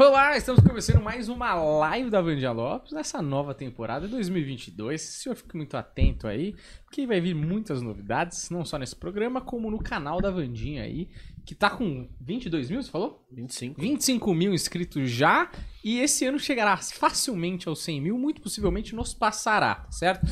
Olá, estamos começando mais uma live da Vandia Lopes nessa nova temporada 2022. O senhor fique muito atento aí, porque vai vir muitas novidades, não só nesse programa, como no canal da Vandinha aí, que tá com 22 mil, você falou? 25. 25 mil inscritos já, e esse ano chegará facilmente aos 100 mil, muito possivelmente nos passará, certo?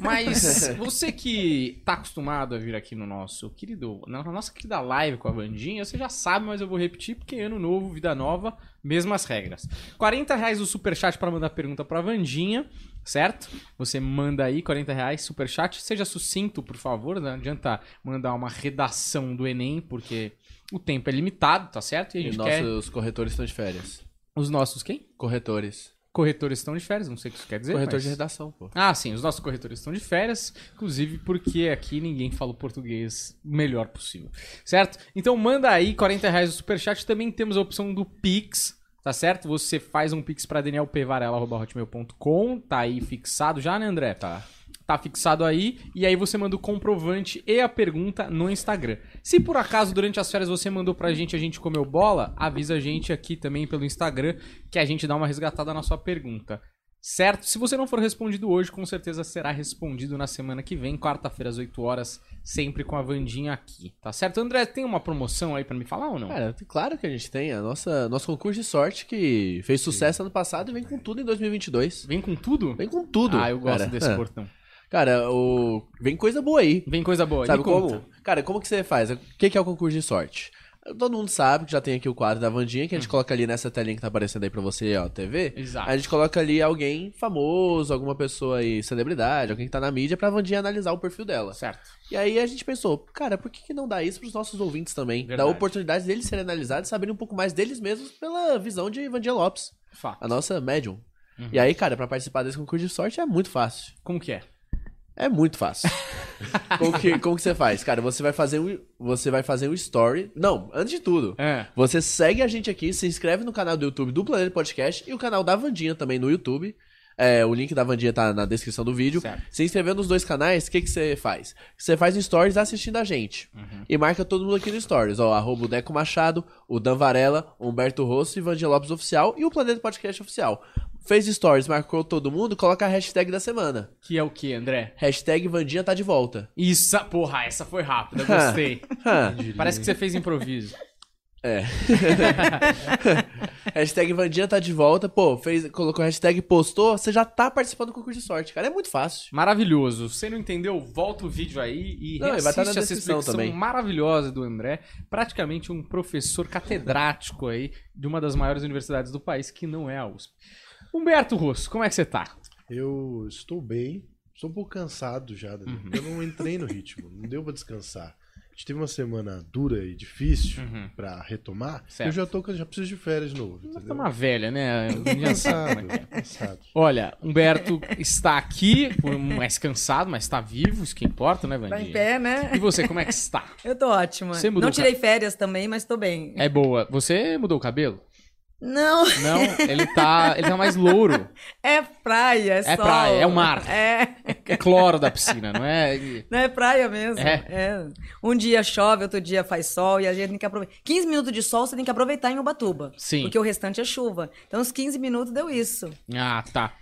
Mas você que tá acostumado a vir aqui no nosso querido, na nossa querida live com a Vandinha, você já sabe, mas eu vou repetir, porque ano novo, vida nova, mesmas regras. 40 reais o superchat para mandar pergunta pra Vandinha, certo? Você manda aí 40 reais superchat, seja sucinto, por favor, não adianta mandar uma redação do Enem, porque o tempo é limitado, tá certo? E a E gente quer... nossos corretores estão de férias. Os nossos quem? Corretores. Corretores estão de férias, não sei o que isso quer dizer. Corretor mas- de redação, pô. Ah, sim, os nossos corretores estão de férias, inclusive porque aqui ninguém fala o português o melhor possível, certo? Então manda aí 40 reais o superchat, também temos a opção do Pix, tá certo? Você faz um Pix pra danielpevarela.hotmail.com, tá aí fixado já, né André? Tá. Tá fixado aí, e aí você manda o comprovante e a pergunta no Instagram. Se por acaso durante as férias você mandou pra gente, a gente comeu bola, avisa a gente aqui também pelo Instagram que a gente dá uma resgatada na sua pergunta. Certo? Se você não for respondido hoje, com certeza será respondido na semana que vem, quarta-feira às 8 horas, sempre com a Vandinha aqui. Tá certo? André, tem uma promoção aí pra me falar ou não? Cara, claro que a gente tem. A nossa, nosso concurso de sorte que fez sucesso ano passado e vem com tudo em 2022. Vem com tudo? Vem com tudo. ah, eu gosto cara. desse É. portão. Cara, o... vem coisa boa aí. Vem coisa boa. Sabe como? Cara, como que você faz? O que é o concurso de sorte? Todo mundo sabe que já tem aqui o quadro da Vandinha, que a gente coloca ali nessa telinha que tá aparecendo aí pra você, ó, TV. Exato. A gente coloca ali alguém famoso, alguma pessoa aí, celebridade, alguém que tá na mídia, pra Vandinha analisar o perfil dela. Certo. E aí a gente pensou, cara, por que, que não dá isso pros nossos ouvintes também? Verdade. Dá oportunidade deles serem analisados e saberem um pouco mais deles mesmos pela visão de Vandinha Lopes, Fato. a nossa médium. Uhum. E aí, cara, pra participar desse concurso de sorte é muito fácil. Como que é? É muito fácil. como, que, como que você faz? Cara, você vai fazer um. Você vai fazer um story. Não, antes de tudo. É. Você segue a gente aqui, se inscreve no canal do YouTube do Planeta Podcast e o canal da Vandinha também no YouTube. É, o link da Vandinha tá na descrição do vídeo. Certo. Se inscrevendo nos dois canais, o que, que você faz? Você faz stories assistindo a gente. Uhum. E marca todo mundo aqui no stories. Ó, arroba o Deco Machado, o Dan Varela, o Humberto Rosso e Vandinha Lopes Oficial e o Planeta Podcast Oficial. Fez stories, marcou todo mundo, coloca a hashtag da semana. Que é o que, André? Hashtag Vandinha tá de volta. Isso, porra, essa foi rápida, gostei. Parece que você fez improviso. É. hashtag Vandinha tá de volta. Pô, fez, colocou hashtag postou, você já tá participando do concurso de sorte, cara. É muito fácil. Maravilhoso. Se você não entendeu, volta o vídeo aí e Não, vai estar na essa descrição explicação também. maravilhosa do André. Praticamente um professor catedrático aí de uma das maiores universidades do país, que não é a USP. Humberto Rosso, como é que você tá? Eu estou bem, estou um pouco cansado já, Uhum. porque eu não entrei no ritmo, não deu pra descansar. A gente teve uma semana dura e difícil Uhum. pra retomar. Certo. Eu já tô, já preciso de férias de novo, Você entendeu? tá uma velha, né? Eu já sabe como é que é. cansado. Olha, Humberto está aqui, mais cansado, mas está vivo, isso que importa, né, Tá Vandinha? em pé, né? E você, como é que está? Eu tô ótima. Você mudou Não tirei férias também, mas tô bem. É boa. Você mudou o cabelo? Não, Não, ele tá, ele tá mais louro. é praia, é, É sol. praia, é o mar. É, É cloro da piscina, não é? não é praia mesmo. É. É. Um dia chove, outro dia faz sol e a gente tem que aproveitar. 15 minutos de sol você tem que aproveitar em Ubatuba. Sim. Porque o restante é chuva. Então os 15 minutos deu isso. Ah, tá.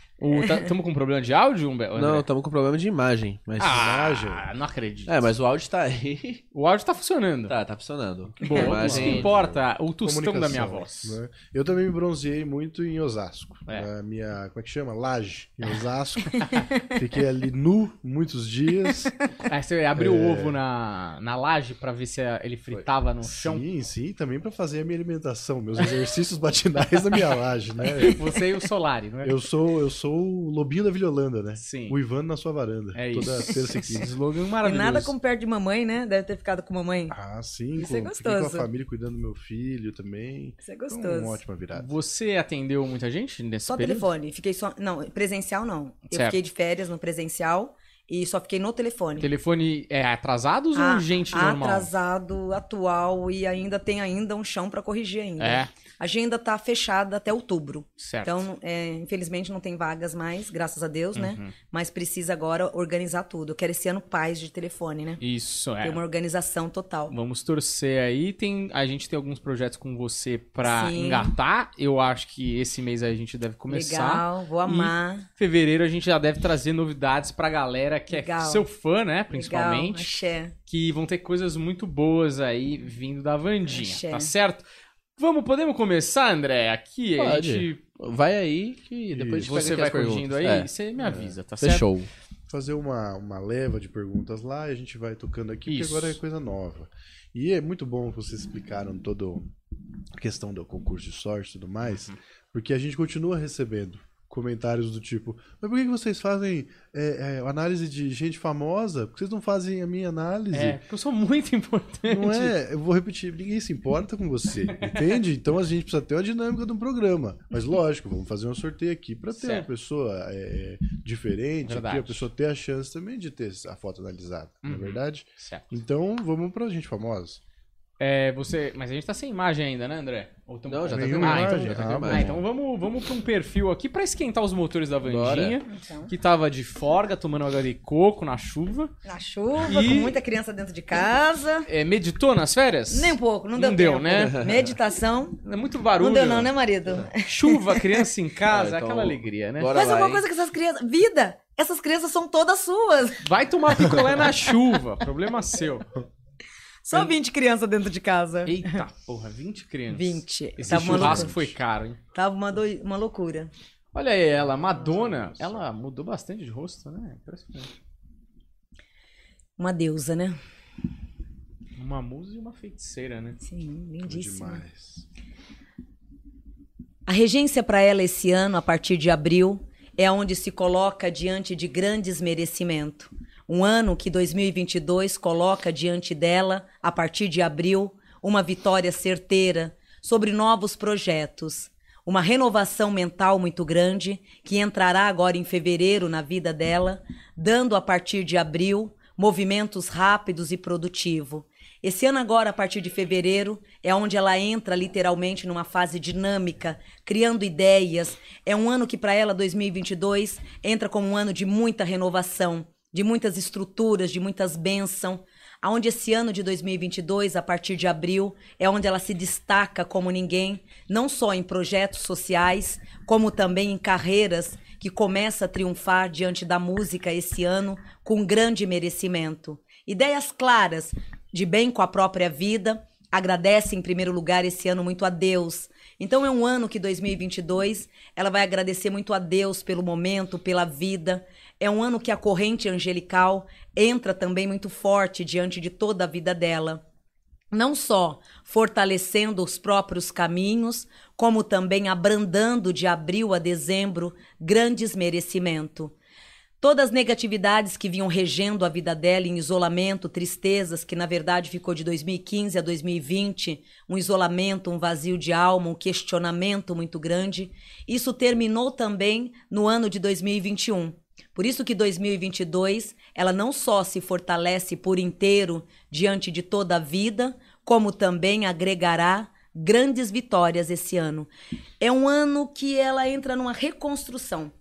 Estamos com problema de áudio, Humberto? Não, estamos com problema de imagem. Mas... Ah, não acredito. É, mas o áudio tá aí. O áudio tá funcionando. tá, tá funcionando. Bom, A isso que imagem- importa, o tostão da minha Comunicação, voz. né? Eu também me bronzeei muito em Osasco. É. Na minha, como é que chama? Laje, em Osasco. Fiquei ali nu muitos dias. Aí você abriu É. o ovo na, na laje pra ver se ele fritava no chão. Sim, sim, também pra fazer a minha alimentação, meus exercícios matinais na minha laje, né? Você e o Solari, não é? Eu sou, eu sou o lobinho da Vilholanda, né? Sim. O Ivano na sua varanda. É toda isso. terça e quinta. slogan E maravilhoso. nada como perto de mamãe, né? Deve ter ficado com mamãe. Ah, sim. Isso com, é fiquei com a gostoso. família cuidando do meu filho também. Isso é Foi gostoso. uma ótima virada. Você atendeu muita gente nesse Só período? telefone. Fiquei só. Não, presencial não. Eu Certo. fiquei de férias no presencial E só fiquei no telefone. Telefone é atrasados Ah, ou gente normal? Atrasado, atual e ainda tem ainda um chão pra corrigir ainda. É, A agenda tá fechada até outubro. certo. Então, é, infelizmente não tem vagas mais, graças a Deus, né? Uhum. Mas precisa agora organizar tudo. Eu quero esse ano paz de telefone, né? Isso, é. Ter uma organização total. Vamos torcer aí. Tem, a gente tem alguns projetos com você Sim. engatar. Eu acho que esse mês a gente deve começar. Legal, vou amar. Fevereiro a gente já deve trazer novidades pra galera que é Legal. seu fã, né? Legal, Principalmente. axé. que vão ter coisas muito boas aí vindo da Vandinha, Axé. tá certo? Vamos, podemos começar, André? Aqui a Pode. gente. Vai aí que depois a gente Você vai corrigindo aí, perguntas. você me avisa, tá É. certo? Fechou. fazer uma, uma leva de perguntas lá e a gente vai tocando aqui, Isso. porque agora é coisa nova. E é muito bom que vocês explicaram toda a questão do concurso de sorte e tudo mais, Uhum. porque a gente continua recebendo comentários do tipo, mas por que vocês fazem é, é, análise de gente famosa? Por que vocês não fazem a minha análise? É, porque eu sou muito importante. Não é, eu vou repetir, ninguém se importa com você, entende? Então a gente precisa ter uma dinâmica de um programa. Mas lógico, vamos fazer um sorteio aqui para ter uma Certo. pessoa é, diferente, aqui a pessoa ter a chance também de ter a foto analisada, não Uhum. é verdade? Certo. Então vamos pra gente famosa. É, você... Mas a gente tá sem imagem ainda, né, André? Ou tamo- Não, já tá com Nenhuma Ah, então, imagem? já tá com Ah, imagem. Ah, então vamos, vamos pra um perfil aqui pra esquentar os motores da Vandinha. Bora. Então, Que tava de forga, tomando água de coco na chuva. na chuva, E- com muita criança dentro de casa. É, meditou nas férias? Nem um pouco, não deu Não deu, tempo. né? Meditação. É muito barulho. Não deu não, né, marido? Chuva, criança em casa, Ah, então- aquela alegria, né? Bora Faz lá, alguma hein? coisa com essas crianças. Vida! Essas crianças são todas suas. Vai tomar picolé na chuva, problema seu. Só 20 crianças dentro de casa. Eita porra, 20 crianças. 20. Esse Tava churrasco foi caro, hein? Tava uma, doi- uma loucura. Olha aí ela, Madonna, ela mudou bastante de rosto, né? Impressionante. Uma deusa, né? Uma musa e uma feiticeira, né? Sim, lindíssima. Demais. A regência para ela esse ano, a partir de abril, é onde se coloca diante de grandes merecimentos. Um ano que 2022 coloca diante dela, a partir de abril, uma vitória certeira sobre novos projetos. Uma renovação mental muito grande que entrará agora em fevereiro na vida dela, dando a partir de abril movimentos rápidos e produtivos. Esse ano agora, a partir de fevereiro, é onde ela entra literalmente numa fase dinâmica, criando ideias. É um ano que para ela 2022 entra como um ano de muita renovação, de muitas estruturas, de muitas bênçãos. Aonde esse ano de 2022, a partir de abril, é onde ela se destaca como ninguém, não só em projetos sociais, como também em carreiras que começa a triunfar diante da música esse ano com grande merecimento. Ideias claras, de bem com a própria vida, agradece em primeiro lugar esse ano muito a Deus. Então é um ano que 2022 ela vai agradecer muito a Deus pelo momento, pela vida. É um ano que a corrente angelical entra também muito forte diante de toda a vida dela. Não só fortalecendo os próprios caminhos, como também abrandando de abril a dezembro grandes merecimentos. Todas as negatividades que vinham regendo a vida dela em isolamento, tristezas, que na verdade ficou de 2015 a 2020, um isolamento, um vazio de alma, um questionamento muito grande, isso terminou também no ano de 2021. Por isso que 2022, ela não só se fortalece por inteiro diante de toda a vida, como também agregará grandes vitórias esse ano. É um ano que ela entra numa reconstrução.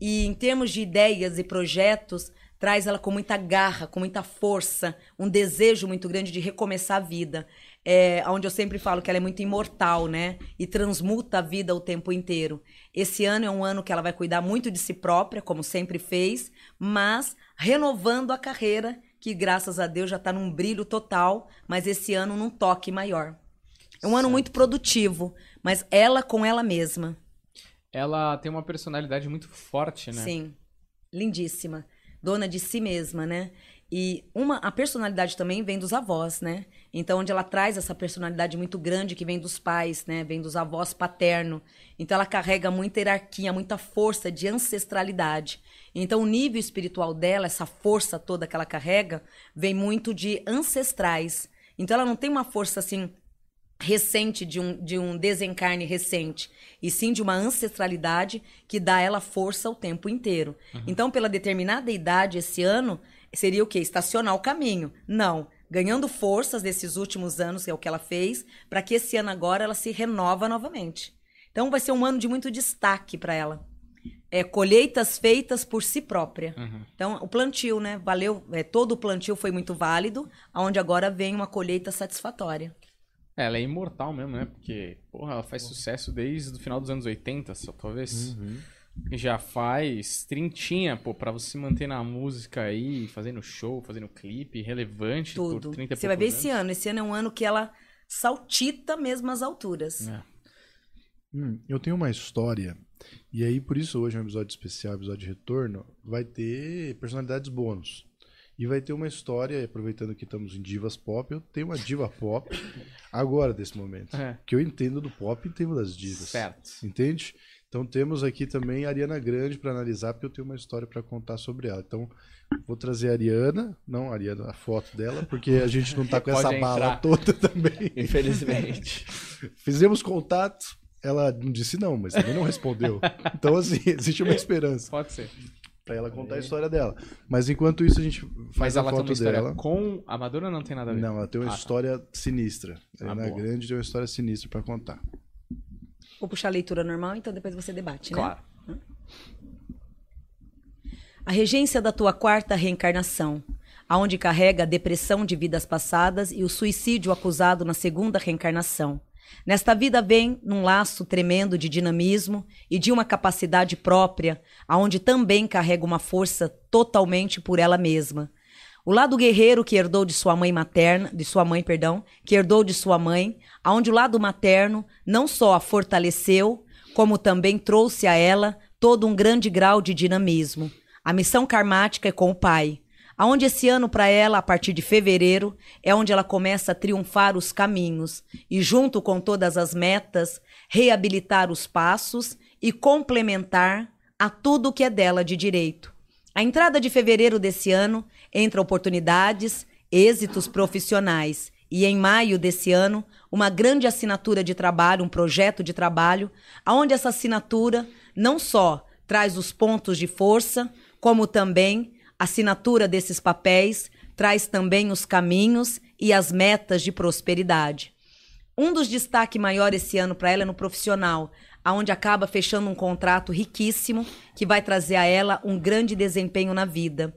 E em termos de ideias e projetos, traz ela com muita garra, com muita força, um desejo muito grande de recomeçar a vida. É, onde eu sempre falo que ela é muito imortal, né? E transmuta a vida o tempo inteiro. Esse ano é um ano que ela vai cuidar muito de si própria, como sempre fez, mas renovando a carreira, que graças a Deus já está num brilho total, mas esse ano num toque maior. É um ano muito produtivo, mas ela com ela mesma. Ela tem uma personalidade muito forte, né? Sim. Lindíssima. Dona de si mesma, né? E uma, a personalidade também vem dos avós, né? Então, onde ela traz essa personalidade muito grande que vem dos pais, né? Vem dos avós paterno. Então, ela carrega muita hierarquia, muita força de ancestralidade. Então, o nível espiritual dela, essa força toda que ela carrega, vem muito de ancestrais. Então, ela não tem uma força assim recente de um, de um desencarne recente, e sim de uma ancestralidade que dá ela força o tempo inteiro. Então, pela determinada idade esse ano, seria o quê? Estacionar o caminho. Não. Ganhando forças desses últimos anos, que é o que ela fez, para que esse ano agora ela se renova novamente. Então vai ser um ano de muito destaque para ela. É, colheitas feitas por si própria. Então, o plantio, né? Valeu. é, todo o plantio foi muito válido, onde agora vem uma colheita satisfatória. É, ela é imortal mesmo, né? Porque, porra, ela faz sucesso desde o final dos anos 80, só, talvez. Uhum. Já faz trintinha, pô, pra você manter na música aí, fazendo show, fazendo clipe, relevante Tudo. por 30 e Você vai ver poucos esse ano. Esse ano é um ano que ela saltita mesmo as alturas. É. Hum, eu tenho uma história, e aí por isso hoje é um episódio especial, episódio de retorno, vai ter personalidades bônus. E vai ter uma história, aproveitando que estamos em divas pop, eu tenho uma diva pop agora desse momento. É. Que eu entendo do pop e entendo das divas. Certo. Entende? Então temos aqui também a Ariana Grande para analisar, porque eu tenho uma história para contar sobre ela. Então vou trazer a Ariana, não a Ariana, a foto dela, porque a gente não tá com essa bala toda também. Infelizmente. Fizemos contato, ela não disse não, mas também não respondeu. Então, assim, existe uma esperança Pode ser. pra ela contar a história dela. Mas enquanto isso, a gente faz Mas a foto dela. com a Madonna não tem nada a ver? Não, ela tem uma Ah, tá. história sinistra. A Ah, Ariana boa. Grande tem uma história sinistra pra contar. Vou puxar a leitura normal, então depois você debate, né? Claro. A regência da tua quarta reencarnação, aonde carrega a depressão de vidas passadas e o suicídio acusado na segunda reencarnação. Nesta vida vem num laço tremendo de dinamismo e de uma capacidade própria, aonde também carrega uma força totalmente por ela mesma. O lado guerreiro que herdou de sua mãe materna, de sua mãe, perdão, que herdou de sua mãe, aonde o lado materno não só a fortaleceu, como também trouxe a ela todo um grande grau de dinamismo. A missão karmática é com o pai. Aonde esse ano para ela, a partir de fevereiro, é onde ela começa a triunfar os caminhos e junto com todas as metas, reabilitar os passos e complementar a tudo que é dela de direito. A entrada de fevereiro desse ano entra oportunidades, êxitos profissionais e em maio desse ano, uma grande assinatura de trabalho, um projeto de trabalho, aonde essa assinatura não só traz os pontos de força, como também a assinatura desses papéis traz também os caminhos e as metas de prosperidade. Um dos destaques maior esse ano para ela é no profissional, aonde acaba fechando um contrato riquíssimo que vai trazer a ela um grande desempenho na vida.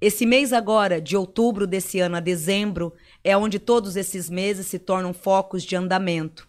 Esse mês agora, de outubro desse ano a dezembro, é onde todos esses meses se tornam focos de andamento.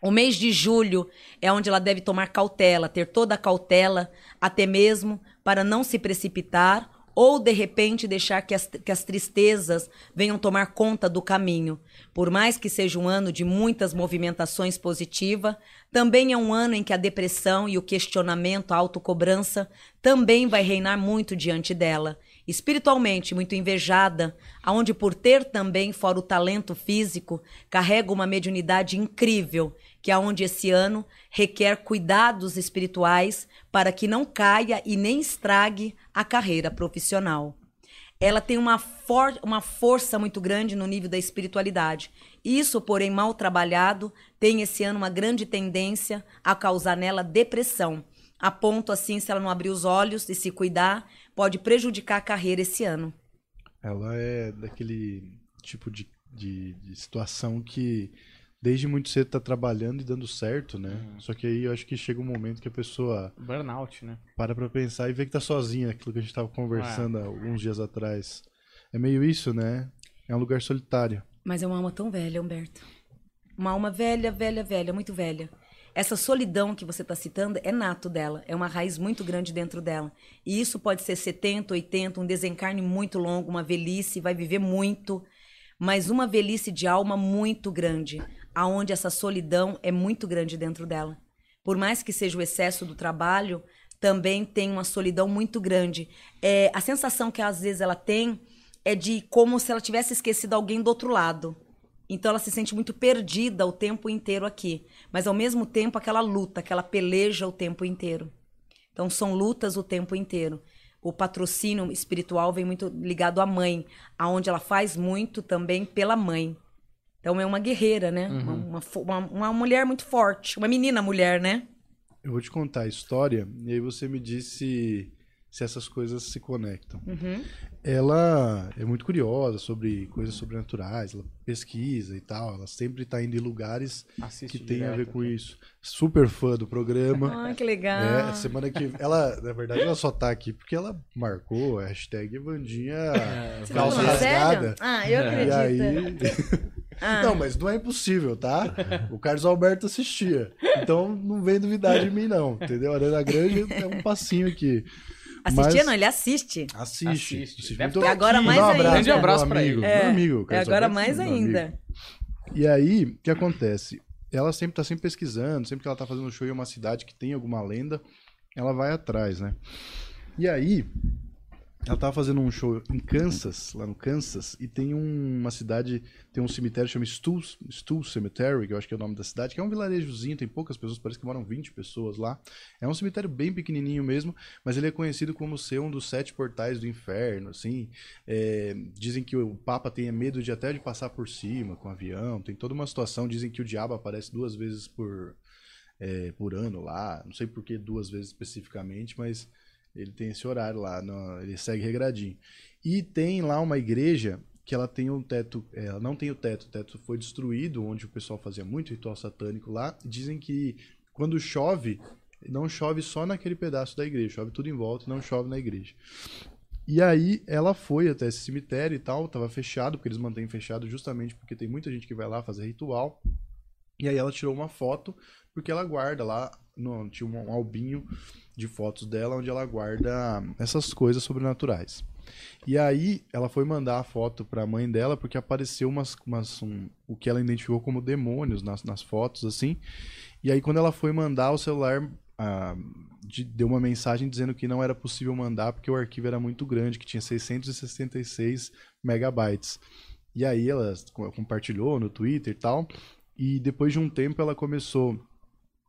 O mês de julho é onde ela deve tomar cautela, ter toda a cautela, até mesmo para não se precipitar ou de repente deixar que as, que as tristezas venham tomar conta do caminho. Por mais que seja um ano de muitas movimentações positivas, também é um ano em que a depressão e o questionamento, a autocobrança, também vai reinar muito diante dela. Espiritualmente muito invejada, aonde por ter também, fora o talento físico, carrega uma mediunidade incrível, que aonde esse ano requer cuidados espirituais para que não caia e nem estrague a carreira profissional. Ela tem uma, for uma força muito grande no nível da espiritualidade. Isso, porém, mal trabalhado, tem esse ano uma grande tendência a causar nela depressão. A ponto, assim, se ela não abrir os olhos e se cuidar, pode prejudicar a carreira esse ano. Ela é daquele tipo de, de, de situação que desde muito cedo tá trabalhando e dando certo, né? Uhum. Só que aí eu acho que chega um momento que a pessoa Burnout, né? para pra pensar e vê que tá sozinha, aquilo que a gente tava conversando há alguns dias atrás. É meio isso, né? É um lugar solitário. Mas é uma alma tão velha, Humberto. Uma alma velha, velha, velha, muito velha. Essa solidão que você está citando é nato dela, é uma raiz muito grande dentro dela. E isso pode ser 70, 80, um desencarne muito longo, uma velhice, vai viver muito, mas uma velhice de alma muito grande, aonde essa solidão é muito grande dentro dela. Por mais que seja o excesso do trabalho, também tem uma solidão muito grande. É, a sensação que às vezes ela tem é de como se ela tivesse esquecido alguém do outro lado. Então ela se sente muito perdida o tempo inteiro aqui, mas ao mesmo tempo aquela luta, aquela peleja o tempo inteiro. Então são lutas o tempo inteiro. O patrocínio espiritual vem muito ligado à mãe, aonde ela faz muito também pela mãe. Então é uma guerreira, né? Uma, uma, uma- uma mulher muito forte. Uma menina mulher, né? Eu vou te contar a história e aí você me disse se essas coisas se conectam. Uhum. Ela é muito curiosa sobre coisas sobrenaturais, ela pesquisa e tal, ela sempre tá indo em lugares Assiste que tem a ver com aqui. isso. Super fã do programa. Ah, que legal. É, semana que ela, na verdade, ela só tá aqui porque ela marcou a hashtag Vandinha Você calça falou rasgada. sério? Ah, eu E acredito. aí. Ah. Não, mas não é impossível, tá? O Carlos Alberto assistia. Então não vem duvidar de mim, não. Entendeu? A Arana Grande é um passinho aqui. Assistia Mas- não, ele assiste. Assiste. Assiste. assiste. Ter- Agora aqui, mais um ainda. abraço, Grande abraço amigo, ele. Meu amigo, É Carlos agora Alberto, mais ainda. E aí, o que acontece? Ela sempre tá sempre pesquisando, sempre que ela tá fazendo show em uma cidade que tem alguma lenda, ela vai atrás, né? E aí, ela tava fazendo um show em Kansas, lá no Kansas, e tem um- uma cidade, tem um cemitério que chama Stool, Cemetery, que eu acho que é o nome da cidade, que é um vilarejozinho, tem poucas pessoas, parece que moram 20 pessoas lá. É um cemitério bem pequenininho mesmo, mas ele é conhecido como ser um dos sete portais do inferno, assim. É, dizem que o Papa tenha medo de até de passar por cima com avião, tem toda uma situação, dizem que o diabo aparece duas vezes por, é, por ano lá, não sei por que duas vezes especificamente, mas ele tem esse horário lá, no- ele segue regradinho. E tem lá uma igreja que ela tem um teto, é, ela não tem o teto, o teto foi destruído, onde o pessoal fazia muito ritual satânico lá. Dizem que quando chove, não chove só naquele pedaço da igreja, chove tudo em volta não chove na igreja. E aí ela foi até esse cemitério e tal, tava fechado, porque eles mantêm fechado justamente porque tem muita gente que vai lá fazer ritual. E aí ela tirou uma foto, porque ela guarda lá, no, tinha um albinho de fotos dela onde ela guarda essas coisas sobrenaturais. E aí ela foi mandar a foto pra mãe dela porque apareceu umas, umas um- o que ela identificou como demônios nas, nas fotos assim. E aí quando ela foi mandar o celular ah, de- deu uma mensagem dizendo que não era possível mandar porque o arquivo era muito grande, que tinha 666 megabytes. E aí ela co- compartilhou no Twitter e tal. E depois de um tempo ela começou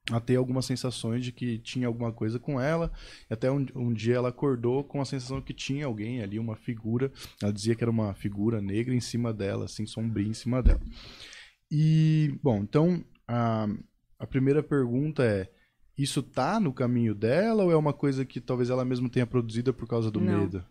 a ter algumas sensações de que tinha alguma coisa com ela. Até um, um dia ela acordou com a sensação que tinha alguém ali, uma figura. Ela dizia que era uma figura negra em cima dela, assim, sombria em cima dela. E, bom, então a, a primeira pergunta é: isso tá no caminho dela ou é uma coisa que talvez ela mesma tenha produzido por causa do Não. medo?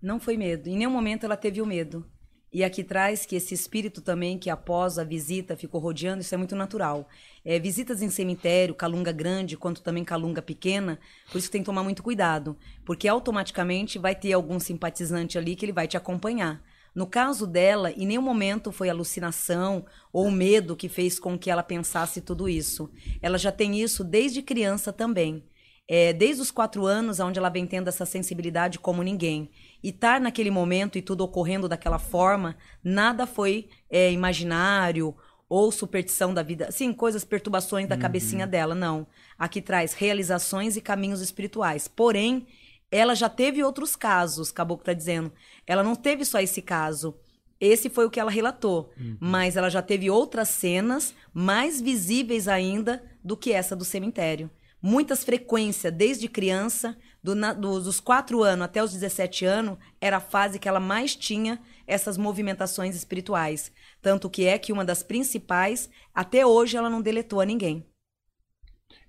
Não foi medo. Em nenhum momento ela teve o medo. E aqui traz que esse espírito também, que após a visita ficou rodeando, isso é muito natural. É, visitas em cemitério, calunga grande, quanto também calunga pequena, por isso tem que tomar muito cuidado. Porque automaticamente vai ter algum simpatizante ali que ele vai te acompanhar. No caso dela, em nenhum momento foi alucinação ou medo que fez com que ela pensasse tudo isso. Ela já tem isso desde criança também. É, desde os quatro anos, onde ela vem tendo essa sensibilidade como ninguém. E estar naquele momento e tudo ocorrendo daquela forma, nada foi é, imaginário ou superstição da vida. Sim, coisas, perturbações da cabecinha dela, não. Aqui traz realizações e caminhos espirituais. Porém, ela já teve outros casos, Caboclo está dizendo. Ela não teve só esse caso. Esse foi o que ela relatou. Mas ela já teve outras cenas mais visíveis ainda do que essa do cemitério. Muitas frequências, desde criança, do na- dos 4 anos até os 17 anos, era a fase que ela mais tinha essas movimentações espirituais. Tanto que é que uma das principais, até hoje, ela não deletou a ninguém.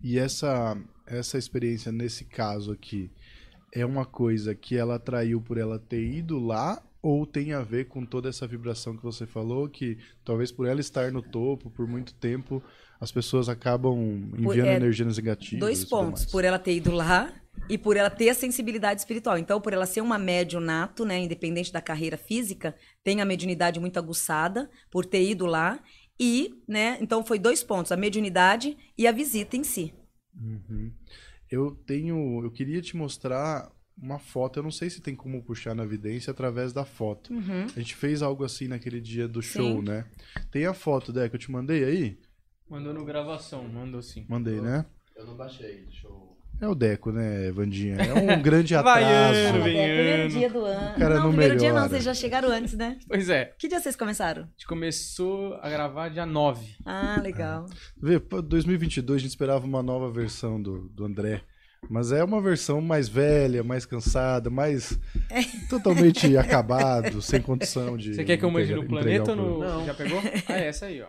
E essa, essa experiência nesse caso aqui é uma coisa que ela atraiu por ela ter ido lá ou tem a ver com toda essa vibração que você falou que talvez por ela estar no topo por muito tempo as pessoas acabam enviando é, energias negativas Dois pontos. Por ela ter ido lá e por ela ter a sensibilidade espiritual. Então, por ela ser uma médium nato, né, independente da carreira física, tem a mediunidade muito aguçada por ter ido lá. E, né, então foi dois pontos, a mediunidade e a visita em si. Uhum. Eu tenho, eu queria te mostrar uma foto, eu não sei se tem como puxar na evidência através da foto. Uhum. A gente fez algo assim naquele dia do show, Sim. né? Tem a foto, Deco, eu te mandei aí? Mandou no gravação, mandou sim. Mandei, né? Eu não baixei, deixa eu... É o Deco, né, Vandinha? É um grande atraso. vem primeiro dia do ano. Cara, não, não primeiro dia não, melhora. vocês já chegaram antes, né? Pois é, Que dia vocês começaram? a gente começou a gravar dia 9. Ah, legal. Vê, pô, 2022 a gente esperava uma nova versão do, do André. Mas é uma versão mais velha, mais cansada, mais totalmente acabado, sem condição de. Você quer que eu mande no planeta ou no. Não. Já pegou? Ah, é essa aí, ó.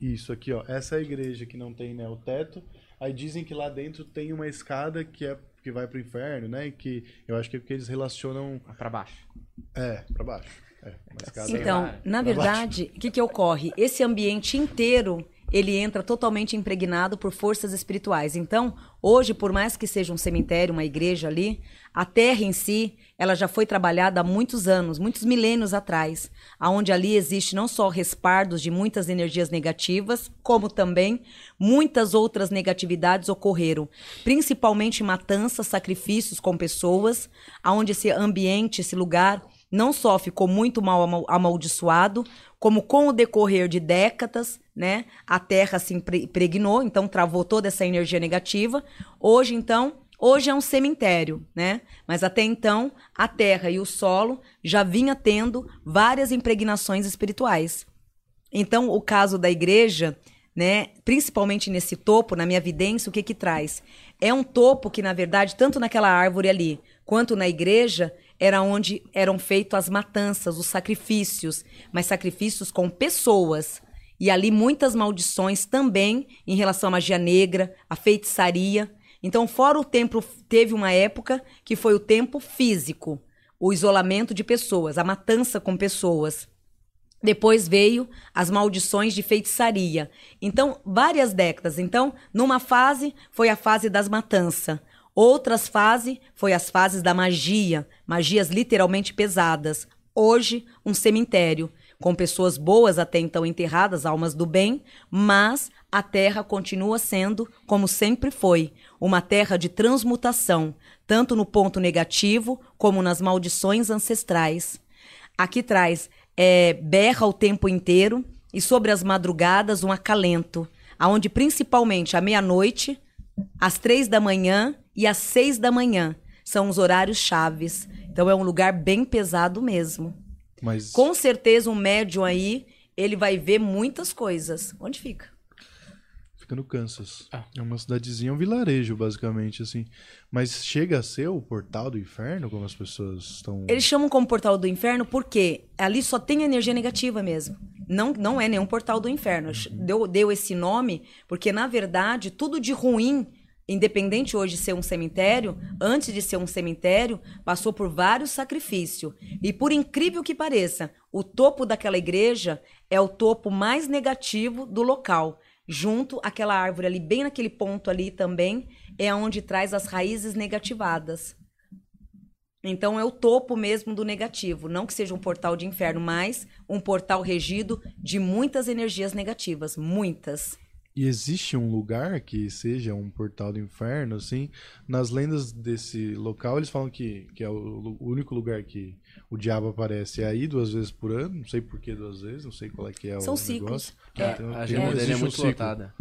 Isso aqui, ó. Essa é a igreja que não tem né, o teto. Aí dizem que lá dentro tem uma escada que é que vai pro inferno, né? E que eu acho que é porque eles relacionam. Ah, Pra baixo. É, pra baixo. É, uma escada. Sei Então, lá, na verdade, o que, que ocorre? Esse ambiente inteiro ele entra totalmente impregnado por forças espirituais. Então, hoje, por mais que seja um cemitério, uma igreja ali, a terra em si, ela já foi trabalhada há muitos anos, muitos milênios atrás, aonde ali existe não só respaldos de muitas energias negativas, como também muitas outras negatividades ocorreram, principalmente matanças, sacrifícios com pessoas, aonde esse ambiente, esse lugar não só ficou muito mal amal- amaldiçoado, como com o decorrer de décadas, né, a terra se impre- impregnou, então travou toda essa energia negativa. Hoje, então, hoje é um cemitério, né? Mas até então, a terra e o solo já vinha tendo várias impregnações espirituais. Então, o caso da igreja, né, principalmente nesse topo, na minha vidência, o que que traz? É um topo que, na verdade, tanto naquela árvore ali, quanto na igreja, era onde eram feitas as matanças, os sacrifícios, mas sacrifícios com pessoas. E ali muitas maldições também em relação à magia negra, à feitiçaria. Então, fora o templo, teve uma época que foi o tempo físico, o isolamento de pessoas, a matança com pessoas. Depois veio as maldições de feitiçaria. Então, várias décadas. Então, numa fase foi a fase das matanças. Outras fases foi as fases da magia, magias literalmente pesadas. Hoje, um cemitério com pessoas boas até então enterradas, almas do bem, mas a terra continua sendo como sempre foi, uma terra de transmutação, tanto no ponto negativo como nas maldições ancestrais. Aqui traz é, berra o tempo inteiro e sobre as madrugadas um acalento, aonde principalmente à meia-noite, às três da manhã e às seis da manhã são os horários chaves. Então é um lugar bem pesado mesmo. Mas Com certeza um médium aí, ele vai ver muitas coisas. Onde fica? Fica no Kansas. Ah. É uma cidadezinha, um vilarejo, basicamente, assim. Mas chega a ser o portal do inferno, como as pessoas estão. Eles chamam como portal do inferno porque ali só tem energia negativa mesmo. Não, não é nenhum portal do inferno. Deu, deu esse nome porque, na verdade, tudo de ruim, independente hoje de ser um cemitério, antes de ser um cemitério, passou por vários sacrifícios. E por incrível que pareça, o topo daquela igreja é o topo mais negativo do local. Junto àquela árvore ali, bem naquele ponto ali também, é onde traz as raízes negativadas. Então é o topo mesmo do negativo. Não que seja um portal de inferno, mas um portal regido de muitas energias negativas. Muitas. E existe um lugar que seja um portal do inferno, assim? Nas lendas desse local, eles falam que, que é o, o único lugar que o diabo aparece é aí duas vezes por ano. Não sei por que duas vezes, não sei qual é que é São o ciclos. negócio. É, Então, A agenda dele é um muito ciclo. lotada.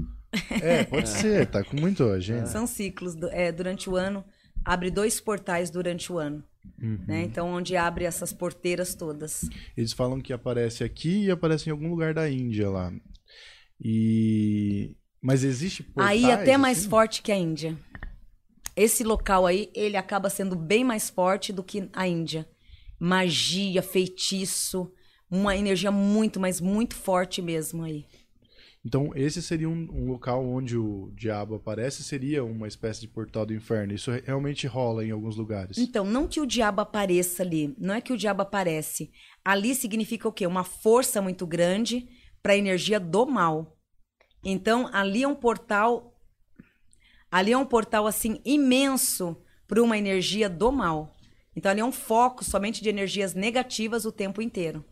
É, pode ser, tá com muito agenda. São ciclos do- é, durante o ano. Abre dois portais durante o ano. Uhum. Né? Então, onde abre essas porteiras todas. Eles falam que aparece aqui e aparece em algum lugar da Índia lá. E. Mas existe portais, aí até mais assim? forte que a Índia. Esse local aí, ele acaba sendo bem mais forte do que a Índia. Magia, feitiço, uma energia muito, mas muito forte mesmo aí. Então, esse seria um, um local onde o diabo aparece, seria uma espécie de portal do inferno. Isso re- realmente rola em alguns lugares. Então, não que o diabo apareça ali, não é que o diabo aparece. Ali significa o quê? Uma força muito grande para a energia do mal. Então, ali é um portal ali é um portal assim imenso para uma energia do mal. Então, ali é um foco somente de energias negativas o tempo inteiro.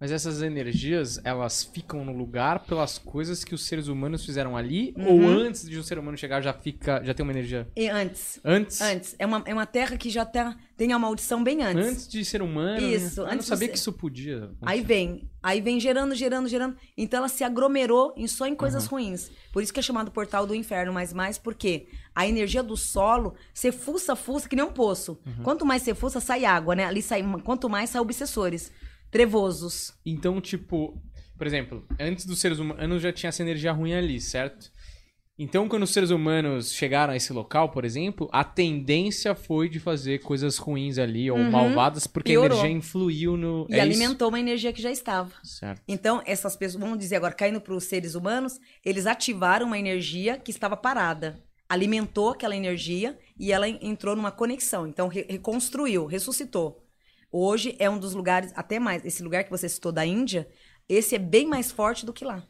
Mas essas energias, elas ficam no lugar pelas coisas que os seres humanos fizeram ali? Uhum. Ou antes de o ser humano chegar já fica, já tem uma energia E antes, antes? antes, é uma, é uma terra que já tá, tem a maldição bem antes. Antes de ser humano. Isso, né? Eu não antes de sabia ser- que isso podia. Aí vem, aí vem gerando, gerando, gerando. Então ela se aglomerou em só em coisas ruins. Por isso que é chamado portal do inferno, mas mais porque a energia do solo, você fuça, fuça que nem um poço. Quanto mais você fuça, sai água, né? Ali sai, quanto mais sai obsessores, trevosos. Então, tipo, por exemplo, antes dos seres humanos já tinha essa energia ruim ali, certo? Então, quando os seres humanos chegaram a esse local, por exemplo, a tendência foi de fazer coisas ruins ali ou Uhum. malvadas, porque Piorou. a energia influiu no. E é alimentou uma energia que já estava. Isso? Certo. Então, essas pessoas, vamos dizer agora, caindo para os seres humanos, eles ativaram uma energia que estava parada. Alimentou aquela energia e ela en- entrou numa conexão. Então, re- reconstruiu, ressuscitou. Hoje é um dos lugares, até mais, esse lugar que você citou da Índia, esse é bem mais forte do que lá.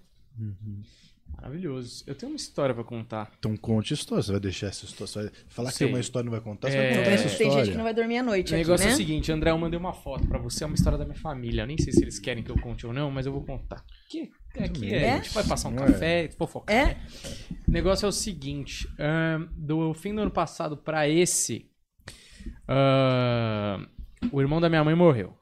Maravilhoso. Eu tenho uma história pra contar. Então conte história. Você vai deixar essa história. Você vai falar que Sei. tem uma história e não vai contar. Você É. vai contar Tem essa história. gente que não vai dormir à noite O aqui, negócio né? é o seguinte, André, eu mandei uma foto pra você, é uma história da minha família. Eu nem sei se eles querem que eu conte ou não, mas eu vou contar. Que, é que é, É? a gente vai passar um Não é? café, fofocar. É? né? O negócio é o seguinte, ahn, do fim do ano passado pra esse, ahn, o irmão da minha mãe morreu.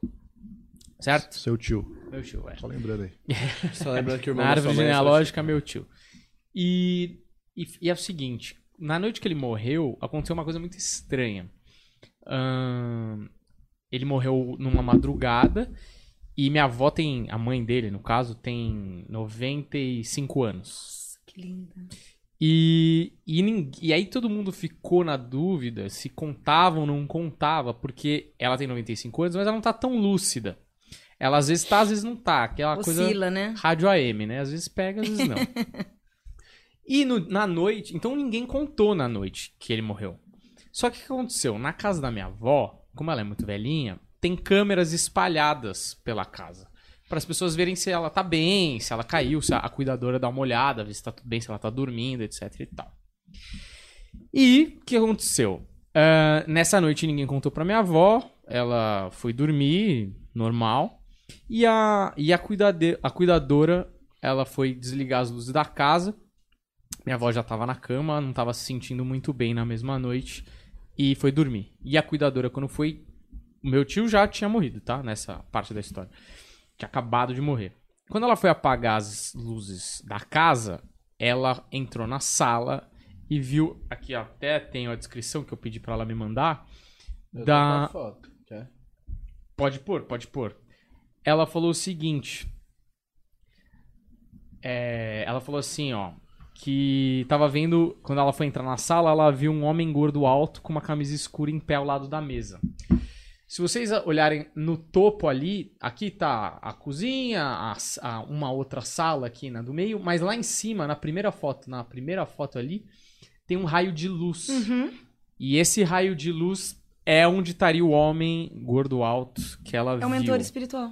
Certo? Seu tio. Meu tio, é. Só lembrando aí. Só lembrando que o irmão Na árvore é genealógica, meu tio. E, e, e é o seguinte, na noite que ele morreu, aconteceu uma coisa muito estranha. Ahn, ele morreu numa madrugada e minha avó tem, a mãe dele, no caso, tem 95 anos. Que linda. E, e, e aí todo mundo ficou na dúvida se contava ou não contava, porque ela tem 95 anos, mas ela não tá tão lúcida. Ela às vezes tá, às vezes não tá. Aquela coisa Oscila, né? rádio AM, né? Às vezes pega, às vezes não. e no- na noite, então ninguém contou na noite que ele morreu. Só que o que aconteceu? Na casa da minha avó, como ela é muito velhinha, tem câmeras espalhadas pela casa. Para as pessoas verem se ela tá bem, se ela caiu, se a, cuidadora dá uma olhada, ver se tá tudo bem, se ela tá dormindo, etc e tal. E o que aconteceu? Ah, nessa noite ninguém contou pra minha avó, ela foi dormir, normal. E a, e a, cuidade, a cuidadora, ela foi desligar as luzes da casa. Minha avó já tava na cama, não tava se sentindo muito bem na mesma noite. E foi dormir. E a cuidadora, quando foi. O meu tio já tinha morrido, tá? Nessa parte da história. Tinha acabado de morrer. Quando ela foi apagar as luzes da casa, ela entrou na sala e viu. Aqui até tenho a descrição que eu pedi pra ela me mandar. Eu Da, foto, quer? Pode pôr, pode pôr. Ela falou o seguinte. É, ela falou assim, ó. Que tava vendo. Quando ela foi entrar na sala, ela viu um homem gordo alto com uma camisa escura em pé ao lado da mesa. Se vocês olharem no topo ali, aqui tá a cozinha, a, a- uma outra sala aqui na do meio, mas lá em cima, na primeira foto, na primeira foto ali, tem um raio de luz. Uhum. E esse raio de luz é onde estaria o homem gordo alto que ela É viu. um mentor espiritual.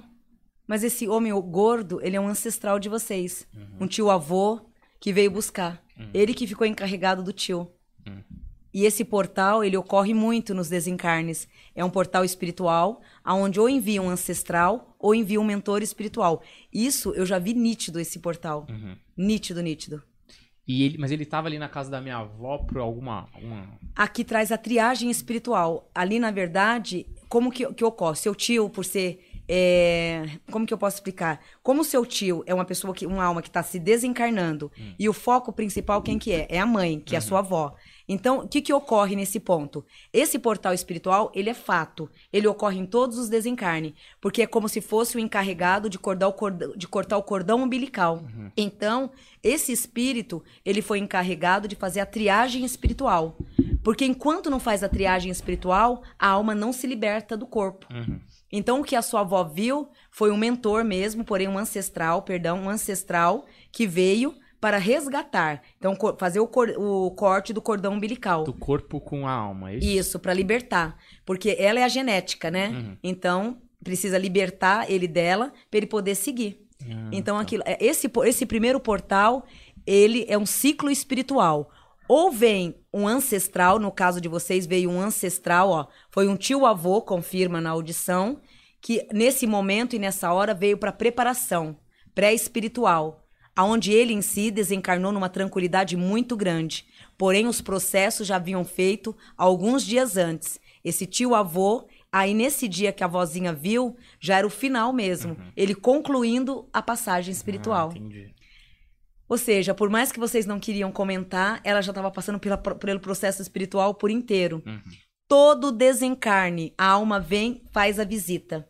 Mas esse homem gordo, ele é um ancestral de vocês. Uhum. Um tio avô que veio buscar. Ele que ficou encarregado do tio. Uhum. E esse portal, ele ocorre muito nos desencarnes. É um portal espiritual, aonde ou envia um ancestral ou envia um mentor espiritual. Isso eu já vi nítido esse portal. Uhum. Nítido, nítido. E ele, mas ele tava ali na casa da minha avó por alguma. Uma... Aqui traz a triagem espiritual. Ali, na verdade, como que, que ocorre? Seu tio, por ser. é, como que eu posso explicar? Como seu tio é uma pessoa que, uma alma que está se desencarnando, e o foco principal, quem que é? É a mãe, que é a sua avó. Então, o que, que ocorre nesse ponto? Esse portal espiritual, ele é fato. Ele ocorre em todos os desencarnes. Porque é como se fosse o encarregado de o cordão, de cortar o cordão umbilical. Então, esse espírito, ele foi encarregado de fazer a triagem espiritual. Porque enquanto não faz a triagem espiritual, a alma não se liberta do corpo. Então, o que a sua avó viu foi um mentor mesmo, porém um ancestral, perdão, um ancestral que veio para resgatar. Então, fazer o, cor- o corte do cordão umbilical. Do corpo com a alma, é isso? Isso, para libertar. Porque ela é a genética, né? Uhum. Então, precisa libertar ele dela para ele poder seguir. Ah, então, tá. aquilo, é, esse, esse primeiro portal, ele é um ciclo espiritual. Ou vem um ancestral, no caso de vocês, veio um ancestral, ó. Foi um tio-avô, confirma na audição, que nesse momento e nessa hora veio para preparação pré-espiritual, aonde ele em si desencarnou numa tranquilidade muito grande. Porém, os processos já haviam feito alguns dias antes. Esse tio-avô, aí nesse dia que a vozinha viu, já era o final mesmo. Ele concluindo a passagem espiritual. Ah, entendi. Ou seja, por mais que vocês não queriam comentar, ela já estava passando pela- pelo processo espiritual por inteiro. Uhum. Todo desencarne, a alma vem, faz a visita.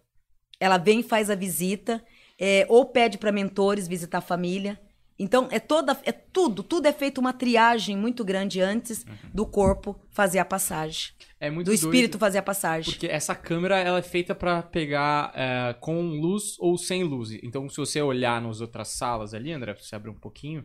Ela vem, faz a visita, é, ou pede para mentores visitar a família. Então, é toda, é tudo, tudo é feito uma triagem muito grande antes do corpo fazer a passagem. É muito Do espírito fazer a passagem. Porque essa câmera ela é feita pra pegar é, com luz ou sem luz. Então, se você olhar nas outras salas ali, André, se você abrir um pouquinho,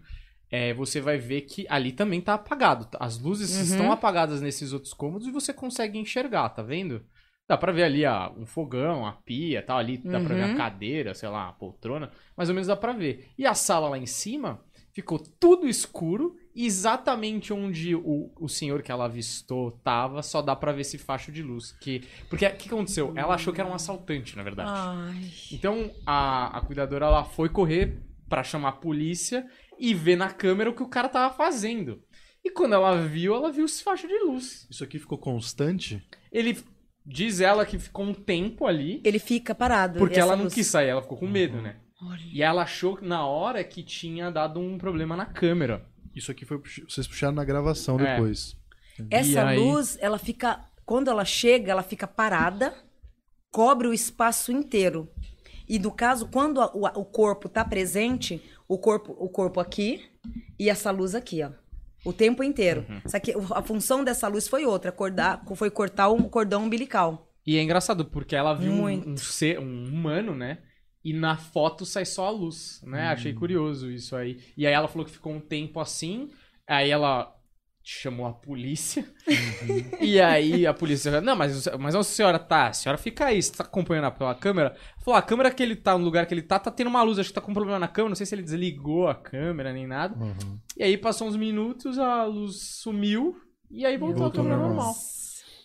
é, você vai ver que ali também tá apagado. As luzes Uhum. estão apagadas nesses outros cômodos e você consegue enxergar, tá vendo? Dá pra ver ali ah, um fogão, a pia, tal, ali dá pra ver a Uhum. cadeira, sei lá, a poltrona, mais ou menos dá pra ver. E a sala lá em cima ficou tudo escuro, exatamente onde o, o senhor que ela avistou tava, só dá pra ver esse facho de luz. Que, porque o que aconteceu? Ela achou que era um assaltante, na verdade. Ai. Então a, a cuidadora ela foi correr pra chamar a polícia e ver na câmera o que o cara tava fazendo. E quando ela viu, ela viu esse facho de luz. Isso aqui ficou constante? Ele diz ela que ficou um tempo ali, Ele fica parado. porque ela não luz. quis sair, ela ficou com medo, Uhum. né? E ela achou na hora que tinha dado um problema na câmera. Isso aqui foi vocês puxaram na gravação É. depois. Essa aí? luz, ela fica. Quando ela chega, ela fica parada, cobre o espaço inteiro. E no caso, quando a- o, o corpo tá presente, o corpo, o corpo aqui e essa luz aqui, ó. O tempo inteiro. Uhum. Só que a função dessa luz foi outra, acordar, foi cortar o cordão umbilical. E é engraçado, porque ela viu um, um ser, um humano, né? E na foto sai só a luz, né? Achei curioso isso aí. E aí ela falou que ficou um tempo assim, aí ela chamou a polícia. e aí a polícia, não, mas, mas a senhora tá, a senhora fica aí, você tá acompanhando pela câmera? Falou, a câmera que ele tá, no lugar que ele tá, tá tendo uma luz, acho que tá com problema na câmera, não sei se ele desligou a câmera nem nada. Uhum. E aí passou uns minutos, a luz sumiu, e aí voltou, voltou a câmera normal. normal.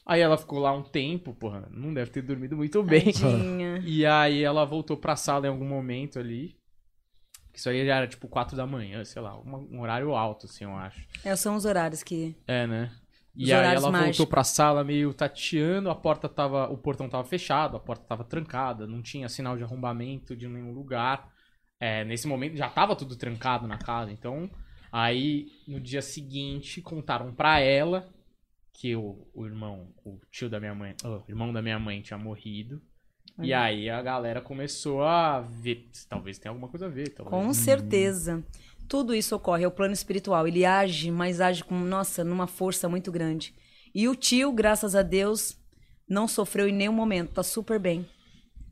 Aí ela ficou lá um tempo, porra, não deve ter dormido muito bem. Tadinha. E aí ela voltou pra sala em algum momento ali. Isso aí já era tipo 4 da manhã, sei lá, um horário alto, assim, eu acho. É, são os horários que. É, né? E Os aí ela voltou mágicos. pra sala meio tateando, a porta tava. O portão tava fechado, a porta tava trancada, não tinha sinal de arrombamento de nenhum lugar. É, nesse momento já tava tudo trancado na casa, então. Aí no dia seguinte contaram pra ela que o, o irmão, o tio da minha mãe, o irmão da minha mãe tinha morrido. E aí a galera começou a ver, talvez tenha alguma coisa a ver. Talvez. Com certeza. Tudo isso ocorre, é o plano espiritual. Ele age, mas age com, nossa, numa força muito grande. E o tio, graças a Deus, não sofreu em nenhum momento, tá super bem.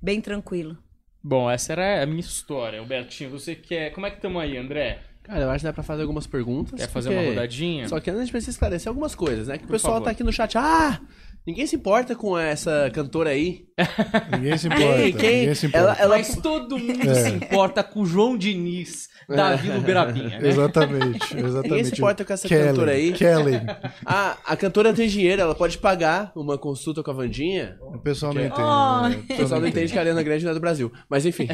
Bem tranquilo. Bom, essa era a minha história. Albertinho, você quer. Como é que estamos aí, André? Cara, eu acho que dá pra fazer algumas perguntas. Quer fazer porque- uma rodadinha? Só que antes a gente precisa esclarecer algumas coisas, né? Que o Por pessoal favor. tá aqui no chat. Ah! Ninguém se importa com essa cantora aí. Ninguém se importa. Quem? Quem? Ninguém se importa. Ela, ela... Mas todo mundo se importa com o João Diniz da Vila Berabinha, né? Exatamente, exatamente. Ninguém se importa com essa Kellen, cantora aí. Kellen. Ah, a cantora tem dinheiro, ela pode pagar uma consulta com a Vandinha. O pessoal não entende. Oh. né? O pessoal não entende que a Ariana Grande não é do Brasil. Mas enfim.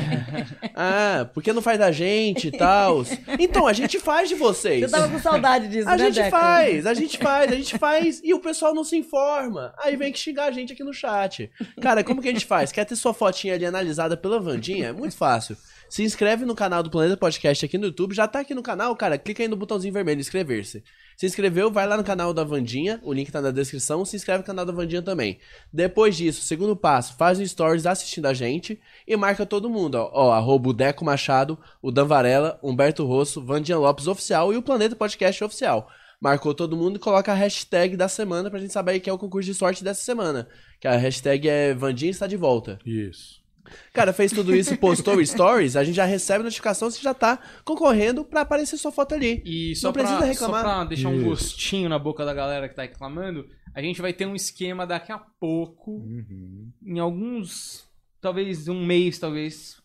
Ah, porque não faz da gente e tal. Então, a gente faz de vocês. Você tava com saudade disso, A né, gente Deca? faz, a gente faz, a gente faz e o pessoal não se informa. Aí vem que xingar a gente aqui no chat. Cara, como que a gente faz? Quer ter sua fotinha ali analisada pela Vandinha? É muito fácil. Se inscreve no canal do Planeta Podcast aqui no YouTube. Já tá aqui no canal, cara. Clica aí no botãozinho vermelho, inscrever-se. Se inscreveu, vai lá no canal da Vandinha. O link tá na descrição. Se inscreve no canal da Vandinha também. Depois disso, segundo passo, faz um stories assistindo a gente e marca todo mundo. Ó, ó arroba o Deco Machado, o Dan Varela, Humberto Rosso, Vandinha Lopes Oficial e o Planeta Podcast Oficial. Marcou todo mundo e coloca a hashtag da semana pra gente saber que é o concurso de sorte dessa semana. Que a hashtag é Vandinha está de volta. Isso. Cara, fez tudo isso, postou stories, a gente já recebe notificação se já tá concorrendo pra aparecer sua foto ali. E só Não pra, precisa reclamar. só pra deixar um gostinho na boca da galera que tá reclamando, a gente vai ter um esquema daqui a pouco, Uhum. em alguns, talvez um mês, talvez,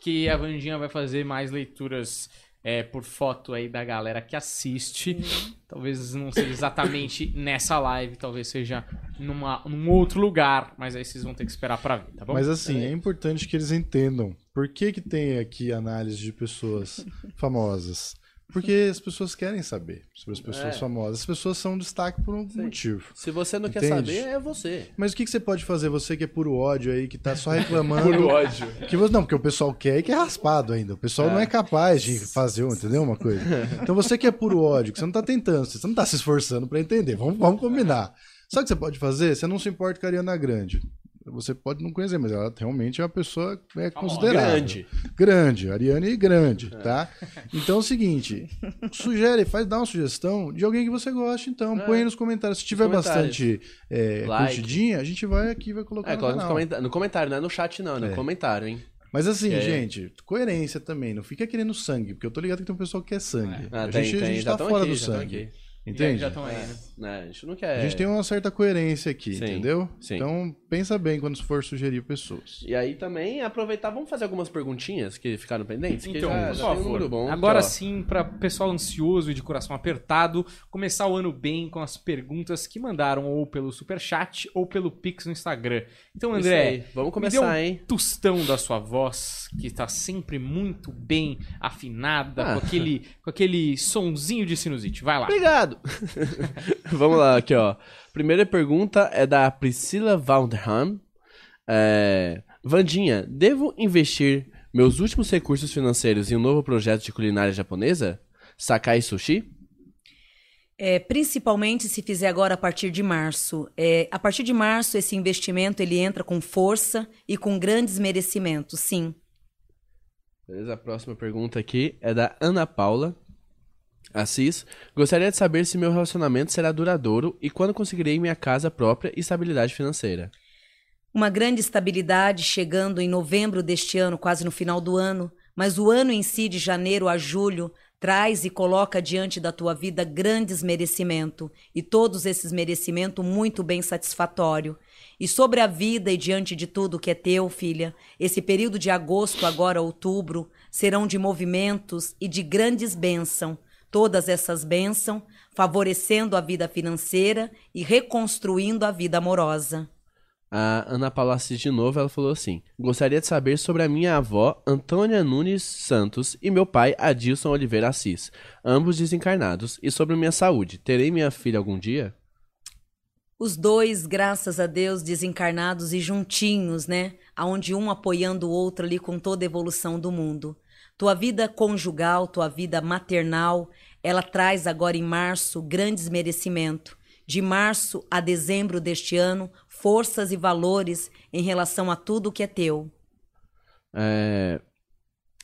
que a Vandinha vai fazer mais leituras é, por foto aí da galera que assiste. Talvez não seja exatamente nessa live, talvez seja numa, num outro lugar, mas aí vocês vão ter que esperar pra ver, tá bom? Mas assim, é importante que eles entendam por que, que tem aqui análise de pessoas famosas. Porque as pessoas querem saber sobre as pessoas É. famosas. As pessoas são um destaque por um motivo. Se você não quer Entende? saber, é você. Mas o que, que você pode fazer, você que é puro ódio aí, que tá só reclamando. Puro ódio. Que você, não, porque o pessoal quer e que é raspado ainda. O pessoal não é capaz de fazer, entendeu? Uma coisa. Então você que é puro ódio, que você não tá tentando, você não tá se esforçando pra entender. Vamos, vamos combinar. Sabe o que você pode fazer? Você não se importa com a Ariana Grande. Você pode não conhecer, mas ela realmente é uma pessoa é, considerável. Grande. Grande, Ariane grande, tá? Então é o seguinte, sugere, faz, dá uma sugestão de alguém que você goste, então, É. põe aí nos comentários. Se tiver comentários. bastante é, Like. curtidinha, a gente vai aqui e vai colocar É, no coloca comentários. No comentário, não é no chat, não, é no É. comentário, hein? Mas assim, É. gente, coerência também. Não fica querendo sangue, porque eu tô ligado que tem um pessoal que quer sangue. Ah, a tem, gente, tem, a gente já tá fora aqui, do já sangue. aqui. Entende? Já estão aí, né? Né, a gente não quer. A gente tem uma certa coerência aqui, Sim, entendeu? sim. Então, pensa bem quando for sugerir pessoas. E aí também aproveitar, vamos fazer algumas perguntinhas que ficaram pendentes? Que Então, já, por já tem um bom. Agora Aqui, ó. sim, para pessoal ansioso e de coração apertado, começar o ano bem com as perguntas que mandaram ou pelo Superchat ou pelo Pix no Instagram. Então, André, aí, vamos me dê um começar, hein? tostão da sua voz, que está sempre muito bem afinada, Ah. com, aquele, com aquele sonzinho de sinusite. Vai lá. Obrigado! Vamos lá, aqui, ó. Primeira pergunta é da Priscila Waldham. É... Vandinha, devo investir meus últimos recursos financeiros em um novo projeto de culinária japonesa? Sakai Sushi? É, principalmente se fizer agora a partir de março. É, a partir de março, esse investimento ele entra com força e com grandes merecimentos, sim. Beleza, a próxima pergunta aqui é da Ana Paula Assis. Gostaria de saber se meu relacionamento será duradouro e quando conseguirei minha casa própria e estabilidade financeira. Uma grande estabilidade chegando em novembro deste ano, quase no final do ano, mas o ano em si, de janeiro a julho, traz e coloca diante da tua vida grandes merecimentos, e todos esses merecimentos muito bem satisfatório. E sobre a vida e diante de tudo que é teu, filha, esse período de agosto, agora outubro, serão de movimentos e de grandes bênçãos. Todas essas bênçãos favorecendo a vida financeira e reconstruindo a vida amorosa. A Ana Paula Assis de novo, ela falou assim: Gostaria de saber sobre a minha avó, Antônia Nunes Santos, e meu pai, Adilson Oliveira Assis, ambos desencarnados, e sobre minha saúde. Terei minha filha algum dia? Os dois, graças a Deus, desencarnados e juntinhos, né? Aonde um apoiando o outro ali com toda a evolução do mundo. Tua vida conjugal, tua vida maternal, ela traz agora em março grandes merecimentos. De março a dezembro deste ano, forças e valores em relação a tudo que é teu. É,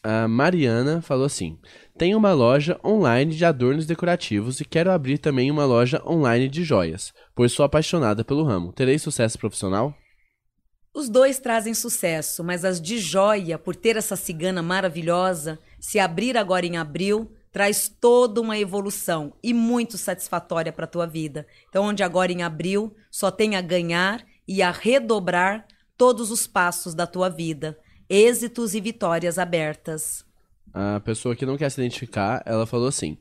A Mariana falou assim: Tenho uma loja online de adornos decorativos e quero abrir também uma loja online de joias, pois sou apaixonada pelo ramo. Terei sucesso profissional? Os dois trazem sucesso, mas as de joia, por ter essa cigana maravilhosa, se abrir agora em abril, traz toda uma evolução e muito satisfatória para a tua vida. Então, onde agora em abril só tem a ganhar e a redobrar todos os passos da tua vida, êxitos e vitórias abertas. A pessoa que não quer se identificar, ela falou assim: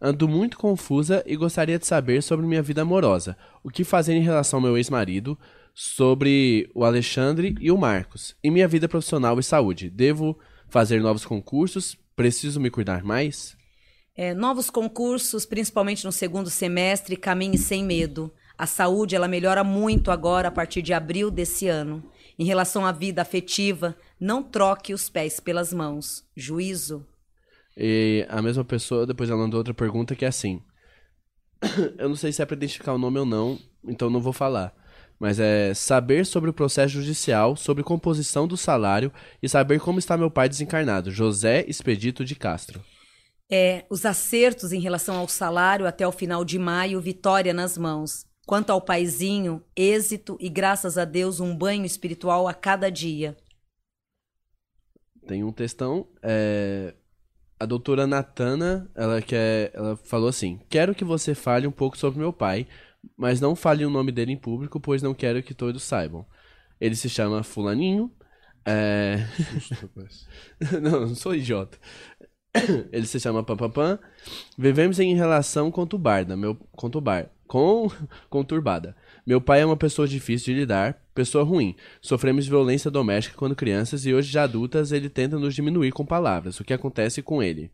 Ando muito confusa e gostaria de saber sobre minha vida amorosa. O que fazer em relação ao meu ex-marido, sobre o Alexandre e o Marcos, e minha vida profissional e saúde. Devo fazer novos concursos? Preciso me cuidar mais? É, novos concursos, principalmente no segundo semestre, caminhe sem medo. A saúde ela melhora muito agora a partir de abril desse ano. Em relação à vida afetiva, não troque os pés pelas mãos. Juízo. E a mesma pessoa, depois ela mandou outra pergunta que é assim. Eu não sei se é pra identificar o nome ou não, então não vou falar. Mas é saber sobre o processo judicial, sobre composição do salário e saber como está meu pai desencarnado, José Expedito de Castro. É, os acertos em relação ao salário até o final de maio, vitória nas mãos. Quanto ao paizinho, êxito e graças a Deus um banho espiritual a cada dia. Tem um textão, é, a doutora Natana, ela quer, ela falou assim: "Quero que você fale um pouco sobre meu pai, mas não fale o nome dele em público, pois não quero que todos saibam. Ele se chama Fulaninho. É... Não, não sou idiota. Ele se chama Pampapam. Vivemos em relação conturbada, meu conturbar, com conturbada. Meu pai é uma pessoa difícil de lidar, pessoa ruim. Sofremos violência doméstica quando crianças e hoje já adultas ele tenta nos diminuir com palavras. O que acontece com ele?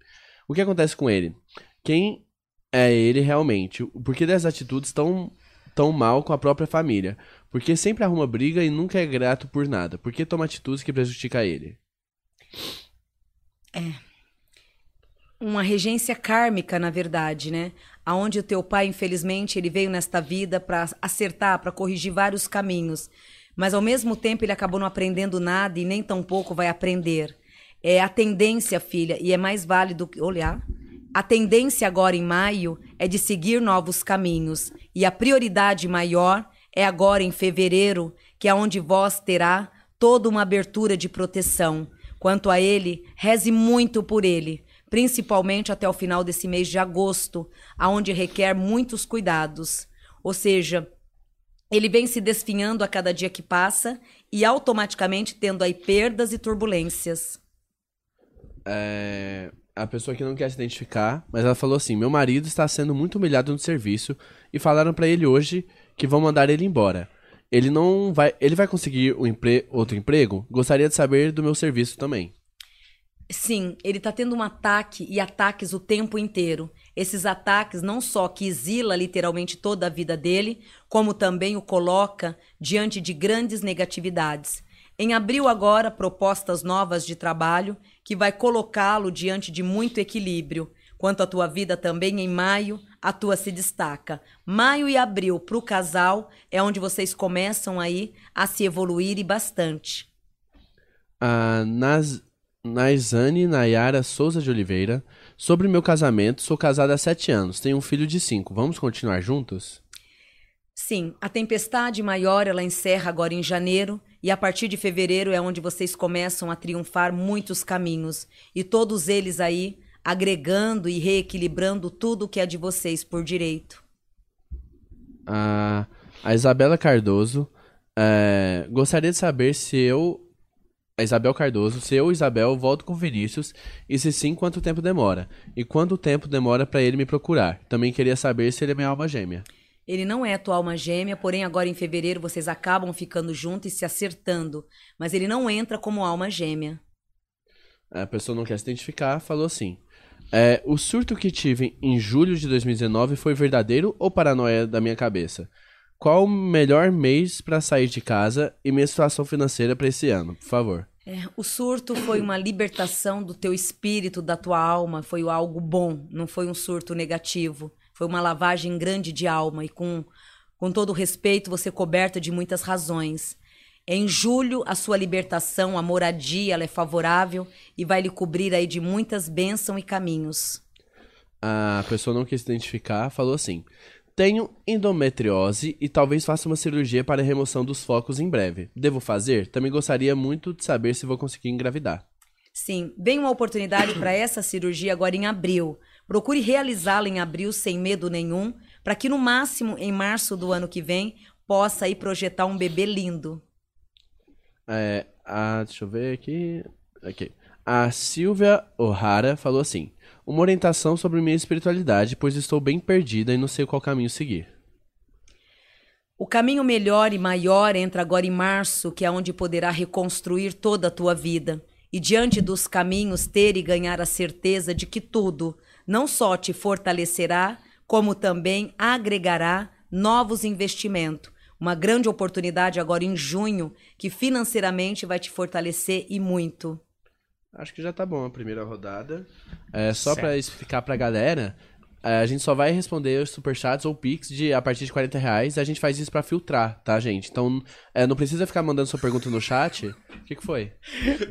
O que acontece com ele? Quem é ele realmente? Por que das atitudes tão tão mal com a própria família? Por que sempre arruma briga e nunca é grato por nada? Por que toma atitudes que prejudicam ele? uma regência kármica, na verdade, né? Aonde o teu pai, infelizmente, ele veio nesta vida para acertar, para corrigir vários caminhos. mas ao mesmo tempo ele acabou não aprendendo nada e nem tampouco vai aprender. É a tendência, filha, e é mais válido olhar. A tendência agora em maio é de seguir novos caminhos, e a prioridade maior é agora em fevereiro, que é onde vós terá toda uma abertura de proteção. Quanto a ele, reze muito por ele, principalmente até o final desse mês de agosto, aonde requer muitos cuidados. Ou seja, ele vem se desfinhando a cada dia que passa e automaticamente tendo aí perdas e turbulências. É, a pessoa que não quer se identificar, mas ela falou assim: Meu marido está sendo muito humilhado no serviço e falaram para ele hoje que vão mandar ele embora. Ele não vai, ele vai conseguir um empre, outro emprego? Gostaria de saber do meu serviço também. Sim, ele está tendo um ataque e ataques o tempo inteiro. Esses ataques não só que exila literalmente toda a vida dele, como também o coloca diante de grandes negatividades. Em abril agora, propostas novas de trabalho que vai colocá-lo diante de muito equilíbrio. Quanto à tua vida também em maio, a tua se destaca. Maio e abril para o casal é onde vocês começam aí a se evoluir e bastante. A Nas, Naizane Nayara Souza de Oliveira. Sobre meu casamento, sou casada há sete anos, tenho um filho de cinco. Vamos continuar juntos? Sim, a tempestade maior ela encerra agora em janeiro e a partir de fevereiro é onde vocês começam a triunfar muitos caminhos e todos eles aí agregando e reequilibrando tudo que é de vocês por direito. A, a Isabela Cardoso é, gostaria de saber se eu a Isabel Cardoso, se eu, Isabel, volto com Vinícius e se sim, quanto tempo demora? E quanto tempo demora para ele me procurar? Também queria saber se ele é minha alma gêmea. Ele não é tua alma gêmea, porém agora em fevereiro vocês acabam ficando juntos e se acertando, mas ele não entra como alma gêmea. A pessoa não quer se identificar, falou assim: é, O surto que tive em julho de 2019 foi verdadeiro ou paranoia da minha cabeça? Qual o melhor mês para sair de casa e minha situação financeira para esse ano, por favor? É, o surto foi uma libertação do teu espírito, da tua alma, foi algo bom, não foi um surto negativo. Foi uma lavagem grande de alma e com, com todo respeito, você coberta de muitas razões. Em julho, a sua libertação, a moradia, ela é favorável e vai lhe cobrir aí de muitas bênçãos e caminhos. A pessoa não quis se identificar, falou assim: Tenho endometriose e talvez faça uma cirurgia para remoção dos focos em breve. Devo fazer? Também gostaria muito de saber se vou conseguir engravidar. Sim, vem uma oportunidade para essa cirurgia agora em abril. Procure realizá-la em abril sem medo nenhum, para que no máximo em março do ano que vem possa aí projetar um bebê lindo. É, a, deixa eu ver aqui. aqui. A Silvia O'Hara falou assim: Uma orientação sobre minha espiritualidade, pois estou bem perdida e não sei qual caminho seguir. O caminho melhor e maior entra agora em março, que é onde poderá reconstruir toda a tua vida. E diante dos caminhos ter e ganhar a certeza de que tudo, não só te fortalecerá, como também agregará novos investimentos. Uma grande oportunidade agora em junho, que financeiramente vai te fortalecer e muito. Acho que já tá bom a primeira rodada. É, só para explicar pra galera, a gente só vai responder os superchats ou pix de a partir de 40 reais. A gente faz isso para filtrar, tá, gente? Então, é, não precisa ficar mandando sua pergunta no chat. O que, que foi?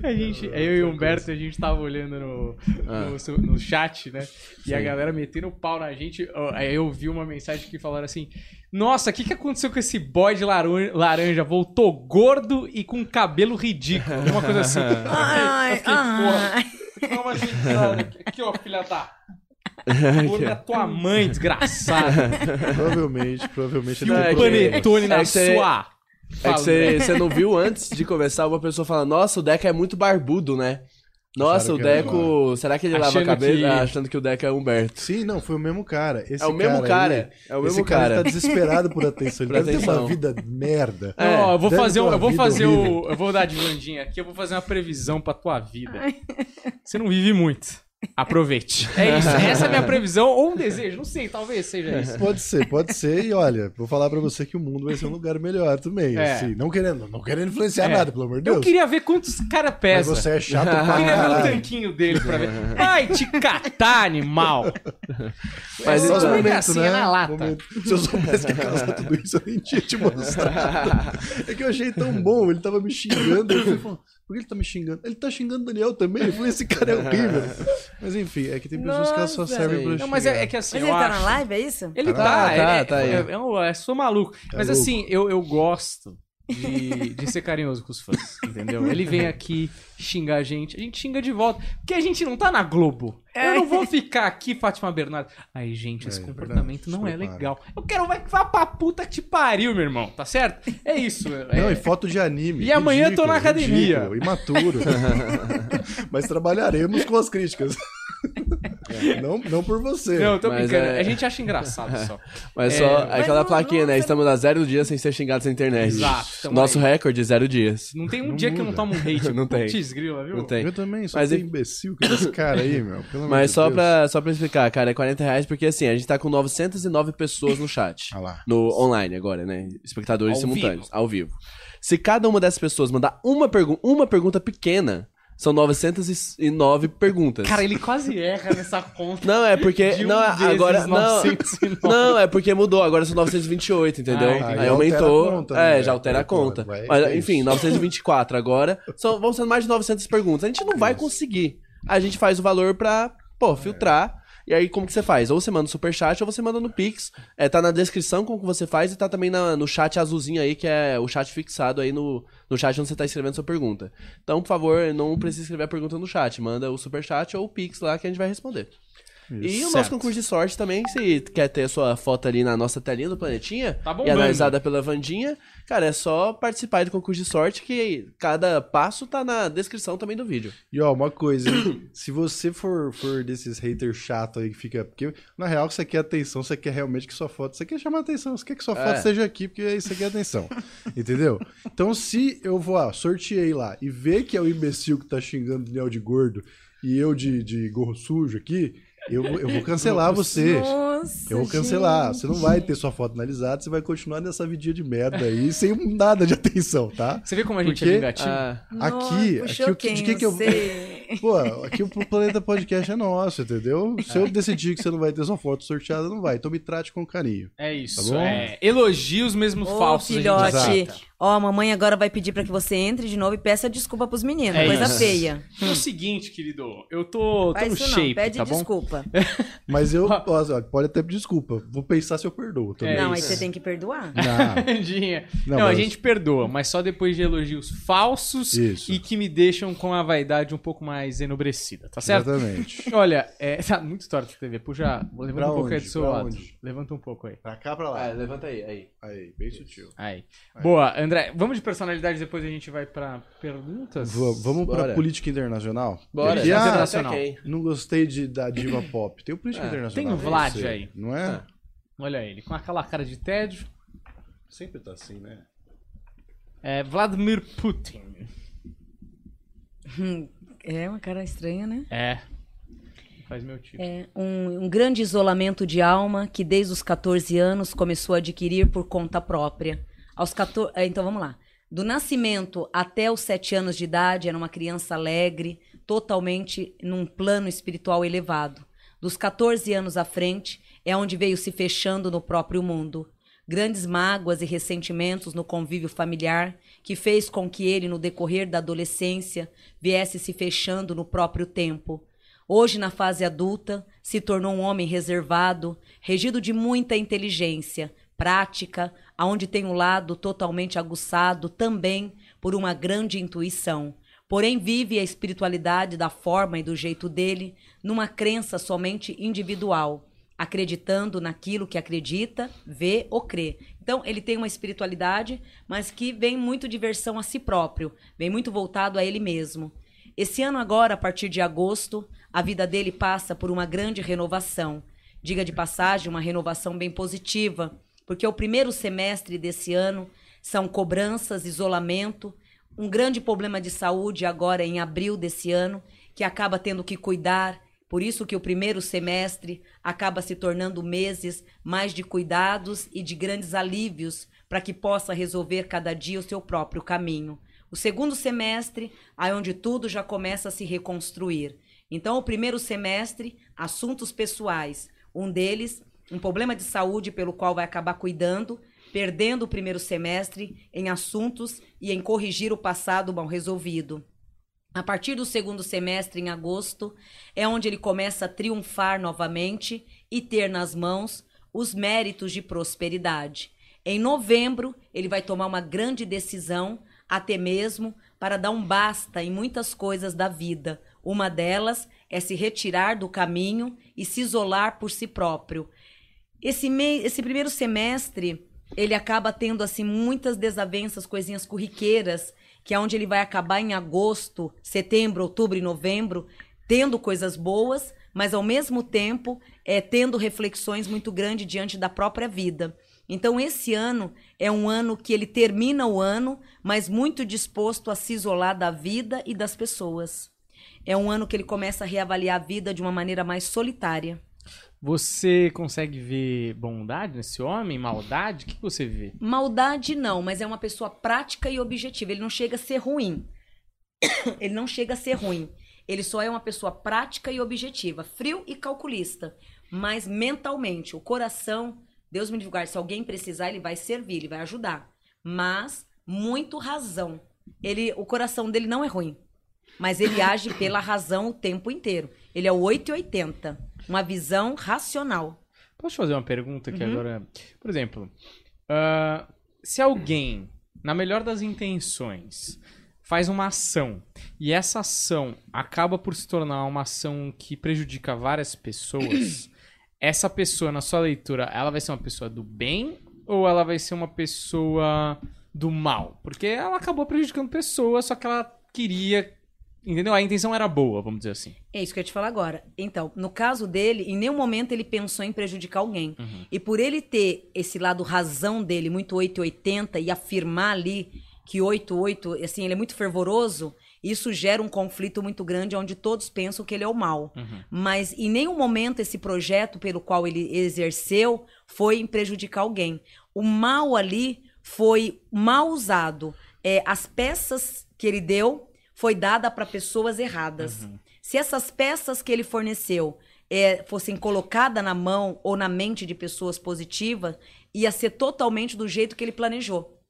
A gente, eu e o Humberto, a gente tava olhando no, Ah. no, no chat, né? E a Sim. galera metendo o pau na gente. Aí eu vi uma mensagem que falaram assim: Nossa, o que, que aconteceu com esse boy de laranja? Voltou gordo e com cabelo ridículo. Uma coisa assim. Ai, Eu fiquei, ai. porra. Calma, gente. Aqui, ó, filha da. Gordo da tua mãe, desgraçada. Provavelmente, provavelmente. E um é panetone na é sua. É que você não viu antes de começar uma pessoa falando: Nossa, o Deco é muito barbudo, né? Nossa, o Deco. Será que ele lava a Achando cabeça? que- achando que o Deco é Humberto. Sim, não, foi o mesmo cara. Esse É o mesmo cara. aí, É o mesmo esse cara. cara. tá desesperado por atenção. Ele Por deve ter atenção. uma vida merda. Não, ó, eu vou deve fazer, ter um- eu vou fazer horrível. o, eu vou dar de Vandinha aqui, eu vou fazer uma previsão pra tua vida. Você não vive muito. Aproveite. É isso. Essa é a minha previsão ou um desejo. Não sei, talvez seja isso. Pode ser, pode ser. E olha, vou falar pra você que o mundo vai ser um lugar melhor também. É. Assim, não querendo, não querendo influenciar É. nada, pelo amor de Deus. Eu queria ver quantos cara Mas pesa. você é chato Eu pra queria ver o tanquinho dele pra ver. Vai te catar, animal. Mas É momento, assim, né? é na lata. Momento. Se eu soubesse que causar tudo isso, eu nem tinha te mostrado. É que eu achei tão bom, ele tava me xingando. Eu falei, "Pô, por que ele tá me xingando? Ele tá xingando o Daniel também. Eu falei, esse cara é horrível. Mas enfim, é que tem pessoas que elas só Nossa, servem pra Não, mas é, xingar. é que assim. Mas ele tá acho- na live, é isso? Ele Tá, tá, tá, é, tá aí. é, é um- é, sou maluco. Mas louco. assim, eu, eu gosto de, de ser carinhoso com os fãs, entendeu? Ele vem aqui xingar a gente, a gente xinga de volta. Porque a gente não tá na Globo. Eu não vou ficar aqui, Fátima Bernardo. Ai, gente, esse É, comportamento verdade, não é legal. Eu quero vai vá pra puta que te pariu, meu irmão, tá certo? É isso. é- Não, e foto de anime. E amanhã eu tô na academia. ridículo, imaturo. Mas trabalharemos com as críticas. Não, não por você. Não, eu tô Mas brincando. é- A gente acha engraçado só. Mas É, só mas aquela não- plaquinha, não- né? Estamos a zero dias sem ser xingados na internet. Exato, Nosso aí. recorde, zero dias. Não tem um Não dia que eu não muda. tomo um hate. Não tem. Putz, grila, viu? Não tem. Eu também, só Mas tem imbecil que é esse cara aí, meu. Pelo Mas só Deus. pra, só pra explicar, cara, é 40 reais porque assim, a gente tá com 909 pessoas no chat. Ah lá. No online agora, né? Espectadores Ao simultâneos, vivo. ao vivo. Se cada uma dessas pessoas mandar uma, pergu uma pergunta pequena, são 909 perguntas. Cara, ele quase erra nessa conta. Não, é porque. De um não, é- agora. Não, 909. não, é porque mudou. Agora são 928, entendeu? Ah, aí. Aí aumentou. conta, é, né? já altera a conta. Vai- Mas, é enfim, isso. 924 agora. São, vão sendo mais de 900 perguntas. A gente não vai conseguir. A gente faz o valor pra, pô, filtrar. E aí, como que você faz? Ou você manda no superchat ou você manda no Pix. É, tá na descrição como que você faz e tá também na- no chat azulzinho aí, que é o chat fixado aí no, no chat onde você tá escrevendo sua pergunta. Então, por favor, não precisa escrever a pergunta no chat. Manda o superchat ou o Pix lá que a gente vai responder. E o nosso Certo. concurso de sorte também, se quer ter a sua foto ali na nossa telinha do Planetinha Tá e analisada pela Vandinha, cara, é só participar do concurso de sorte que cada passo tá na descrição também do vídeo. E ó, uma coisa, se você for, for desses haters chatos aí que fica. Porque, na real, você quer atenção, você quer realmente que sua foto. Você quer chamar atenção, você quer que sua foto É. esteja aqui, porque aí você quer atenção. Entendeu? Então, se eu vou, ó, sorteei lá e ver que é o imbecil que tá xingando o Daniel de gordo e eu de, de gorro sujo aqui, eu, vou- eu vou cancelar você. Nossa, Eu vou cancelar. gente. Você não vai ter sua foto analisada, você vai continuar nessa vidinha de merda aí, sem nada de atenção, tá? Você vê como a gente Porque- é vingativo? Ah, Aqui, Nossa, aqui o que- de que que eu- sei. Pô, aqui o Planeta Podcast é nosso, entendeu? Se eu decidir que você não vai ter sua foto sorteada, não vai. Então me trate com carinho. É isso. Tá bom? é, elogios mesmo Ô, falsos. a filhote. Ó, a mamãe agora vai pedir pra que você entre de novo e peça desculpa pros meninos. É coisa isso. feia. É o seguinte, querido. Eu tô, tô no shape, não, pede tá bom? desculpa. Mas eu, ó, pode até pedir desculpa. Vou pensar se eu perdoo também. É não, aí você tem que perdoar. Não. Não, Não, a mas- gente perdoa, mas só depois de elogios falsos Isso. e que me deixam com a vaidade um pouco mais enobrecida, tá certo? Exatamente. Olha, é, tá muito torto a TV. Puxa, levanta Pra um pouco aí do seu Pra lado. onde? Levanta um pouco aí. Pra cá, pra lá. ah, levanta aí, aí. Aí, bem sutil. Aí. Boa, André, vamos de personalidade, depois a gente vai pra perguntas? V- vamos pra Bora. política internacional? Bora, Porque, já ah, internacional. ok. não gostei de, da diva pop. Tem o política É, internacional. tem o pra Vlad aí. Não é? Olha ele, com aquela cara de tédio. Sempre tá assim, né? É Vladimir Putin. É uma cara estranha, né? É. Faz meu tipo. É um, um grande isolamento de alma que desde os 14 anos começou a adquirir por conta própria. Aos 14, é, então vamos lá. Do nascimento até os 7 anos de idade era uma criança alegre, totalmente num plano espiritual elevado. Dos 14 anos à frente é onde veio se fechando no próprio mundo. Grandes mágoas e ressentimentos no convívio familiar que fez com que ele, no decorrer da adolescência, viesse se fechando no próprio tempo. Hoje, na fase adulta, se tornou um homem reservado, regido de muita inteligência, prática, aonde tem um lado totalmente aguçado também por uma grande intuição. Porém, vive a espiritualidade da forma e do jeito dele, numa crença somente individual, acreditando naquilo que acredita, vê ou crê. Então, ele tem uma espiritualidade, mas que vem muito de versão a si próprio, vem muito voltado a ele mesmo. Esse ano agora, a partir de agosto, a vida dele passa por uma grande renovação. Diga de passagem, uma renovação bem positiva, porque o primeiro semestre desse ano são cobranças, isolamento, um grande problema de saúde agora em abril desse ano, que acaba tendo que cuidar Por isso que o primeiro semestre acaba se tornando meses mais de cuidados e de grandes alívios para que possa resolver cada dia o seu próprio caminho. O segundo semestre, aí onde tudo já começa a se reconstruir. Então, o primeiro semestre, assuntos pessoais. Um deles, um problema de saúde pelo qual vai acabar cuidando, perdendo o primeiro semestre em assuntos e em corrigir o passado mal resolvido. A partir do segundo semestre, em agosto, é onde ele começa a triunfar novamente e ter nas mãos os méritos de prosperidade. Em novembro, ele vai tomar uma grande decisão, até mesmo para dar um basta em muitas coisas da vida. Uma delas é se retirar do caminho e se isolar por si próprio. Esse, esse primeiro semestre, ele acaba tendo assim muitas desavenças, coisinhas corriqueiras, que é onde ele vai acabar em agosto, setembro, outubro e novembro, tendo coisas boas, mas ao mesmo tempo é, tendo reflexões muito grandes diante da própria vida. Então, esse ano é um ano que ele termina o ano, mas muito disposto a se isolar da vida e das pessoas. É um ano que ele começa a reavaliar a vida de uma maneira mais solitária. Você consegue ver bondade nesse homem? Maldade? O que você vê? Maldade não, mas é uma pessoa prática e objetiva. Ele não chega a ser ruim. ele não chega a ser ruim. Ele só é uma pessoa prática e objetiva, frio e calculista. Mas mentalmente, o coração Deus me divulgar, se alguém precisar, ele vai servir, ele vai ajudar. Mas muito razão. Ele, o coração dele não é ruim, mas ele age pela razão o tempo inteiro. Ele é o 880, uma visão racional. Posso fazer uma pergunta aqui uhum. agora? Por exemplo, uh, se alguém, na melhor das intenções, faz uma ação e essa ação acaba por se tornar uma ação que prejudica várias pessoas, essa pessoa, na sua leitura, ela vai ser uma pessoa do bem ou ela vai ser uma pessoa do mal? Porque ela acabou prejudicando pessoas, só que ela queria. Entendeu? A intenção era boa, vamos dizer assim. É isso que eu ia te falar agora. Então, no caso dele, em nenhum momento ele pensou em prejudicar alguém. Uhum. E por ele ter esse lado razão dele, muito 880, e afirmar ali que 88, assim, ele é muito fervoroso, isso gera um conflito muito grande onde todos pensam que ele é o mal. Uhum. Mas em nenhum momento esse projeto pelo qual ele exerceu foi em prejudicar alguém. O mal ali foi mal usado. É, as peças que ele deu foi dada para pessoas erradas. Uhum. Se essas peças que ele forneceu é, fossem colocadas na mão ou na mente de pessoas positivas, ia ser totalmente do jeito que ele planejou.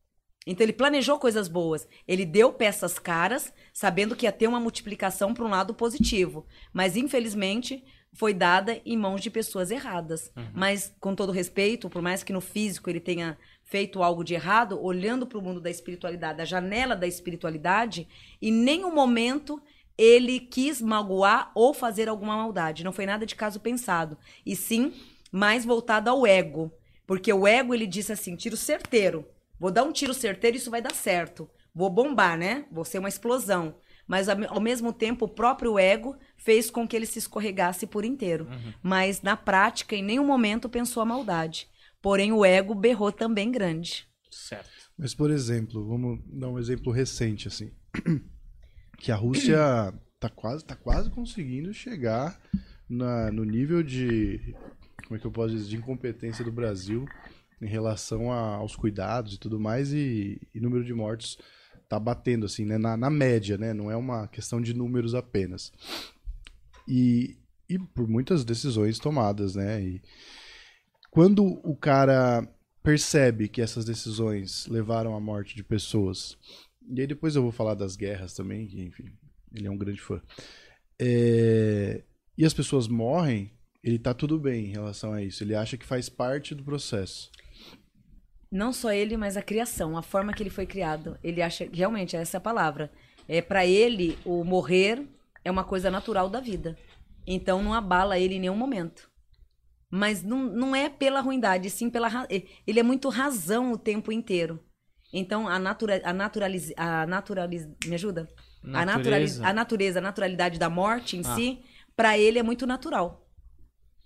Então ele planejou coisas boas. Ele deu peças caras, sabendo que ia ter uma multiplicação para um lado positivo. Mas infelizmente foi dada em mãos de pessoas erradas. Uhum. Mas com todo respeito, por mais que no físico ele tenha feito algo de errado, olhando para o mundo da espiritualidade, a janela da espiritualidade, em nenhum momento ele quis magoar ou fazer alguma maldade. Não foi nada de caso pensado. E sim, mais voltado ao ego. Porque o ego, ele disse assim, tiro certeiro Vou dar um tiro certeiro e isso vai dar certo. Vou bombar, né? Vou ser uma explosão. Mas ao mesmo tempo, o próprio ego fez com que ele se escorregasse por inteiro. Uhum. Mas na prática, em nenhum momento pensou a maldade. Porém, o ego berrou também grande. Certo. Mas, por exemplo, vamos dar um exemplo recente, assim. Que a Rússia tá quase, tá quase conseguindo chegar na, no nível de. Como é que eu posso dizer? De incompetência do Brasil em relação a, aos cuidados e tudo mais, e, e número de mortos tá batendo, assim, né? Na, na, média, né? Não é uma questão de números apenas. E, e por muitas decisões tomadas, né? E quando o cara percebe que essas decisões levaram à morte de pessoas, e aí depois eu vou falar das guerras também, que, enfim, ele é um grande fã. É, e as pessoas morrem, ele tá tudo bem em relação a isso. Ele acha que faz parte do processo. Não só ele, mas a criação, a forma que ele foi criado. Ele acha, realmente, essa é a palavra. É, para ele, o morrer é uma coisa natural da vida. Então não abala ele em nenhum momento. Mas não, não é pela ruindade, sim pela. Ele é muito razão o tempo inteiro. Então a, natura, a naturaliz, a naturaliz, me ajuda? Natureza. A, naturaliz, a natureza, a naturalidade da morte em ah. si, para ele é muito natural.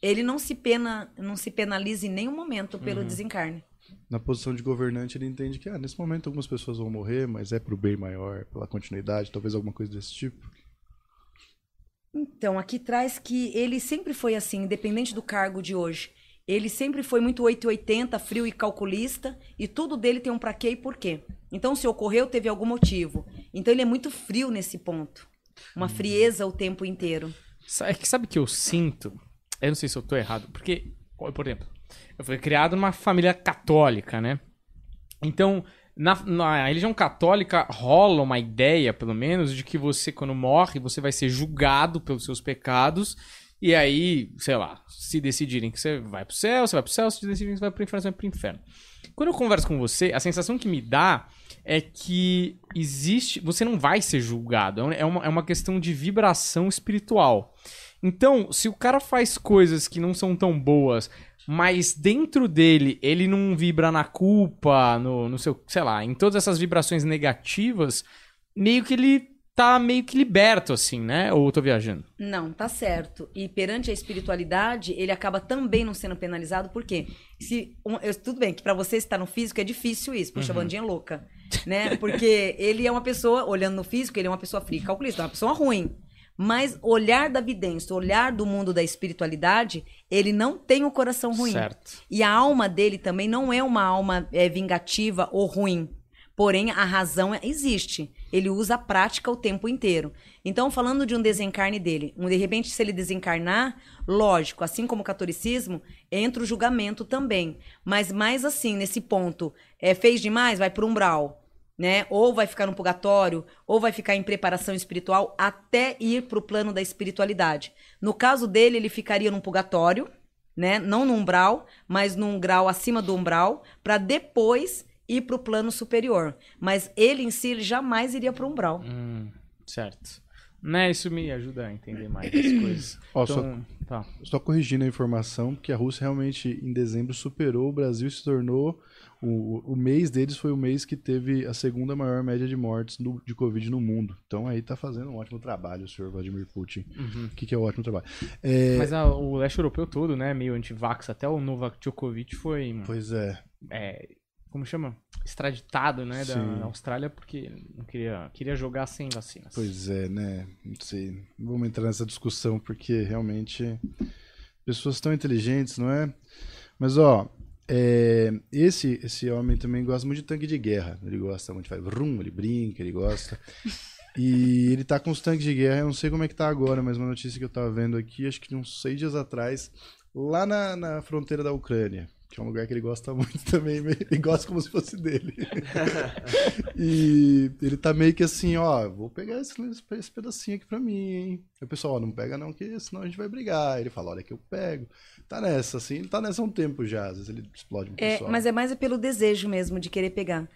Ele não se pena, não se penaliza em nenhum momento pelo uhum. desencarne na posição de governante, ele entende que ah, nesse momento algumas pessoas vão morrer, mas é pro bem maior, pela continuidade, talvez alguma coisa desse tipo. Então, aqui traz que ele sempre foi assim, independente do cargo de hoje. Ele sempre foi muito 880, frio e calculista, e tudo dele tem um pra quê e por quê. Então, se ocorreu, teve algum motivo. Então, ele é muito frio nesse ponto. Uma frieza o tempo inteiro. É que sabe o que eu sinto? Eu não sei se eu tô errado, porque, por exemplo, eu fui criado numa família católica, né? Então, na, na religião católica rola uma ideia, pelo menos, de que você, quando morre, você vai ser julgado pelos seus pecados. E aí, sei lá, se decidirem que você vai pro céu, você vai pro céu, se decidirem que você vai pro inferno, você vai pro inferno. Quando eu converso com você, a sensação que me dá é que existe. Você não vai ser julgado. É uma, é uma questão de vibração espiritual. Então, se o cara faz coisas que não são tão boas, mas dentro dele ele não vibra na culpa, no, no seu, sei lá, em todas essas vibrações negativas, meio que ele tá meio que liberto, assim, né? Ou eu tô viajando? Não, tá certo. E perante a espiritualidade, ele acaba também não sendo penalizado, porque se um- eu- tudo bem que pra você estar no físico é difícil isso, puxa, a Vandinha é louca, né? Porque ele é uma pessoa, olhando no físico, ele é uma pessoa fria, calculista, é uma pessoa ruim. Mas olhar da vidência, olhar do mundo da espiritualidade, ele não tem o coração ruim. Certo. E a alma dele também não é uma alma é, vingativa ou ruim. Porém, a razão existe. Ele usa a prática o tempo inteiro. Então, falando de um desencarne dele, um, de repente, se ele desencarnar, lógico, assim como o catolicismo, entra o julgamento também. Mas mais assim, nesse ponto, é, fez demais, vai para umbral. Né? Ou vai ficar no purgatório, ou vai ficar em preparação espiritual até ir para o plano da espiritualidade. No caso dele, ele ficaria num purgatório, né? Não no umbral, mas num grau acima do umbral, para depois ir para o plano superior. Mas ele em si ele jamais iria para o umbral. Hum, certo. Né, isso me ajuda a entender mais as coisas. Ó, então, tá. Só corrigindo a informação, que a Rússia realmente em dezembro superou o Brasil e se tornou. O, o mês deles foi o mês que teve a segunda maior média de mortes no- de Covid no mundo. Então aí tá fazendo um ótimo trabalho o senhor Vladimir Putin. O que, que é um ótimo trabalho? É, Mas a- o leste europeu todo, né, meio anti-vax, até o Novak Djokovic foi, Pois é. é, como chama? Extraditado, né, da Sim. Austrália, porque não queria, queria jogar sem vacinas. Pois é, né? Não sei. Não Vamos entrar nessa discussão porque realmente pessoas tão inteligentes, não é? Mas ó, é, esse esse homem também gosta muito de tanque de guerra. Ele gosta muito, faz vrum, ele brinca, ele gosta. E ele tá com os tanques de guerra, eu não sei como é que tá agora, mas uma notícia que eu tava vendo aqui, acho que uns seis dias atrás, lá na, na fronteira da Ucrânia, que é um lugar que ele gosta muito também, ele gosta como se fosse dele. e ele tá meio que assim, ó, vou pegar esse, esse pedacinho aqui pra mim, hein? Aí o pessoal, ó, não pega não, que senão a gente vai brigar. Aí ele fala, olha que eu pego. Tá nessa, assim, ele tá nessa há um tempo já, às vezes ele explode um É, pessoal. mas é mais pelo desejo mesmo de querer pegar.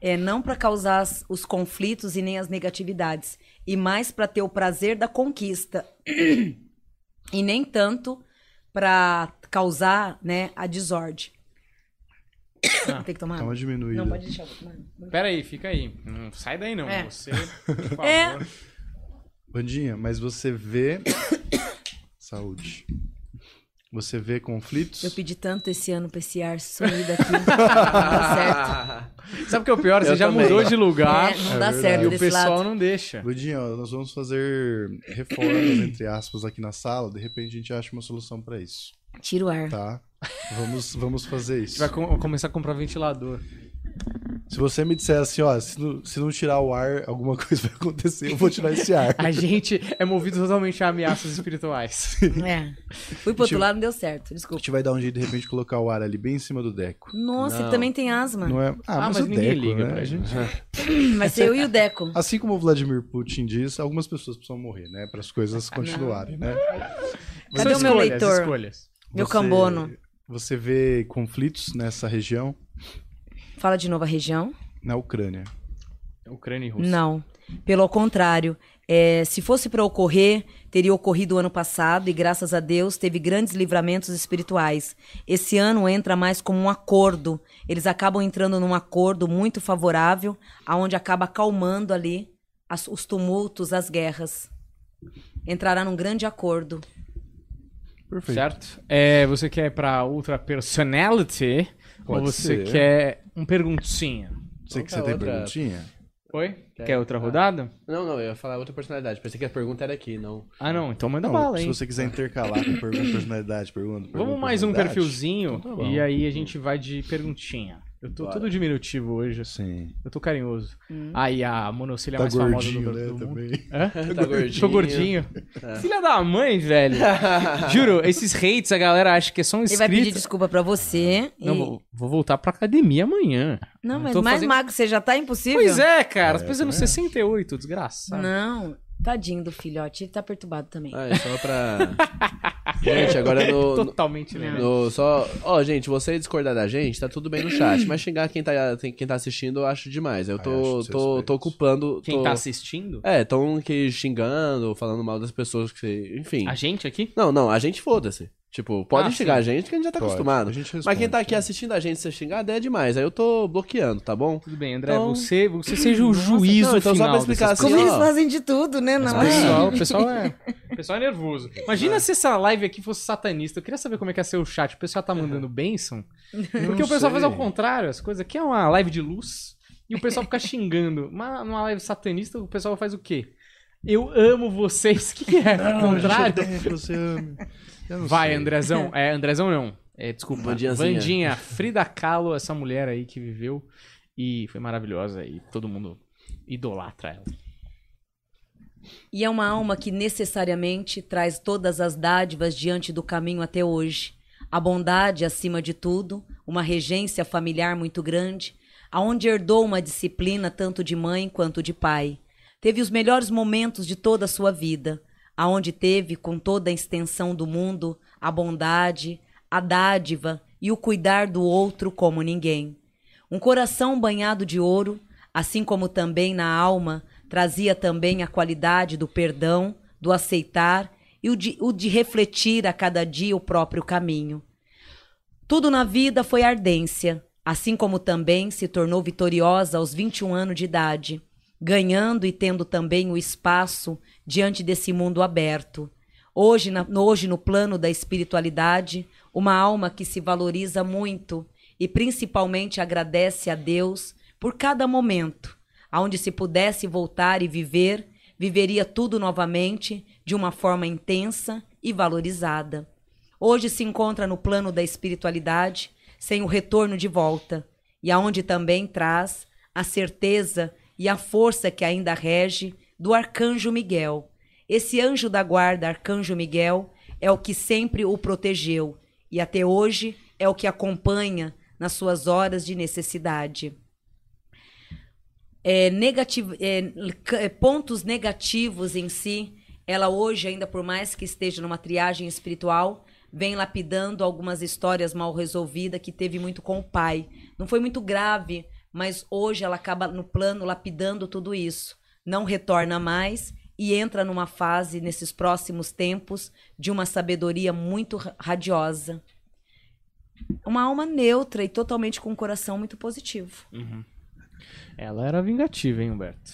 É não para causar as- os conflitos e nem as negatividades, e mais para ter o prazer da conquista. e nem tanto para causar, né, a desordem. Ah, Tem que tomar. Dá uma diminuída. Não pode deixar. Pera aí, fica aí. Não sai daí não. É. Você, por favor. É. Bandinha, mas você vê... Saúde. Você vê conflitos... Eu pedi tanto esse ano pra esse ar sumir daqui. não dá Sabe o que é o pior? Você Eu já também. mudou de lugar certo. É, não É dá verdade. certo e o pessoal lado. não deixa. Bandinha, nós vamos fazer reformas, entre aspas, aqui na sala. De repente a gente acha uma solução pra isso, Tira o ar. tá? Vamos, vamos fazer A isso. gente vai com- começar a comprar ventilador. Se você me disser assim, ó, se não, se não tirar o ar, alguma coisa vai acontecer, eu vou tirar esse ar. A gente é movido totalmente a ameaças espirituais. É. Fui pro outro lado, não deu certo. A Desculpa. gente vai dar um jeito de repente colocar o ar ali bem em cima do Deco. Nossa, Não. ele também tem asma. Não é? Ah, Ah, mas, mas o ninguém Deco, liga né? pra A gente. Vai ser eu e o Deco. Assim como o Vladimir Putin diz, algumas pessoas precisam morrer, né? Para as coisas continuarem, né? Cadê São o meu escolhas, leitor? escolhas. Meu Você- cambono. Você vê conflitos nessa região, Fala de novo a região? na Ucrânia. Ucrânia e Rússia. Não. Pelo contrário. É, se fosse para ocorrer, teria ocorrido o ano passado e, graças a Deus, teve grandes livramentos espirituais. Esse ano entra mais como um acordo. Eles acabam entrando num acordo muito favorável, aonde acaba acalmando ali as- os tumultos, as guerras. Entrará num grande acordo. Perfeito. Certo? É, você quer ir pra Ultra Personality? ou Pode você ser. quer um perguntinha? Você que você Outra- tem outra- perguntinha? Oi? Quer- Quer outra ah. rodada? Não, não, eu ia falar outra personalidade. Pensei que a pergunta era aqui, não. Ah, não. Então manda Não, bala, se hein? você quiser intercalar com pergunta, personalidade, pergunta, pergunta Vamos mais um personalidade. perfilzinho Então tá bom. e aí a gente vai de perguntinha. Eu tô Bora. todo diminutivo hoje. Sim. Eu tô carinhoso. Hum. Aí a monocília Tá mais famosa do, gordinho, do né, mundo. também. Hã? Tá gordinho. Tô gordinho. É. Filha da mãe, velho. Juro, esses hates a galera acha que é só um Ele vai pedir inscrito. desculpa pra você. Não, e- vou, vou voltar pra academia amanhã. Não, Não mas mais fazendo- magro você já tá impossível? Pois é, cara. As É, pessoas no também acho. 68, desgraçado. Não, tadinho do filhote, ele tá perturbado também. Ah, é só pra. gente, agora no. no- Totalmente né? no- só. Ó, gente, você discordar da gente, tá tudo bem no chat. Mas xingar quem tá, tem- quem tá assistindo, eu acho demais. Eu tô, acho tô, tô ocupando. Quem tô- tá assistindo? É, tão aqui xingando, falando mal das pessoas que. Enfim. A gente aqui? Não, não, a gente foda-se. Tipo, pode Ah, xingar sim. a gente que a gente já tá Pode, acostumado. a gente Mas responde, quem tá aqui né? assistindo a gente se xingar, é demais. Aí eu tô bloqueando, tá bom? Tudo bem, André. Então- Você, você seja o juízo não, então só final pra explicar assim, Como eles fazem de tudo, né? Não o é? pessoal, o pessoal é, o pessoal é nervoso. Imagina se essa live aqui fosse satanista. Eu queria saber como é que ia ser o chat. O pessoal tá mandando bênção. Porque o pessoal faz ao contrário as coisas. Aqui é uma live de luz e o pessoal fica xingando. Mas numa live satanista, o pessoal faz o quê? Eu amo vocês. O que, que é? Ao contrário? Gente, que você ame. Vai, sei. Andrezão. É, Andrezão não. É, desculpa. Vandinhazinha. Vandinha. Frida Kahlo, essa mulher aí que viveu e foi maravilhosa e todo mundo idolatra ela. E é uma alma que necessariamente traz todas as dádivas diante do caminho até hoje. A bondade acima de tudo, uma regência familiar muito grande, aonde herdou uma disciplina tanto de mãe quanto de pai. Teve os melhores momentos de toda a sua vida, aonde teve com toda a extensão do mundo a bondade, a dádiva e o cuidar do outro como ninguém. Um coração banhado de ouro, assim como também na alma trazia também a qualidade do perdão, do aceitar e o de, o de refletir a cada dia o próprio caminho. Tudo na vida foi ardência, assim como também se tornou vitoriosa aos 21 anos de idade, ganhando e tendo também o espaço diante desse mundo aberto. Hoje, na- hoje no plano da espiritualidade, uma alma que se valoriza muito e principalmente agradece a Deus por cada momento, aonde se pudesse voltar e viver, viveria tudo novamente de uma forma intensa e valorizada. Hoje se encontra no plano da espiritualidade, sem o retorno de volta, e aonde também traz a certeza e a força que ainda rege do arcanjo Miguel. Esse anjo da guarda, arcanjo Miguel, é o que sempre o protegeu e até hoje é o que acompanha nas suas horas de necessidade. É, negativo, é, é, pontos negativos em si, ela hoje, ainda por mais que esteja numa triagem espiritual, vem lapidando algumas histórias mal resolvidas que teve muito com o pai. Não foi muito grave, mas hoje ela acaba no plano lapidando tudo isso. Não retorna mais e entra numa fase, nesses próximos tempos, de uma sabedoria muito ra- radiosa. Uma alma neutra e totalmente com um coração muito positivo. Ela era vingativa, hein, Humberto?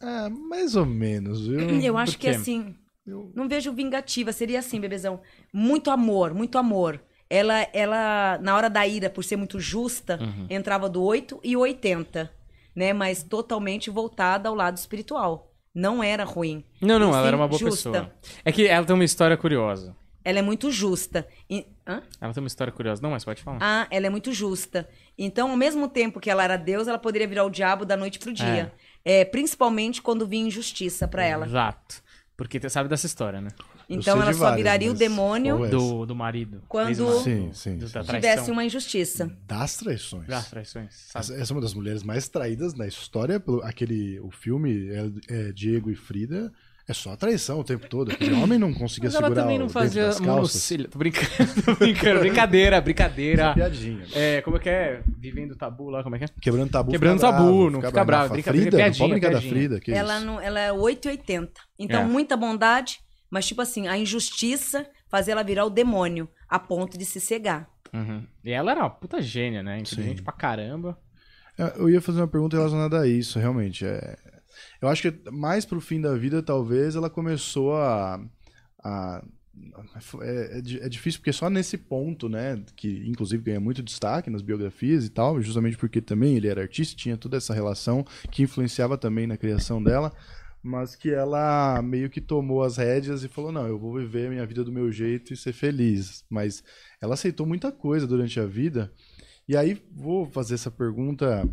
Ah, mais ou menos, viu? Eu acho por que quê? assim, Eu- não vejo vingativa, seria assim, bebezão. Muito amor, muito amor. Ela, ela na hora da ira, por ser muito justa, Uhum. entrava do 8 e 80, né? Mas totalmente voltada ao lado espiritual. Não era ruim. Não, não, E ela era uma boa justa. pessoa. É que ela tem uma história curiosa. Ela é muito justa. E-? Ela tem uma história curiosa. Não, mas pode falar. Ah, ela é muito justa. Então, ao mesmo tempo que ela era Deus, ela poderia virar o diabo da noite pro dia. É, principalmente quando vinha injustiça pra ela. Exato. Porque você sabe dessa história, né? Então ela só várias, viraria o demônio é Do, do marido. Quando-. Sim, sim, Do- sim. Tivesse uma injustiça. Das traições. Das traições. Essa, essa é uma das mulheres mais traídas na história. Pelo, aquele, o filme é, é Diego e Frida. É só traição o tempo todo. Aquele homem não conseguia Mas ela segurar também não fazia monocílio. Tô brincando, tô brincando. brincadeira, brincadeira. Piadinha. É, como é que é? Vivendo o tabu lá, como é que é? Quebrando tabu. Quebrando fica tabu, bravo, não fica fica bravo, brinca- Frida, piadinha, não pode brincar piadinha. da Frida. Que Ela, isso? não, ela é 8,80. Então, É. muita bondade, mas, tipo assim, a injustiça faz ela virar o demônio, a ponto de se cegar. Uhum. E ela era uma puta gênia, né? Inteligente Sim. pra caramba. É, Eu ia fazer uma pergunta relacionada a isso, realmente. É, eu acho que mais pro fim da vida, talvez, ela começou a, a é, é, é difícil porque só nesse ponto, né, que inclusive ganha muito destaque nas biografias e tal, justamente porque também ele era artista, tinha toda essa relação que influenciava também na criação dela, mas que ela meio que tomou as rédeas e falou: "Não, eu vou viver a minha vida do meu jeito e ser feliz". Mas ela aceitou muita coisa durante a vida. E aí vou fazer essa pergunta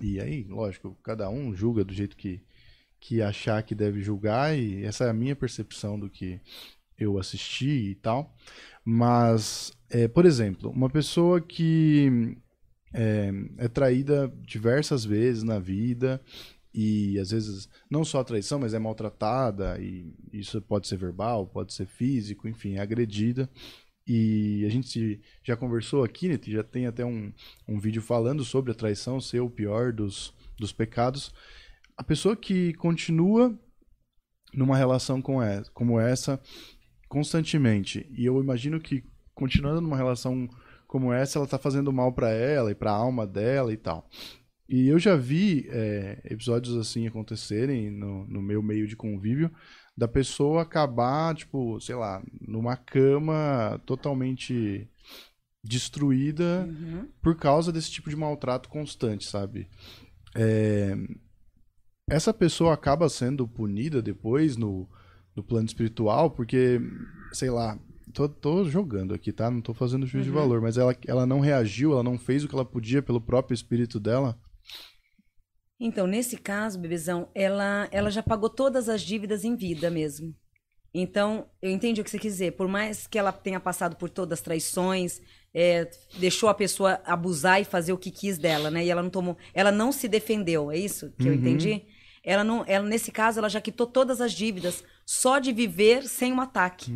e aí, lógico, cada um julga do jeito que que achar que deve julgar e essa é a minha percepção do que eu assisti e tal. Mas, é, por exemplo, uma pessoa que é, é traída diversas vezes na vida e às vezes não só a traição, mas é maltratada e isso pode ser verbal, pode ser físico, enfim, é agredida. E a gente já conversou aqui, né, já tem até um, um vídeo falando sobre a traição ser o pior dos, dos pecados. A pessoa que continua numa relação com essa, como essa constantemente, e eu imagino que continuando numa relação como essa, ela tá fazendo mal para ela e para a alma dela e tal. E eu já vi é, episódios assim acontecerem no, no meu meio de convívio da pessoa acabar, tipo, sei lá, numa cama totalmente destruída Uhum. por causa desse tipo de maltrato constante, sabe? É, Essa pessoa acaba sendo punida depois no, no plano espiritual, porque, sei lá, tô, tô jogando aqui, tá? Não tô fazendo juízo de valor, mas ela, ela não reagiu, ela não fez o que ela podia pelo próprio espírito dela. Então, nesse caso, bebezão, ela, ela já pagou todas as dívidas em vida mesmo. Então, eu entendi o que você quis dizer. Por mais que ela tenha passado por todas as traições, é, deixou a pessoa abusar e fazer o que quis dela, né? E ela não tomou, ela não se defendeu, é isso que eu Uhum. entendi? Ela não, ela nesse caso, ela já quitou todas as dívidas só de viver sem um ataque.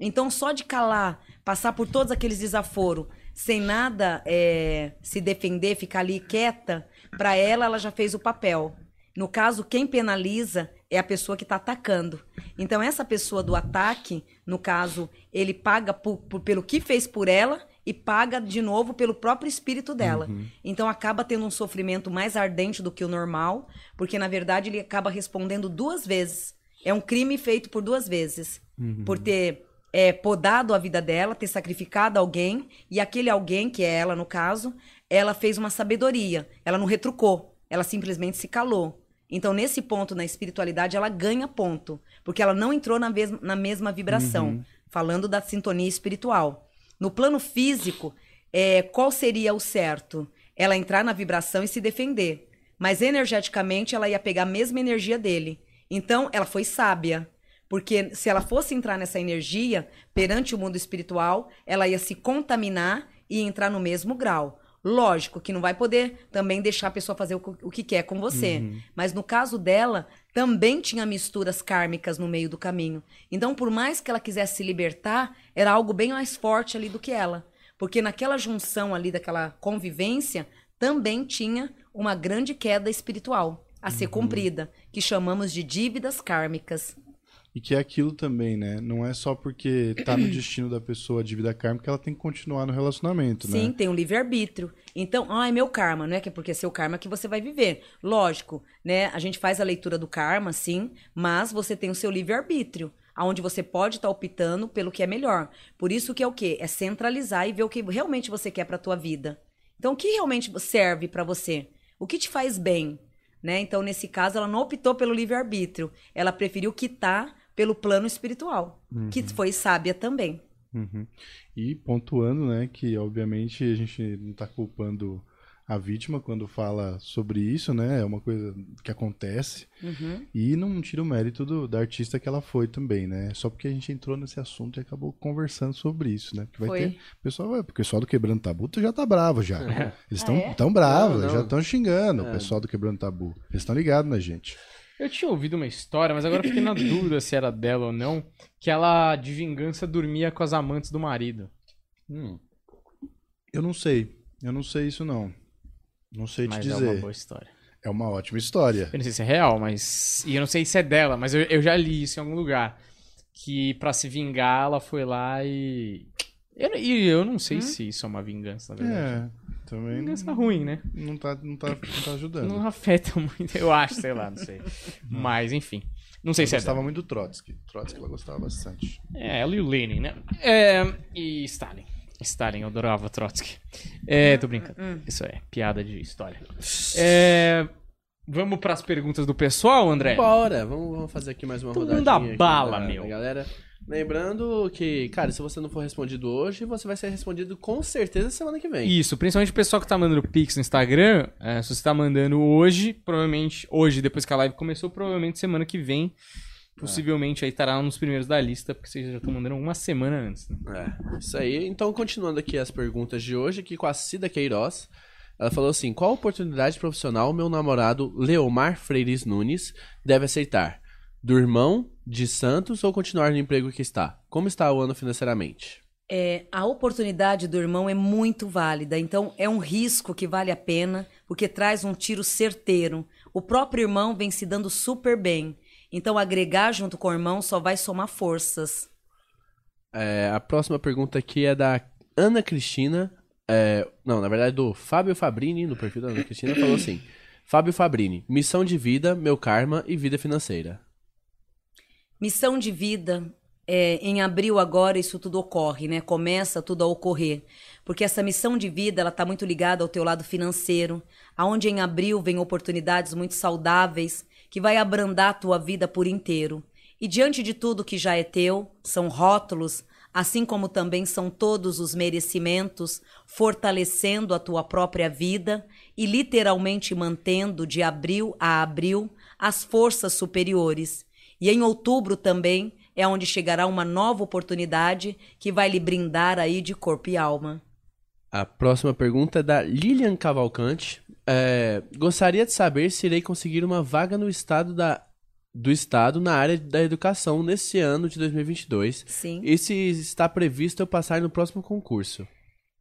Então, só de calar, passar por todos aqueles desaforos, sem nada é, se defender, ficar ali quieta, para ela, ela já fez o papel. No caso, quem penaliza é a pessoa que está atacando. Então, essa pessoa do ataque, no caso, ele paga por- por- pelo que fez por ela e paga de novo pelo próprio espírito dela. Então, acaba tendo um sofrimento mais ardente do que o normal, porque, na verdade, ele acaba respondendo duas vezes. É um crime feito por duas vezes. Por ter é, podado a vida dela, ter sacrificado alguém, e aquele alguém, que é ela no caso, ela fez uma sabedoria. Ela não retrucou, ela simplesmente se calou. Então, nesse ponto na espiritualidade, ela ganha ponto, porque ela não entrou na, mesma- na mesma vibração, falando da sintonia espiritual. No plano físico, é, qual seria o certo? Ela entrar na vibração e se defender. Mas energeticamente, ela ia pegar a mesma energia dele. Então, ela foi sábia. Porque se ela fosse entrar nessa energia perante o mundo espiritual, ela ia se contaminar e entrar no mesmo grau. Lógico que não vai poder também deixar a pessoa fazer o, que- o que quer com você. Mas no caso dela, também tinha misturas kármicas no meio do caminho. Então, por mais que ela quisesse se libertar, era algo bem mais forte ali do que ela. Porque naquela junção ali, daquela convivência, também tinha uma grande queda espiritual a ser cumprida, que chamamos de dívidas kármicas. E que é aquilo também, né? Não é só porque tá no destino da pessoa de vida kármica que ela tem que continuar no relacionamento, Sim, né? tem um livre-arbítrio. Então, ah, é meu karma, não é que é porque é seu karma que você vai viver. Lógico, né? A gente faz a leitura do karma, sim, mas você tem o seu livre-arbítrio, aonde você pode estar optando pelo que é melhor. Por isso que é o quê? É centralizar e ver o que realmente você quer para tua vida. Então, o que realmente serve para você? O que te faz bem? Né? Então, nesse caso, ela não optou pelo livre-arbítrio. Ela preferiu quitar pelo plano espiritual, que foi sábia também. Uhum. E pontuando, né, que obviamente a gente não tá culpando a vítima quando fala sobre isso, né? É uma coisa que acontece. Uhum. E não tira o mérito do, da artista que ela foi também, né? Só porque a gente entrou nesse assunto e acabou conversando sobre isso, né? Porque vai Foi. ter. O pessoal, vai- o pessoal do Quebrando Tabu já tá bravo já. Eles estão Ah, é? tão bravos, Não, não. já estão xingando É. o pessoal do Quebrando Tabu. Eles estão ligados na gente. Eu tinha ouvido uma história, mas agora eu fiquei na dúvida se era dela ou não, que ela, de vingança, dormia com as amantes do marido. Hum. Eu não sei. Eu não sei isso não. Não sei te Mas é dizer. uma boa história. É uma ótima história. Eu não sei se é real, mas. E eu não sei se é dela, mas eu, eu já li isso em algum lugar. Que pra se vingar, ela foi lá e. Eu, e eu não sei se isso é uma vingança, na verdade. É, também Vingança não, ruim, né? não, tá, não, tá, não tá ajudando. Não afeta muito, eu acho, sei lá, não sei. Mas, enfim. Não sei se é gostava muito do Trotsky. Trotsky ela gostava bastante. É, ela e o Lenin, né? É, e Stalin. Stalin, eu adorava Trotsky. É, tô brincando. Isso é piada de história. É, vamos pras perguntas do pessoal, André? Bora, vamos, vamos fazer aqui mais uma Todo rodadinha. mundo dá aqui bala, da- meu. Galera, lembrando que, cara, se você não for respondido hoje, você vai ser respondido com certeza semana que vem. Isso, principalmente o pessoal que tá mandando pix no Instagram, é, se você tá mandando hoje, provavelmente, hoje, depois que a live começou, provavelmente semana que vem, possivelmente aí estará nos primeiros da lista, porque vocês já estão mandando uma semana antes. Né? É, isso aí. Então, continuando aqui as perguntas de hoje, aqui com a Cida Queiroz. Ela falou assim: qual oportunidade profissional meu namorado Leomar Freires Nunes deve aceitar? Do irmão, de Santos ou continuar no emprego que está? Como está o ano financeiramente? É, a oportunidade do irmão é muito válida, então é um risco que vale a pena, porque traz um tiro certeiro. O próprio irmão vem se dando super bem, então agregar junto com o irmão só vai somar forças. É, a próxima pergunta aqui é da Ana Cristina. é, não, na verdade, do Fábio Fabrini, no perfil da Ana Cristina, falou assim: Fábio Fabrini, missão de vida, meu karma e vida financeira. Missão de vida, é, em abril agora isso tudo ocorre, né? Começa tudo a ocorrer. Porque essa missão de vida, ela está muito ligada ao teu lado financeiro, aonde em abril vem oportunidades muito saudáveis que vai abrandar a tua vida por inteiro. E diante de tudo que já é teu, são rótulos, assim como também são todos os merecimentos, fortalecendo a tua própria vida e literalmente mantendo de abril a abril as forças superiores. E em outubro também é onde chegará uma nova oportunidade que vai lhe brindar aí de corpo e alma. A próxima pergunta é da Lilian Cavalcante. É, gostaria de saber se irei conseguir uma vaga no estado da, do Estado na área da educação nesse ano de 2022 Sim. e se está previsto eu passar no próximo concurso.